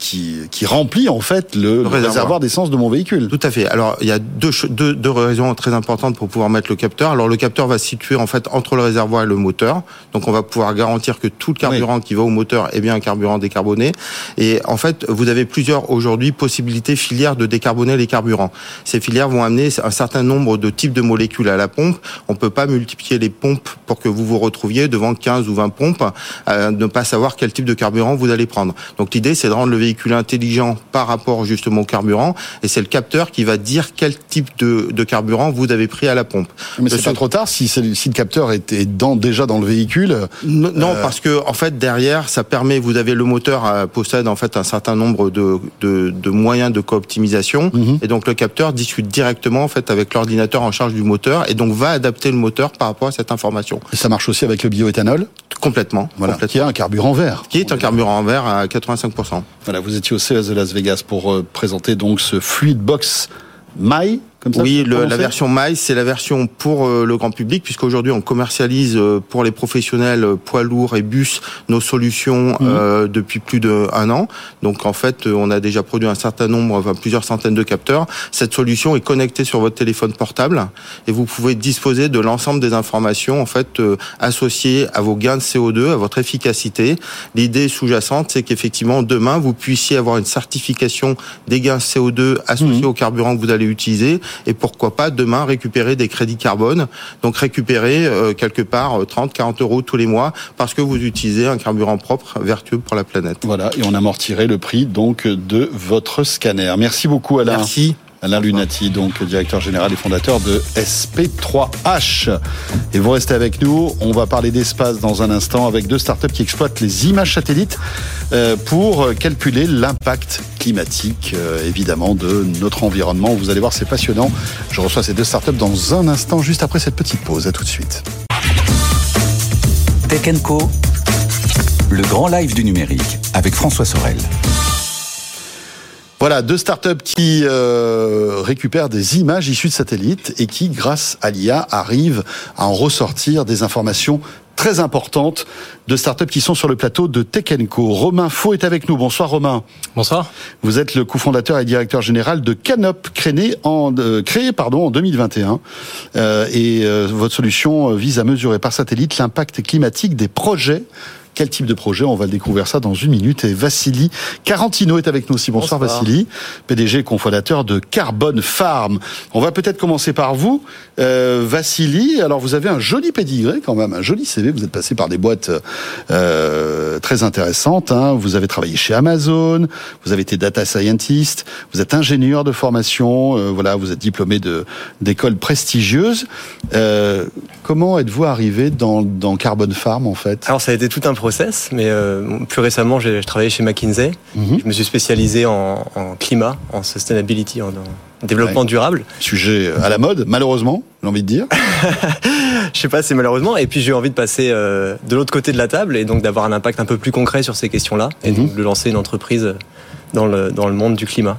qui, remplit en fait le, le réservoir, d'essence de mon véhicule. Tout à fait. Alors, il y a deux, deux, deux raisons très importantes pour pouvoir mettre le capteur. Alors, le capteur va se situer en fait entre le réservoir et le moteur. Donc, on va pouvoir garantir que tout le carburant qui va au moteur est bien un carburant décarboné. Et en fait, vous avez plusieurs aujourd'hui possibilités filières de décarboner les carburants. Ces filières vont amener un certain nombre de types de molécules à la pompe. On peut pas multiplier les pompes pour que vous vous retrouviez devant 15 ou 20 pompes, à ne pas savoir quel type de carburant vous allez prendre. Donc l'idée, c'est de rendre le véhicule intelligent par rapport justement au carburant, et c'est le capteur qui va dire quel type de, de carburant vous avez pris à la pompe. Mais c'est pas trop tard si, le capteur est, est dans, déjà dans le véhicule. Non, non, Euh, parce que en fait derrière, ça permet. Vous avez le moteur euh, possède en fait un certain nombre de, de, de moyens de co-optimisation, Mhm. et donc le capteur discute directement en fait avec l'ordinateur en charge du moteur, et donc va adapter le moteur par rapport à cette information. Et ça marche aussi avec le bioéthanol? Complètement. Voilà, complètement. qui est un carburant vert. Qui est un carburant vert à 85%. Voilà, vous étiez au CES de Las Vegas pour euh, présenter donc ce Fluid Box My, comme ça Oui, le- la version MICE, c'est la version pour euh, le grand public, puisqu'aujourd'hui on commercialise euh, pour les professionnels euh, poids lourds et bus nos solutions euh, depuis plus d'un an. Donc en fait, on a déjà produit un certain nombre, enfin, plusieurs centaines de capteurs. Cette solution est connectée sur votre téléphone portable et vous pouvez disposer de l'ensemble des informations en fait euh, associées à vos gains de CO2, à votre efficacité. L'idée sous-jacente, c'est qu'effectivement demain vous puissiez avoir une certification des gains CO2 associés au carburant que vous allez utiliser et pourquoi pas demain récupérer des crédits carbone. Donc récupérer euh, quelque part euh, 30, 40 euros tous les mois parce que vous utilisez un carburant propre, vertueux pour la planète. Voilà, et on amortirait le prix donc de votre scanner. Merci beaucoup Alain. Merci. Alain Lunati, donc directeur général et fondateur de SP3H. Et vous restez avec nous, on va parler d'espace dans un instant avec deux startups qui exploitent les images satellites euh, pour calculer l'impact climatique, euh, évidemment, de notre environnement. Vous allez voir, c'est passionnant. Je reçois ces deux startups dans un instant, juste après cette petite pause. À tout de suite. Tech Co, le grand live du numérique avec François Sorel. Voilà, deux startups qui euh, récupèrent des images issues de satellites et qui, grâce à l'IA, arrivent à en ressortir des informations très importantes de startups qui sont sur le plateau de Tech Co. Romain Faux est avec nous. Bonsoir Romain. Bonsoir. Vous êtes le cofondateur et directeur général de Canop, créé en, euh, créé, pardon, en 2021. Euh, et euh, votre solution vise à mesurer par satellite l'impact climatique des projets Quel type de projet On va le découvrir ça dans une minute. Et Vassili Carantino est avec nous aussi. Bonsoir, Bonsoir. Vassili, PDG et cofondateur de Carbon Farm. On va peut-être commencer par vous, euh, Vassili. Alors vous avez un joli pédigré quand même, un joli CV. Vous êtes passé par des boîtes euh, très intéressantes. hein. Vous avez travaillé chez Amazon, vous avez été data scientist, vous êtes ingénieur de formation. euh, voilà, vous êtes diplômé de d'écoles prestigieuses. Euh, comment êtes-vous arrivé dans, dans Carbon Farm en fait? Alors ça a été tout un process, mais euh, plus récemment j'ai je travaillais chez McKinsey. Mhm. Je me suis spécialisé en, en climat, en sustainability, en, en développement Ouais. durable. Sujet à la mode, malheureusement, j'ai envie de dire. Je sais pas, c'est malheureusement. Et puis j'ai envie de passer euh, de l'autre côté de la table et donc d'avoir un impact un peu plus concret sur ces questions-là et Mhm. donc de lancer une entreprise dans le dans le monde du climat.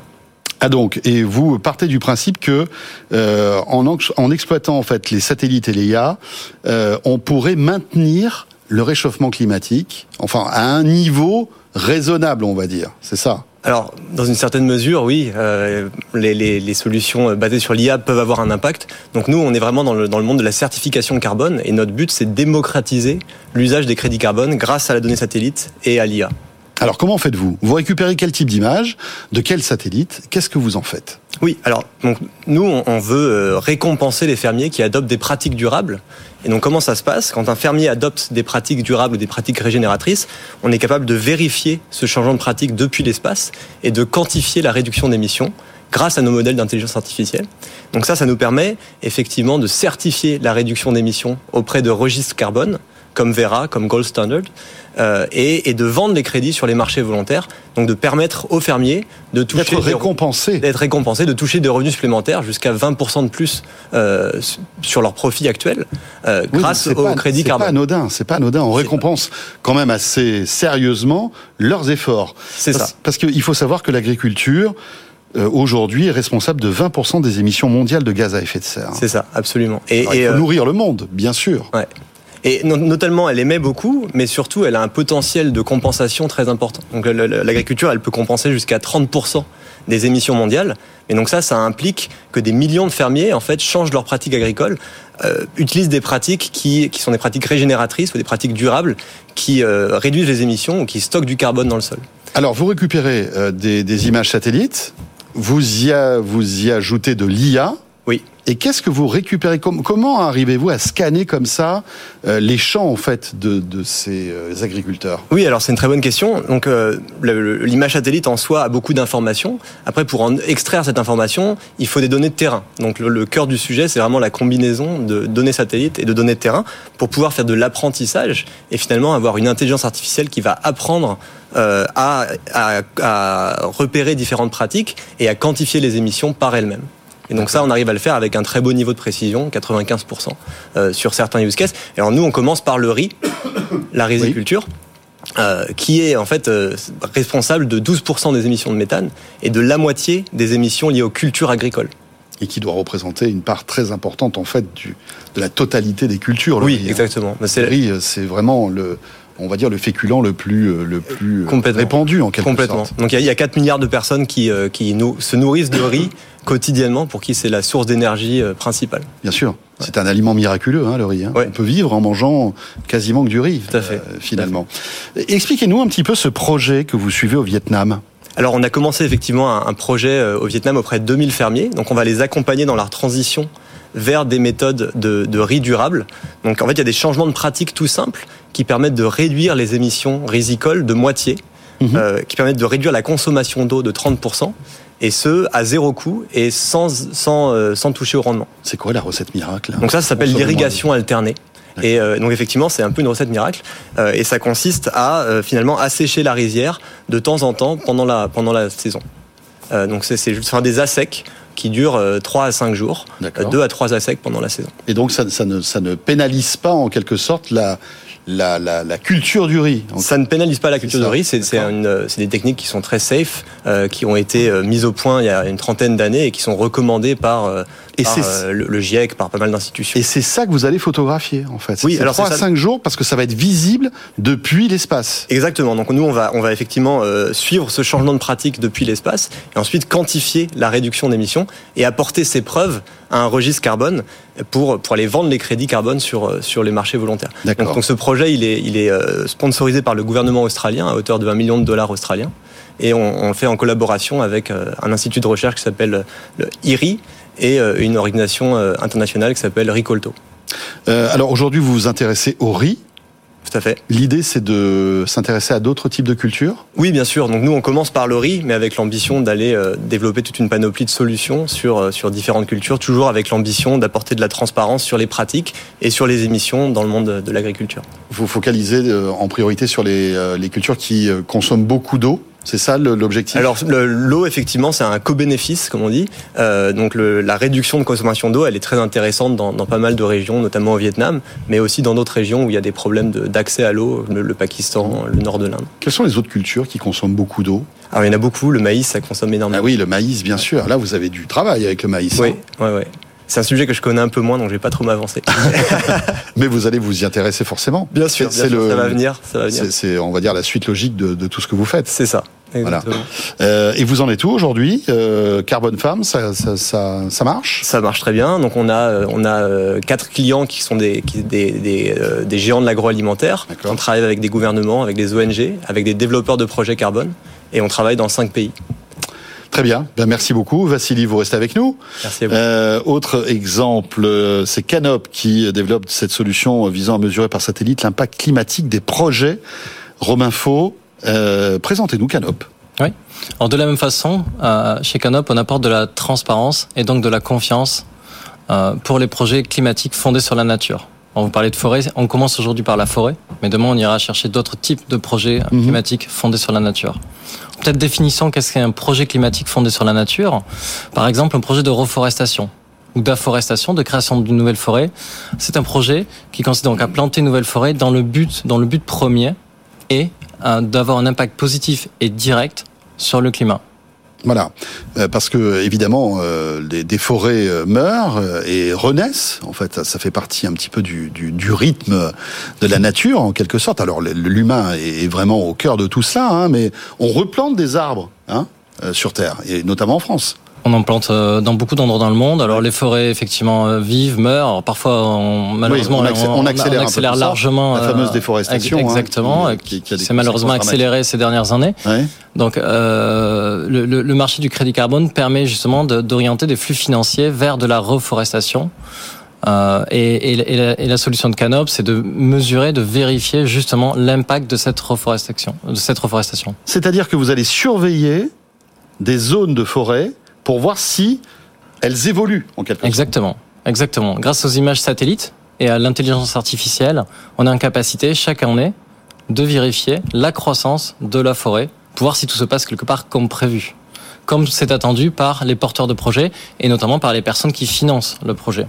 Ah donc, et vous partez du principe que euh, en, en- en exploitant en fait les satellites et les IA, euh, on pourrait maintenir le réchauffement climatique, enfin à un niveau raisonnable, on va dire. C'est ça. Alors, dans une certaine mesure, oui, euh, les, les, les solutions basées sur l'IA peuvent avoir un impact. Donc nous, on est vraiment dans le, dans le monde de la certification carbone et notre but, c'est de démocratiser l'usage des crédits carbone grâce à la donnée satellite et à l'IA. Alors comment faites-vous? Vous récupérez quel type d'image? De quel satellite? Qu'est-ce que vous en faites? Oui, alors donc nous on, on veut euh, récompenser les fermiers qui adoptent des pratiques durables. Et donc comment ça se passe Quand un fermier adopte des pratiques durables ou des pratiques régénératrices, on est capable de vérifier ce changement de pratique depuis l'espace et de quantifier la réduction d'émissions grâce à nos modèles d'intelligence artificielle. Donc ça, ça nous permet effectivement de certifier la réduction d'émissions auprès de registres carbone comme Vera, comme Gold Standard, euh, et, et de vendre les crédits sur les marchés volontaires, donc de permettre aux fermiers de toucher D'être récompensés. d'être récompensés, de toucher des revenus supplémentaires jusqu'à 20% de plus euh, sur leurs profits actuels euh, Oui, grâce au pas- crédit C'est pas carbone. anodin, c'est pas anodin. On récompense quand même assez sérieusement leurs efforts. C'est ça. Parce qu'il faut savoir que l'agriculture aujourd'hui est responsable de 20% des émissions mondiales de gaz à effet de serre. C'est ça, absolument. Et, Alors, et, il faut nourrir le monde, bien sûr. Ouais. Et no- notamment, elle émet beaucoup, mais surtout, elle a un potentiel de compensation très important. Donc, l'agriculture, elle peut compenser jusqu'à 30% des émissions mondiales. Et donc ça, ça implique que des millions de fermiers, en fait, changent leurs pratiques agricoles, euh, utilisent des pratiques qui, sont des pratiques régénératrices ou des pratiques durables, qui euh, réduisent les émissions ou qui stockent du carbone dans le sol. Alors, vous récupérez euh, des, images satellites, vous y ajoutez de l'IA. Oui. Et qu'est-ce que vous récupérez Com- Comment arrivez-vous à scanner comme ça euh, les champs en fait de, de ces euh, agriculteurs? Oui, alors c'est une très bonne question. Donc euh, l'image satellite en soi a beaucoup d'informations. Après, pour en extraire cette information, il faut des données de terrain. Donc le, le cœur du sujet, c'est vraiment la combinaison de données satellites et de données de terrain pour pouvoir faire de l'apprentissage et finalement avoir une intelligence artificielle qui va apprendre euh, à, à- à repérer différentes pratiques et à quantifier les émissions par elle-même. Et donc ça, on arrive à le faire avec un très beau niveau de précision, 95% euh, sur certains use cases. Et alors nous, on commence par le riz, la riziculture. euh, qui est en fait euh, responsable de 12% des émissions de méthane et de la moitié des émissions liées aux cultures agricoles. Et qui doit représenter une part très importante en fait du, de la totalité des cultures. le Oui, riz, hein. exactement. C'est- Le riz, c'est vraiment le, on va dire le féculent le plus, euh, le plus euh, répandu en quelque Complètement. sorte. Donc il y a- il y, a 4 milliards de personnes qui, euh, qui se nourrissent de riz quotidiennement pour qui c'est la source d'énergie principale. Bien sûr, c'est un aliment miraculeux, hein, le riz. hein. On peut vivre en mangeant quasiment que du riz, Tout à fait. euh, finalement. Expliquez-nous un petit peu ce projet que vous suivez au Vietnam. Alors on a commencé effectivement un, projet au Vietnam auprès de 2000 fermiers. Donc on va les accompagner dans leur transition vers des méthodes de, de riz durable. Donc en fait il y a des changements de pratiques tout simples qui permettent de réduire les émissions rizicoles de moitié, euh, qui permettent de réduire la consommation d'eau de 30%, et ce à zéro coût et sans, sans, euh, sans toucher au rendement. C'est quoi la recette miracle Donc ça, ça s'appelle l'irrigation alternée. Et euh, donc effectivement, c'est un peu une recette miracle. Euh, et ça consiste à euh, finalement assécher la rizière de temps en temps pendant la, pendant la saison. Donc c'est c'est juste faire des assecs qui durent euh, 3 à 5 jours, D'accord. 2 à 3 assecs pendant la saison. Et donc ça, ça ne, ça ne pénalise pas en quelque sorte la, la, la, la culture du riz. Ça ne pénalise pas la culture ça, riz, c'est euh, c'est des techniques qui sont très safe, euh, qui ont été euh, mises au point il y a une trentaine d'années et qui sont recommandées par, euh, et par le, GIEC, par pas mal d'institutions. Et c'est ça que vous allez photographier, en fait. Oui, alors 3 à 5 jours, parce que ça va être visible depuis l'espace. Exactement. Donc nous, on va, on va effectivement suivre ce changement de pratique depuis l'espace, et ensuite quantifier la réduction d'émissions et apporter ces preuves à un registre carbone pour, pour aller vendre les crédits carbone sur, sur les marchés volontaires. Donc, donc, ce projet, il est, il est sponsorisé par le gouvernement australien à hauteur de 20 millions de dollars australiens et on, le fait en collaboration avec euh, un institut de recherche qui s'appelle le IRI et euh, une organisation euh, internationale qui s'appelle Ricolto. alors aujourd'hui, vous vous intéressez au riz. Tout à fait. L'idée, c'est de s'intéresser à d'autres types de cultures Oui, bien sûr. Donc nous, on commence par le riz, mais avec l'ambition d'aller développer toute une panoplie de solutions sur, sur différentes cultures, toujours avec l'ambition d'apporter de la transparence sur les pratiques et sur les émissions dans le monde de l'agriculture. Vous focalisez en priorité sur les, les cultures qui consomment beaucoup d'eau c'est ça l'objectif? Alors l'eau, effectivement, c'est un co-bénéfice, comme on dit. Euh, donc le, la réduction de consommation d'eau, elle est très intéressante dans, dans, pas mal de régions, notamment au Vietnam, mais aussi dans d'autres régions où il y a des problèmes d'accès à l'eau, le, Pakistan, le nord de l'Inde. Quelles sont les autres cultures qui consomment beaucoup d'eau? Alors il y en a beaucoup. Le maïs, ça consomme énormément. Ah oui, le maïs, bien sûr. Là, vous avez du travail avec le maïs. Oui, oui, oui. C'est un sujet que je connais un peu moins, donc je vais pas trop m'avancer. Mais vous allez vous y intéresser forcément. Bien sûr, bien sûr ça va venir. C'est, on va dire, la suite logique de, de tout ce que vous faites. C'est ça. Voilà. Euh, et vous en êtes où aujourd'hui euh, Carbon Farm, ça, ça, ça, ça, marche? Ça marche très bien. Donc on a, on a euh, quatre clients qui sont des, des, des, euh, des géants de l'agroalimentaire. On travaille avec des gouvernements, avec des ONG, avec des développeurs de projets carbone, et on travaille dans cinq pays. Très bien, ben, merci beaucoup. Vassili, vous restez avec nous. Merci à vous. Euh, autre exemple, euh, c'est Canop qui développe cette solution visant à mesurer par satellite l'impact climatique des projets. Romain Faux, euh, présentez-nous Canop. Oui. Alors de la même façon, euh, chez Canop, on apporte de la transparence et donc de la confiance euh, pour les projets climatiques fondés sur la nature. On vous parlait de forêt, on commence aujourd'hui par la forêt, mais demain on ira chercher d'autres types de projets mhm. climatiques fondés sur la nature. Peut-être définissons qu'est-ce qu'un projet climatique fondé sur la nature. Par exemple, un projet de reforestation ou d'afforestation, de création d'une nouvelle forêt. C'est un projet qui consiste donc à planter une nouvelle forêt dans le but, dans le but premier est euh, d'avoir un impact positif et direct sur le climat. Voilà, euh, parce que évidemment, euh, des, forêts meurent et renaissent. En fait, ça fait partie un petit peu du, rythme de la nature, en quelque sorte. Alors, l'humain est vraiment au cœur de tout ça, hein, mais on replante des arbres hein, sur Terre, et notamment en France. On en plante euh, dans beaucoup d'endroits dans le monde. Alors les forêts effectivement euh, vivent, meurent. parfois, on, malheureusement, on, accélère, largement la fameuse euh, déforestation. Exactement, hein, qui, s'est malheureusement accélérée ces dernières années. Donc euh, le, le, marché du crédit carbone permet justement d'orienter des flux financiers vers de la reforestation. Euh, et, et, la, et, la, solution de Canop, c'est de mesurer, de vérifier justement l'impact de cette reforestation. De cette reforestation. C'est-à-dire que vous allez surveiller des zones de forêt pour voir si elles évoluent en quelque sorte. Exactement, exactement. Grâce aux images satellites et à l'intelligence artificielle, on a une capacité chaque année de vérifier la croissance de la forêt, pour voir si tout se passe quelque part comme prévu, comme c'est attendu par les porteurs de projets et notamment par les personnes qui financent le projet.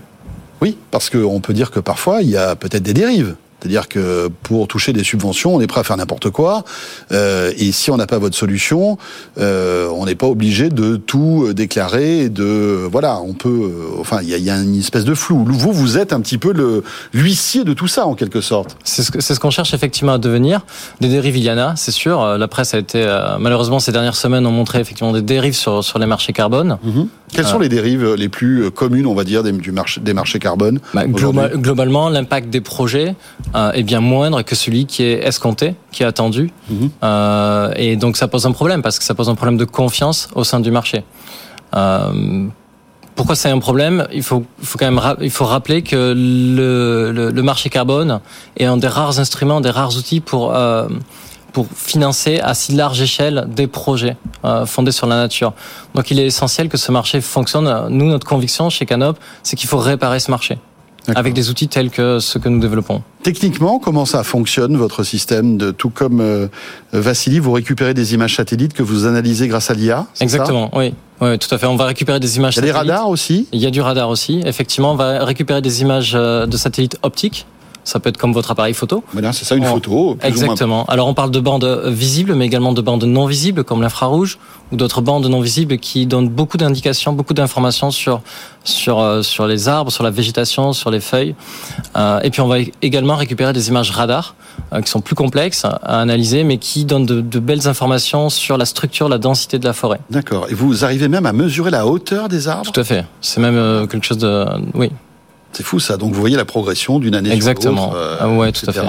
Oui, parce qu'on peut dire que parfois il y a peut-être des dérives. C'est-à-dire que pour toucher des subventions, on est prêt à faire n'importe quoi. Euh, et si on n'a pas votre solution, euh, on n'est pas obligé de tout déclarer. De voilà, on peut. Euh, enfin, il y a, une espèce de flou. Vous, vous êtes un petit peu le l'huissier de tout ça en quelque sorte. C'est ce qu'on cherche effectivement à devenir. Des dérives, il y en a, c'est sûr. La presse a été malheureusement ces dernières semaines ont montré effectivement des dérives sur sur les marchés carbone. Mhm. Quelles sont les dérives les plus communes, on va dire, des, du marché, des marchés carbone bah, Globalement, l'impact des projets euh, est bien moindre que celui qui est escompté, qui est attendu. Mhm. Euh, et donc ça pose un problème, parce que ça pose un problème de confiance au sein du marché. Euh, pourquoi c'est un problème? Il faut, faut quand même il faut rappeler que le, le, le, marché carbone est un des rares instruments, des rares outils pour euh, pour financer à si large échelle des projets euh, fondés sur la nature. Donc il est essentiel que ce marché fonctionne. Nous, notre conviction chez Canop, c'est qu'il faut réparer ce marché avec des outils tels que ceux que nous développons. Techniquement, comment ça fonctionne votre système de tout comme euh, Vassili, vous récupérez des images satellites que vous analysez grâce à l'IA Exactement, oui. Oui, tout à fait. On va récupérer des images. Il y a des radars aussi? Il y a du radar aussi. Effectivement, on va récupérer des images euh, de satellites optiques Ça peut être comme votre appareil photo. Voilà, c'est ça, une photo. Exactement. Alors on parle de bandes visibles, mais également de bandes non visibles, comme l'infrarouge, ou d'autres bandes non visibles qui donnent beaucoup d'indications, beaucoup d'informations sur sur euh, sur les arbres, sur la végétation, sur les feuilles. Euh, et puis on va également récupérer des images radar euh, qui sont plus complexes à analyser, mais qui donnent de, de belles informations sur la structure, la densité de la forêt. D'accord. Et vous arrivez même à mesurer la hauteur des arbres? Tout à fait. C'est même euh, quelque chose de oui. C'est fou ça. Donc vous voyez la progression d'une année Exactement. sur l'autre. Ah ouais, tout à fait.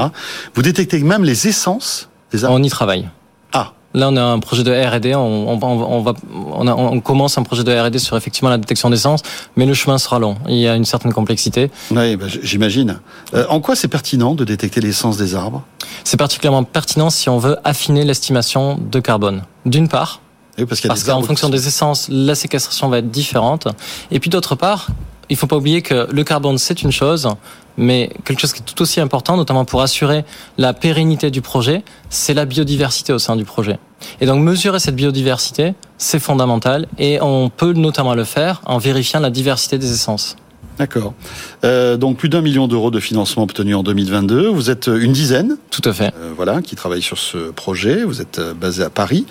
Vous détectez même les essences des arbres. On y travaille. Ah. Là, on a un projet de R&D. On, on, va- on, va, on, a- on commence un projet de R&D sur effectivement la détection d'essence, mais le chemin sera long. Il y a une certaine complexité. Oui, bah, j'imagine. Euh, en quoi c'est pertinent de détecter l'essence des arbres? C'est particulièrement pertinent si on veut affiner l'estimation de carbone. D'une part, Oui, parce qu'en fonction des essences, la séquestration va être différente. Et puis d'autre part, il faut pas oublier que le carbone c'est une chose, mais quelque chose qui est tout aussi important, notamment pour assurer la pérennité du projet, c'est la biodiversité au sein du projet. Et donc mesurer cette biodiversité, c'est fondamental, et on peut notamment le faire en vérifiant la diversité des essences. D'accord. Euh, donc plus d'un million d'euros de financement obtenu en 2022. Vous êtes une dizaine. Tout à fait. euh, voilà, qui travaillent sur ce projet. Vous êtes euh, basé à Paris,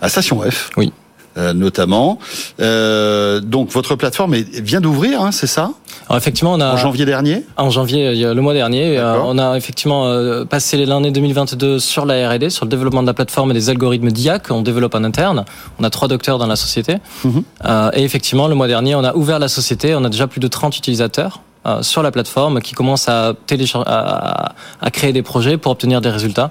à Station F. Oui. Euh, notamment. Euh, donc votre plateforme est- vient d'ouvrir, hein, c'est ça Alors effectivement, on a En janvier dernier En janvier, a le mois dernier, euh, on a effectivement euh, passé l'année 2022 sur la R&D, sur le développement de la plateforme et des algorithmes d'IA qu'on développe en interne. On a trois docteurs dans la société. Mhm. Euh, et effectivement, le mois dernier, on a ouvert la société. On a déjà plus de 30 utilisateurs euh, sur la plateforme qui commencent à, télécharger, à, à créer des projets pour obtenir des résultats.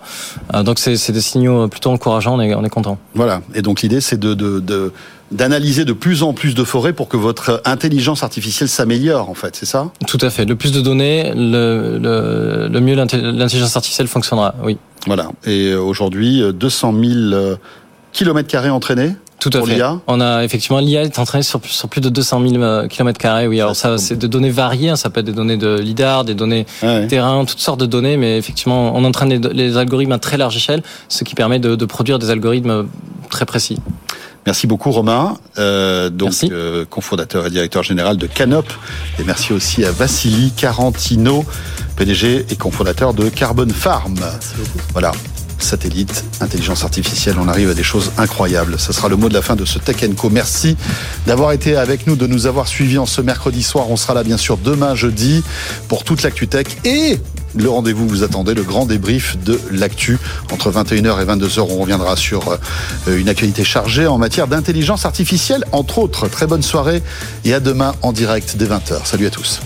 Euh, donc c'est des signaux plutôt encourageants. On est, on est content. Voilà. Et donc l'idée, c'est de, de, de- d'analyser de plus en plus de forêts pour que votre intelligence artificielle s'améliore, en fait, c'est ça? Tout à fait. Le plus de données, le, le, le mieux l'intelligence artificielle fonctionnera. Oui. Voilà. Et euh, aujourd'hui, euh, 200 000 euh, kilomètres carrés entraînés Tout à pour fait. l'IA On a effectivement l'IA est entraînée sur, sur plus de 200 000 km carrés. Oui, alors ça, c'est des données variées. hein. Ça peut être des données de lidar, des données terrain, toutes sortes de données. Mais effectivement, on entraîne les, les algorithmes à très large échelle, ce qui permet de, de produire des algorithmes très précis. Merci beaucoup Romain, euh, donc euh, cofondateur et directeur général de Canop. Et merci aussi à Vassili Carantino, PDG et cofondateur de Carbon Farm. Voilà. Satellite, intelligence artificielle, on arrive à des choses incroyables. Ce sera le mot de la fin de ce Tech Co. Merci d'avoir été avec nous, de nous avoir suivis en ce mercredi soir. On sera là bien sûr demain jeudi pour toute l'actu tech et le rendez-vous vous attendez, le grand débrief de l'actu entre 21h et 22h. On reviendra sur euh, une actualité chargée en matière d'intelligence artificielle, entre autres. Très bonne soirée et à demain en direct dès 20h. Salut à tous.